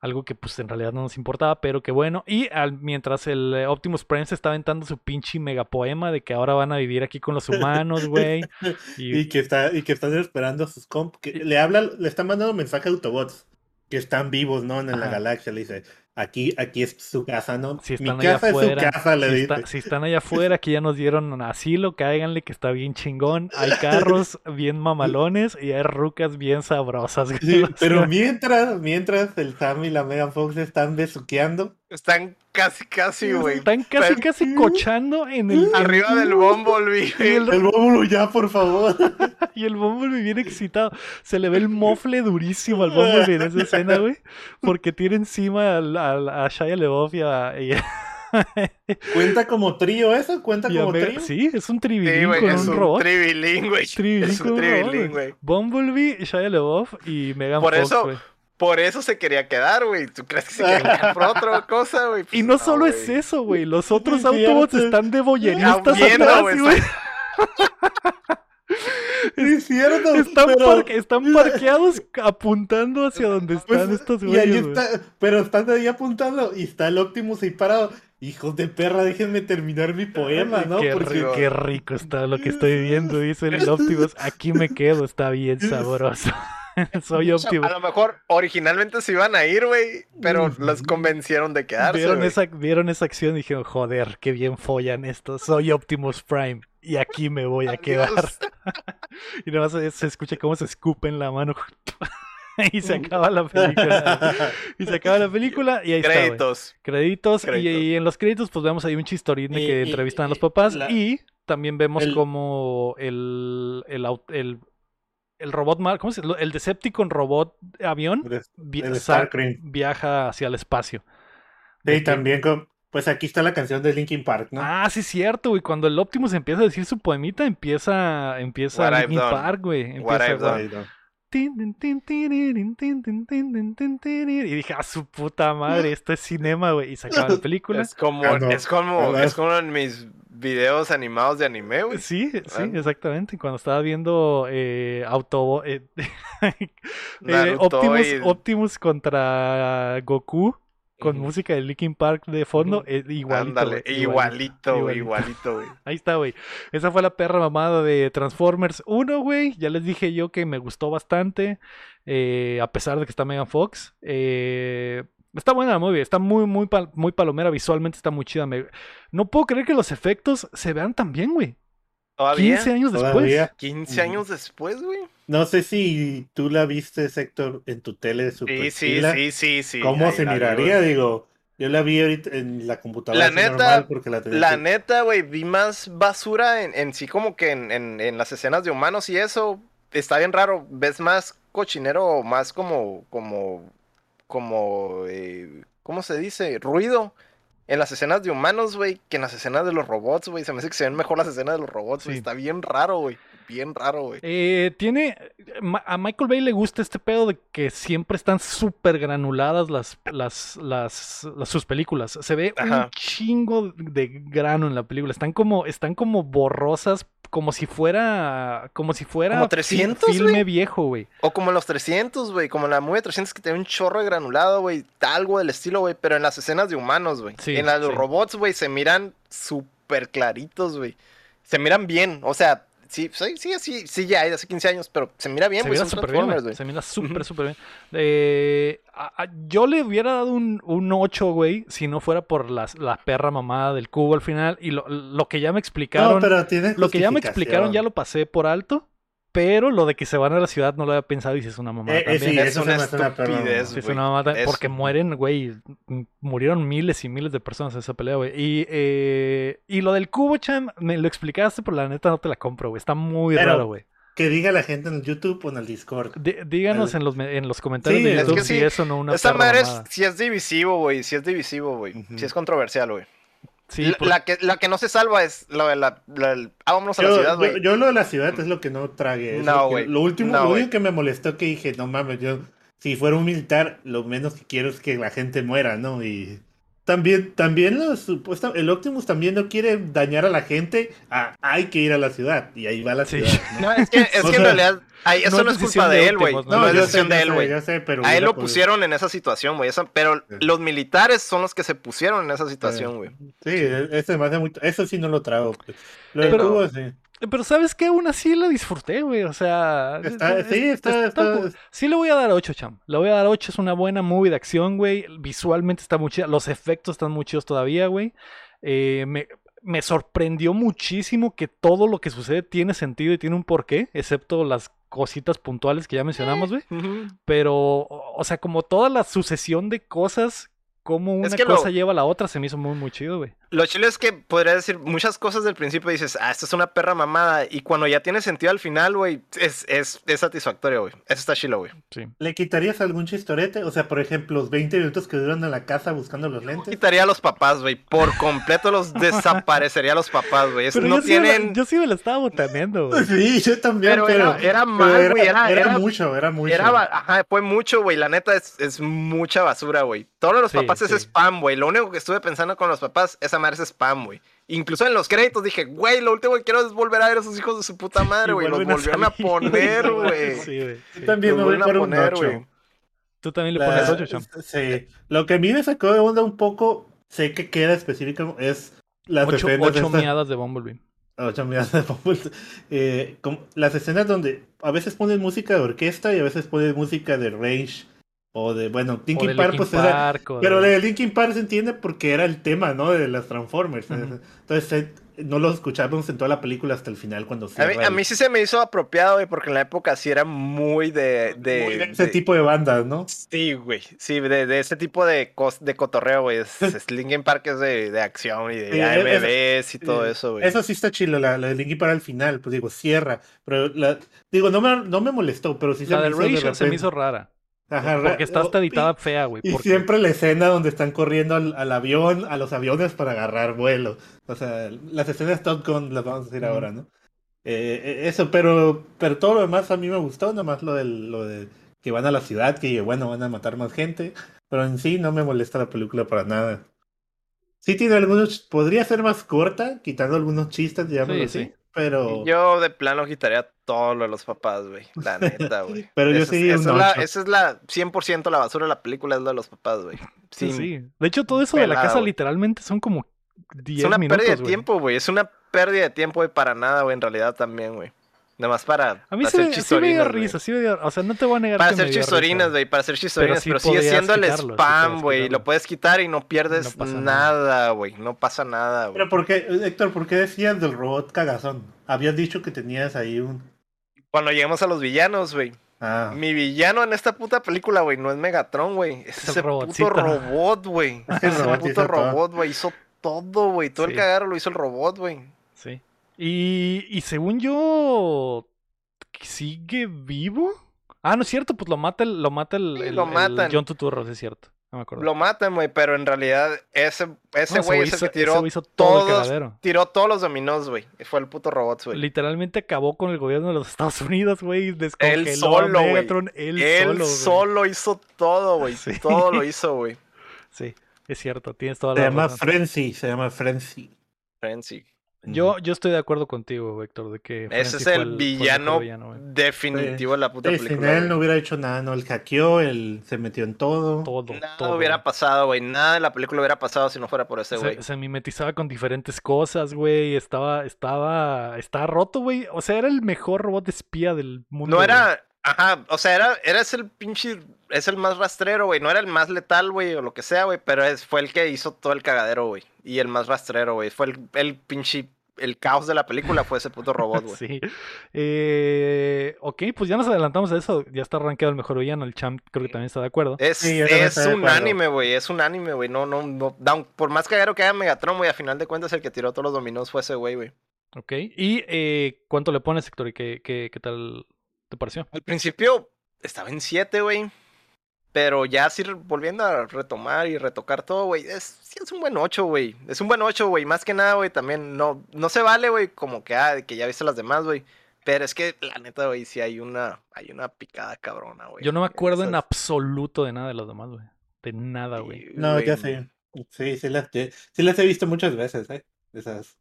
Algo que pues en realidad no nos importaba, pero que bueno. Y al- mientras el eh, Optimus Prime se está aventando su pinche megapoema de que ahora van a vivir aquí con los humanos, güey. Y, Y que está, y que están esperando a sus comp, que le hablan, le están mandando mensaje a Autobots que están vivos, ¿no? En la galaxia. Le dice, aquí, aquí es su casa, ¿no? si Mi están allá casa es su afuera, casa, le si, está- si están allá afuera, que ya nos dieron asilo, cáiganle que está bien chingón. Hay carros bien mamalones y hay rucas bien sabrosas. Sí, pero mientras, mientras el Sam y la Megan Fox están besuqueando, Están casi, casi, güey. Están casi, Pero- casi cochando en el. Arriba del Bumblebee, el, el bóbulo ya, por favor. y el Bumblebee bien excitado. Se le ve el mofle durísimo al Bumblebee en esa escena, güey. Porque tiene encima al- al- a, Shia LaBeouf y a. y a- ¿Cuenta como trío eso? ¿Cuenta como Meg- trío? Sí, es un Sí, tribilín güey, con es un un robot. tribilín, güey. Tribilín Es un tribilín, güey. güey. Bumblebee, Shia LaBeouf y Megan Por Fox, eso- güey. Por eso se quería quedar, güey. ¿Tú crees que se quería quedar por otra cosa, güey? Y Pues no solo es eso, güey. Los otros Autobots cierto. están de boyeristas viendo, atrás, güey, es cierto. Están, pero- están parqueados apuntando hacia donde están pues, estos y ahí güeyes. güey. está, pero están ahí apuntando y está el Optimus ahí parado. Hijos de perra, déjenme terminar mi poema, ¿no? qué, Porque qué rico está lo que estoy viendo, dice el Optimus. Aquí me quedo, está bien sabroso. Soy Optimus. A lo mejor originalmente se iban a ir, güey, pero los convencieron de quedarse. Vieron esa, vieron esa acción y dijeron, joder, qué bien follan estos. Soy Optimus Prime y aquí me voy a quedar. Y nada más se, escucha cómo se escupe en la mano. y se acaba la película. Y se acaba la película y ahí está. güey. Créditos. Créditos, y- Créditos. Y, en los créditos pues vemos ahí un chistorín de que y- entrevistan a los papás la- y también vemos el- como el, el, el, el robot, mar- ¿cómo se llama? El Decepticon robot avión vi- el viaja hacia el espacio. Sí, que- también con. Pues aquí está la canción de Linkin Park, ¿no? Ah, sí es cierto, güey. Cuando el Optimus empieza a decir su poemita, empieza, empieza What Linkin. Park, güey. What Empieza, I've done. Y dije, a su puta madre, esto es cinema, güey. Y se acaba la película. Es como, Ah, no. es como, Ah, es como en mis videos animados de anime, güey. Sí, sí, Ah. exactamente. Cuando estaba viendo eh, Autobo- eh, eh, Optimus, y- Optimus contra Goku con música de Linkin Park de fondo, eh, igualito. Ándale, igualito, igualito. igualito, güey. Ahí está, güey. Esa fue la perra mamada de Transformers 1, güey. Ya les dije yo que me gustó bastante, eh, a pesar de que está Megan Fox. Eh, está buena la movie, está muy, muy, pal- muy palomera, visualmente está muy chida. me- No puedo creer que los efectos se vean tan bien, güey. ¿Todavía? 15 años después. Todavía. 15 años después, güey. No sé si tú la viste, Héctor, en tu tele de Super Sí, sí, Chila. sí, sí, sí. ¿Cómo ahí se vi, miraría? Digo, yo la vi ahorita en la computadora La neta, normal porque la tenía La aquí. neta, güey, vi más basura en, en sí como que en, en- en las escenas de humanos y eso. Está bien raro. Ves más cochinero, más como, como, como, eh, ¿cómo se dice? Ruido en las escenas de humanos, güey, que en las escenas de los robots, güey. Se me hace que se ven mejor las escenas de los robots, güey. Sí. Está bien raro, güey. Bien raro, güey. Eh, tiene. A Michael Bay le gusta este pedo de que siempre están súper granuladas las, las, las, las- sus películas. Se ve un Ajá. chingo de grano en la película. Están como, están como borrosas, como si fuera. Como si fuera ¿Como fi- 300, filme viejo, güey. O como los 300, güey. Como la movie 300 que tiene un chorro de granulado, güey. Algo del estilo, güey. Pero en las escenas de humanos, güey. Sí, en las de sí. robots, güey, se miran súper claritos, güey. Se miran bien. O sea, sí, sí, sí, sí, sí, ya hace 15 años, pero se mira bien, se güey. mira súper bien, güey. Se mira súper, súper bien. Eh, a- a- yo le hubiera dado un, un 8, güey, si no fuera por las, la perra mamada del cubo al final. Y lo, lo que ya me explicaron. No, pero tiene Lo que ya me explicaron ya lo pasé por alto. Pero lo de que se van a la ciudad no lo había pensado y si es una mamada Eh, eh, también. sí, Es eso una estupidez, es una mamada Es- porque mueren, güey. Murieron miles y miles de personas en esa pelea, güey. Y, eh, y lo del cubo, Chan, me lo explicaste, pero la neta no te la compro, güey. Está muy Pero- raro, güey. Que diga la gente en el YouTube o en el Discord. Dí- Díganos El- en los, en los comentarios Sí, de es YouTube que si sí, eso no una Esa madre es, sí es divisivo, güey. Sí es divisivo, güey. Sí es controversial, güey. Sí, la, por- la que, la que no se salva es la de la, la- el- Ah, vámonos a la Yo, ciudad, yo, güey. yo lo de la ciudad es lo que no tragué. No, lo güey. Lo último, No, lo único que me molestó que dije, no mames, yo si fuera un militar, lo menos que quiero es que la gente muera, ¿no? Y también, también los supuesta- el Optimus también no quiere dañar a la gente. Ah, hay que ir a la ciudad. Y ahí va la Sí. ciudad. ¿no? No, es que, es que en sea, realidad. Ay, eso no no, es culpa de de él, güey. No, ¿no? es decisión sé, de él, güey. A él lo podido- pusieron en esa situación, güey. Pero Sí. los militares son los que se pusieron en esa situación, güey. Sí, ese me hace muy- eso sí no lo trago. pues. Lo del Pero- cubo, sí. Pero ¿sabes qué? Aún así la disfruté, güey. O sea... Está- es- sí, es- está- está-. Sí le voy a dar 8, cham. Le voy a dar 8. Es una buena movie de acción, güey. Visualmente está muy chida. Los efectos están muy chidos todavía, güey. Eh, me, me sorprendió muchísimo que todo lo que sucede tiene sentido y tiene un porqué, excepto las cositas puntuales que ya mencionamos, güey. Pero, o sea, como toda la sucesión de cosas, como una que lo- cosa lleva a la otra, se me hizo muy, muy chido, güey. Lo chile es que podría decir muchas cosas del principio dices, ah, esto es una perra mamada. Y cuando ya tiene sentido al final, güey, es, es, es satisfactorio, güey. Eso está chilo, güey. Sí. ¿Le quitarías algún chistorete? O sea, por ejemplo, los 20 minutos que duran en la casa buscando los lentes. Quitaría a los papás, güey. Por completo los desaparecería a los papás, güey. Es- No yo, sí me tienen. yo sí me la estaba botaneando, güey. Sí, yo también, Pero pero, era- mal, güey, era- era- mucho, era mucho. Era, ajá, fue mucho, güey. La neta es, es mucha basura, güey. Todo lo de los Sí, papás es sí. spam, güey. Lo único que estuve pensando con los papás, esa madre es spam, güey. Incluso en los créditos dije, güey, lo último que quiero es volver a ver a esos hijos de su puta madre, güey. Los volvieron a, poner, güey. Sí, güey. sí. También Los me voy vuelven a poner, ocho. güey. Tú también le La- pones 8, cham. Sí. Lo que a mí me sacó de onda un poco, sé que queda específico, es las 8, escenas de esta- miadas de Bumblebee. Ocho miradas de Bumblebee. Eh, como las escenas donde a veces ponen música de orquesta y a veces ponen música de range o de, bueno, Linkin de Park, Linkin pues era, Park, o Pero de- de Linkin Park se entiende porque era el tema, ¿no? De las Transformers. Ujú. Entonces eh, no lo escuchábamos en toda la película hasta el final cuando A mí, cierra a el- mí sí se me hizo apropiado, güey, porque en la época sí era muy de. de, muy de ese de- tipo de bandas, ¿no? Sí, güey. Sí, de, de ese tipo de, cos- de cotorreo, güey. Es, es Linkin Park es de, de acción y de Sí, AMVs y todo eso, güey. Eso sí está chido, la, la de Linkin Park al final, pues digo, cierra. Pero la, digo, no me, no me molestó, pero sí se La me del hizo de Rage se me hizo rara. Ajá, Porque está hasta y- editada fea, güey. Y porque- siempre la escena donde están corriendo al, al avión, a los aviones para agarrar vuelo. O sea, las escenas Top Gun las vamos a decir ahora, ¿no? Eh, eh, eso, pero, pero todo lo demás a mí me gustó, nomás lo, del, lo de que van a la ciudad, que bueno, van a matar más gente. Pero en sí no me molesta la película para nada. Sí tiene algunos, podría ser más corta, quitando algunos chistes, digámoslo Sí, así. sí. Pero, Yo de plano quitaría todo lo de los papás, güey. La neta, güey. Pero yo Esa sí, es- un esa, es la, esa es la 100% la basura de la película, es lo de los papás, güey. Sí, sí. De hecho, todo eso de la casa literalmente son como 10 Es una minutos, pérdida de tiempo, güey. Es una pérdida de tiempo, güey, para nada, güey, en realidad también, güey. Nada más para A mí sí hacer me, sí me dio risa, sí me dio... O sea, no te voy a negar Para que hacer risa. güey, para hacer chistorinas, sí pero, sigue siendo el spam, güey. lo puedes quitar y no pierdes No nada, güey. No pasa nada, güey. pero ¿por qué, Héctor, por qué decías del robot cagazón? Habías dicho que tenías ahí un... Cuando lleguemos a los villanos, güey. Ah, Mi villano en esta puta película, güey, no es Megatron, güey. Es el ese robotcito. puto robot, güey. Es Ese robot puto robot, güey. Hizo todo, güey. Todo Sí. el cagadero lo hizo el robot, güey. Sí. Y, y según yo, sigue vivo. Ah, no es cierto, pues lo mata el, lo mata el, Sí, el- lo el matan. John Tuturro, sí es cierto. No me acuerdo. Lo matan, güey, pero en realidad ese No, ese güey es hizo- el que tiró hizo todo el todos, cagadero. tiró todos los dominós, güey. Fue el puto robot, güey. Literalmente acabó con el gobierno de los Estados Unidos, güey. Descongeló Él solo, a güey. Megatron. Él, Él solo, hizo todo, güey. Sí. Todo lo hizo, güey. Sí, es cierto, tienes toda Se la llama razón. Frenzy, se llama Frenzy. Frenzy. Yo, yo estoy de acuerdo contigo, Héctor, de que Ese es el villano definitivo de la puta Sí, sin película. él no hubiera hecho nada, no, él hackeó, él se metió en todo. Todo, Nada todo. hubiera pasado, güey. Nada de la película hubiera pasado si no fuera por ese güey. Se, se mimetizaba con diferentes cosas, güey. Estaba, estaba, estaba roto, güey. O sea, era el mejor robot espía del mundo. No era. Ajá, o sea, era, eres el pinche. Es el más rastrero, güey. No era el más letal, güey, o lo que sea, güey. Pero es, fue el que hizo todo el cagadero, güey. Y el más rastrero, güey. Fue el, el pinche. El caos de la película fue ese puto robot, güey. Sí. Eh, ok, pues ya nos adelantamos a eso. Ya está rankeado el mejor villano. El champ creo que también está de acuerdo. Es, Sí, es un acuerdo. anime, güey. Es un anime, güey. No, no, no. da un- por más cagadero que haya Megatron, güey. A final de cuentas, el que tiró todos los dominós fue ese güey, güey. Ok. ¿Y eh, cuánto le pones, Héctor? ¿Y qué, qué, qué tal te pareció? Al principio estaba en 7, güey. Pero ya así volviendo a retomar y retocar todo, güey. Es, sí, es un buen 8, güey. Es un buen 8, güey. Más que nada, güey. También no, no se vale, güey. Como que, ah, que ya viste las demás, güey. Pero es que la neta, güey, sí hay una, hay una picada cabrona, güey. Yo no me acuerdo en absoluto de nada de los demás, güey. De nada, güey. sí, No, ya sé. Sí, sí las, sí las he visto muchas veces, ¿eh? Esas.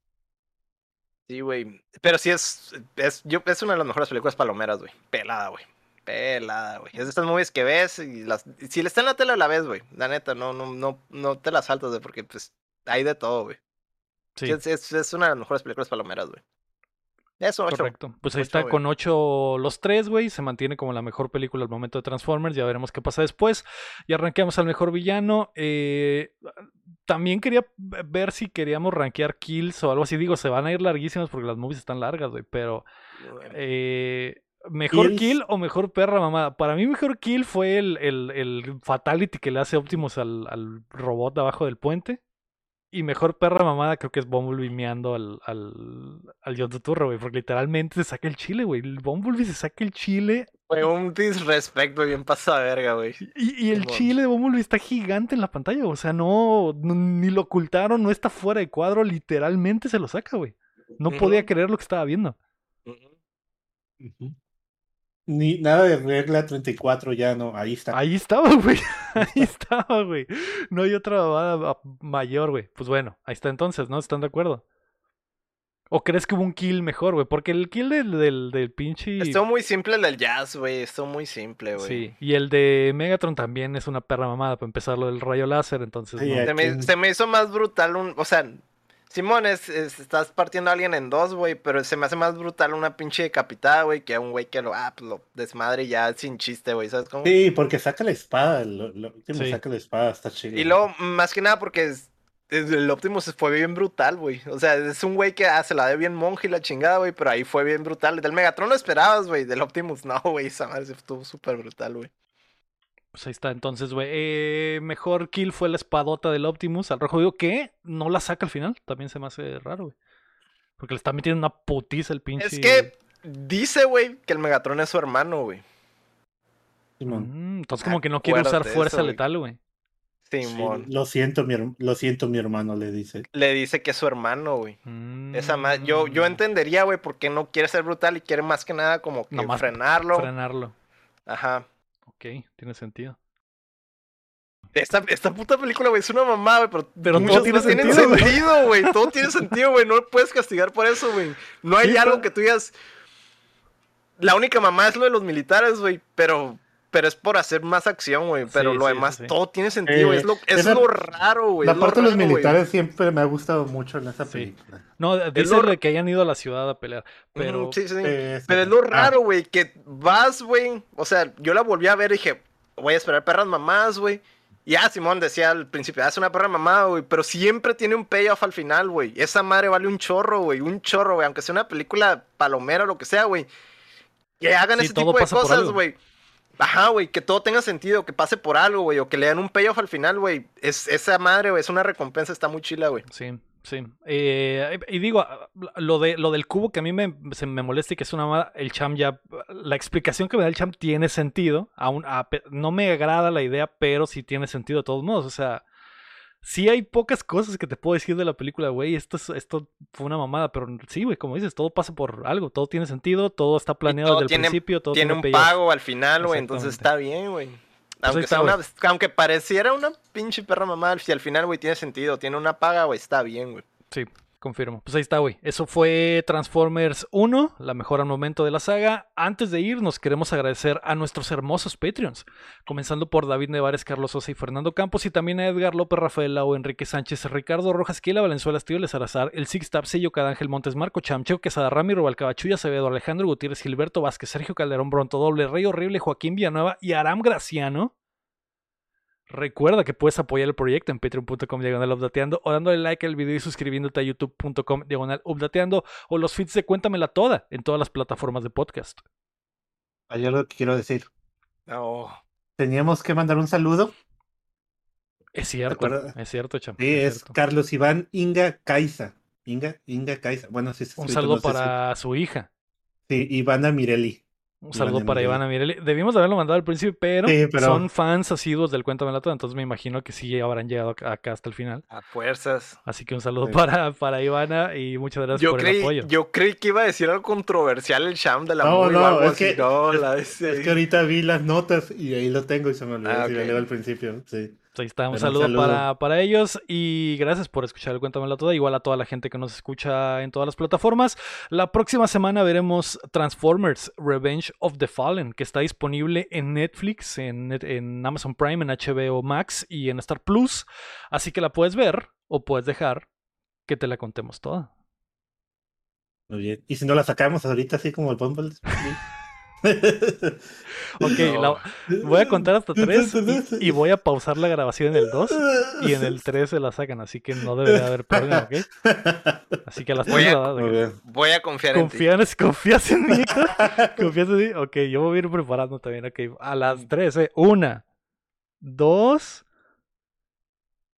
Sí, güey. Pero sí es, es, yo, es una de las mejores películas palomeras, güey. Pelada, güey. Pelada, güey. Es de estas movies que ves y las... Si está en la tele la ves, güey. La neta, no, no, no, no te las saltas, güey, porque pues hay de todo, güey. Sí, Sí, Es, es, es una de las mejores películas palomeras, güey. Eso, ocho. correcto. Pues ahí está güey. con 8 los tres, güey. Se mantiene como la mejor película al momento de Transformers. Ya veremos qué pasa después. Y arranqueamos al mejor villano. Eh, también quería ver si queríamos rankear kills o algo así. Digo, se van a ir larguísimas porque las movies están largas, güey. Pero. Eh, ¿Mejor Kills. kill o mejor perra mamada? Para mí mejor kill fue el, el, el fatality que le hace Optimus al, al robot de abajo del puente. Y mejor perra mamada creo que es Bumblebee meando al, al, al John Turturro, güey. Porque literalmente se saca el chile, güey. El Bumblebee se saca el chile. Fue un disrespecto bien pasada verga, güey. Y, y el chile de Bumblebee está gigante en la pantalla. O sea, no, no- ni lo ocultaron, no está fuera de cuadro. Literalmente se lo saca, güey. No podía creer lo que estaba viendo. Ujú. Ni nada de regla 34 ya no, ahí está. Ahí estaba, güey. Ahí estaba, güey. No hay otra babada mayor, güey. Pues bueno, ahí está entonces, ¿no? ¿Están de acuerdo? ¿O crees que hubo un kill mejor, güey? Porque el kill del, del, del pinche... Estuvo muy simple el del jazz, güey. Estuvo muy simple, güey. Sí, y el de Megatron también es una perra mamada para empezar lo del rayo láser, entonces... Sí, no. Se me, se me hizo más brutal un. O sea, Simón, es, es- estás partiendo a alguien en dos, güey. Pero se me hace más brutal una pinche decapitada, güey, que a un güey que lo, ah, pues lo desmadre ya sin chiste, güey. ¿Sabes cómo? Sí, porque saca la espada, lo, lo último Sí. saca la espada, está chido. Y luego, más que nada, porque es- el Optimus fue bien brutal, güey. O sea, es un güey que ah, se la de bien monje y la chingada, güey. Pero ahí fue bien brutal. Del Megatron lo esperabas, güey. Del Optimus, no, güey. Esa madre se estuvo súper brutal, güey. Pues ahí está, entonces, güey. Eh, mejor kill fue la espadota del Optimus al rojo. Digo, ¿qué? No la saca al final. También se me hace raro, güey. Porque le está metiendo una putiza el pinche... Es que dice, güey, que el Megatron es su hermano, güey. Simón. Mm, entonces como que no quiere usar fuerza eso, letal, güey. Sí, Simón. lo siento, mi, lo siento, mi hermano, le dice. Le dice que es su hermano, güey. Esa yo, yo Mm, entendería, güey, por qué no quiere ser brutal y quiere más que nada como que Nomás frenarlo. Frenarlo. Ajá. Ok, tiene sentido. Esta, esta puta película, güey, es una mamá, güey, pero, Pero todo muchas tiene cosas tienen sentido, güey. sentido, güey. Todo tiene sentido, güey. No lo puedes castigar por eso, güey. No hay Sí, algo pero- que tú digas. La única mamá es lo de los militares, güey, pero. Pero es por hacer más acción, güey. Pero Sí, lo sí, demás, sí, todo tiene sentido. Eh, Es lo, es esa- lo raro, güey. La parte de los militares siempre me ha gustado mucho en esa Sí. película. No, dice lo- de que hayan ido a la ciudad a pelear. Pero Ujú, sí, sí. Eh, Pero es lo ah, raro, güey, que vas, güey. O sea, yo la volví a ver y dije, voy a esperar perras mamás, güey. Y ya, Simón decía al principio, "Ah, es una perra mamada, güey. Pero siempre tiene un payoff al final, güey. Esa madre vale un chorro, güey. Un chorro, güey. Aunque sea una película palomera o lo que sea, güey. Que hagan Sí, ese tipo de cosas, güey. Ajá, güey, que todo tenga sentido, que pase por algo, güey, o que le den un payoff al final, güey. Es, esa madre, güey, es una recompensa, está muy chila, güey. sí, Sí. Eh, y digo, lo, de, lo del cubo que a mí me, se me molesta y que es una mala, el Cham ya, la explicación que me da el Cham tiene sentido. Aún, no me agrada la idea, pero sí tiene sentido de todos modos. O sea, sí hay pocas cosas que te puedo decir de la película, güey. Esto, es- esto fue una mamada, pero sí, güey, como dices, todo pasa por algo. Todo tiene sentido, todo está planeado todo desde el principio, todo Tiene un pago al final, güey, entonces está bien, güey. ahí Aunque, sea una- aunque pareciera una pinche perra mamada, si al final, güey, tiene sentido, tiene una paga, güey, está bien, güey. Sí, confirmo. Pues ahí está, güey. Eso fue Transformers 1, la mejor al momento de la saga. Antes de ir, nos queremos agradecer a nuestros hermosos Patreons, comenzando por David Nevares, Carlos Sosa y Fernando Campos, y también a Edgar López, Rafael Lau, Enrique Sánchez, Ricardo Rojas, Kiela Valenzuela, Estío Salazar, el Six Tap, Sello Cadángel Montes, Marco Chamcheo, Quesada Ramiro, Balcabachuya, Acevedo, Alejandro Gutiérrez, Gilberto Vázquez, Sergio Calderón, Bronto Doble, Rey Horrible, Joaquín Villanueva y Aram Graciano. Recuerda que puedes apoyar el proyecto en patreon.com diagonal updateando o dándole like al video y suscribiéndote a youtube.com diagonal updateando o los feeds de Cuéntamela Toda en todas las plataformas de podcast. Hay algo que quiero decir. No. Teníamos que mandar un saludo. Es cierto, es cierto, cham. Sí, es. Carlos Iván Inga Caiza. Inga, Inga Caiza. Bueno, sí, se Un escrito, saludo no sé si- para su hija. Sí, Ivana Mirelli. Un saludo para. Ivana Mirelli. Debimos de haberlo mandado al principio, pero, Sí, pero- son fans asiduos del Cuéntamela Toda, entonces me imagino que sí habrán llegado acá hasta el final. A fuerzas. Así que un saludo Sí. para, para Ivana y muchas gracias Yo por el creí, apoyo. yo creí que iba a decir algo controversial el Sham de la No, movie no, algo es así. que- no, es- la Es que ahorita vi las notas y ahí lo tengo y se me olvidó Ah, si lo ok. leo al principio. Sí. Ahí está, un Pero un saludo. Para, para ellos y gracias por escuchar el Cuéntamela Toda, igual a toda la gente que nos escucha en todas las plataformas. La próxima semana veremos Transformers Revenge of the Fallen, que está disponible en Netflix, en, en Amazon Prime, en HBO Max y en Star Plus. Así que la puedes ver o puedes dejar que te la contemos toda. Muy bien. Y si no la sacamos ahorita así como el Bumble. Ok, No. la- voy a contar hasta tres y, y voy a pausar la grabación en el 2 y en el 3 se la sacan, así que no debería haber problema, ¿ok? Así que a las Voy 3 a- la- bien. Voy a confiar en ti. ¿Confías, ¿Confías en mí? ¿Confías en mí? Ok, yo voy a ir preparando también. Ok, a las 3, ¿eh? Una, dos,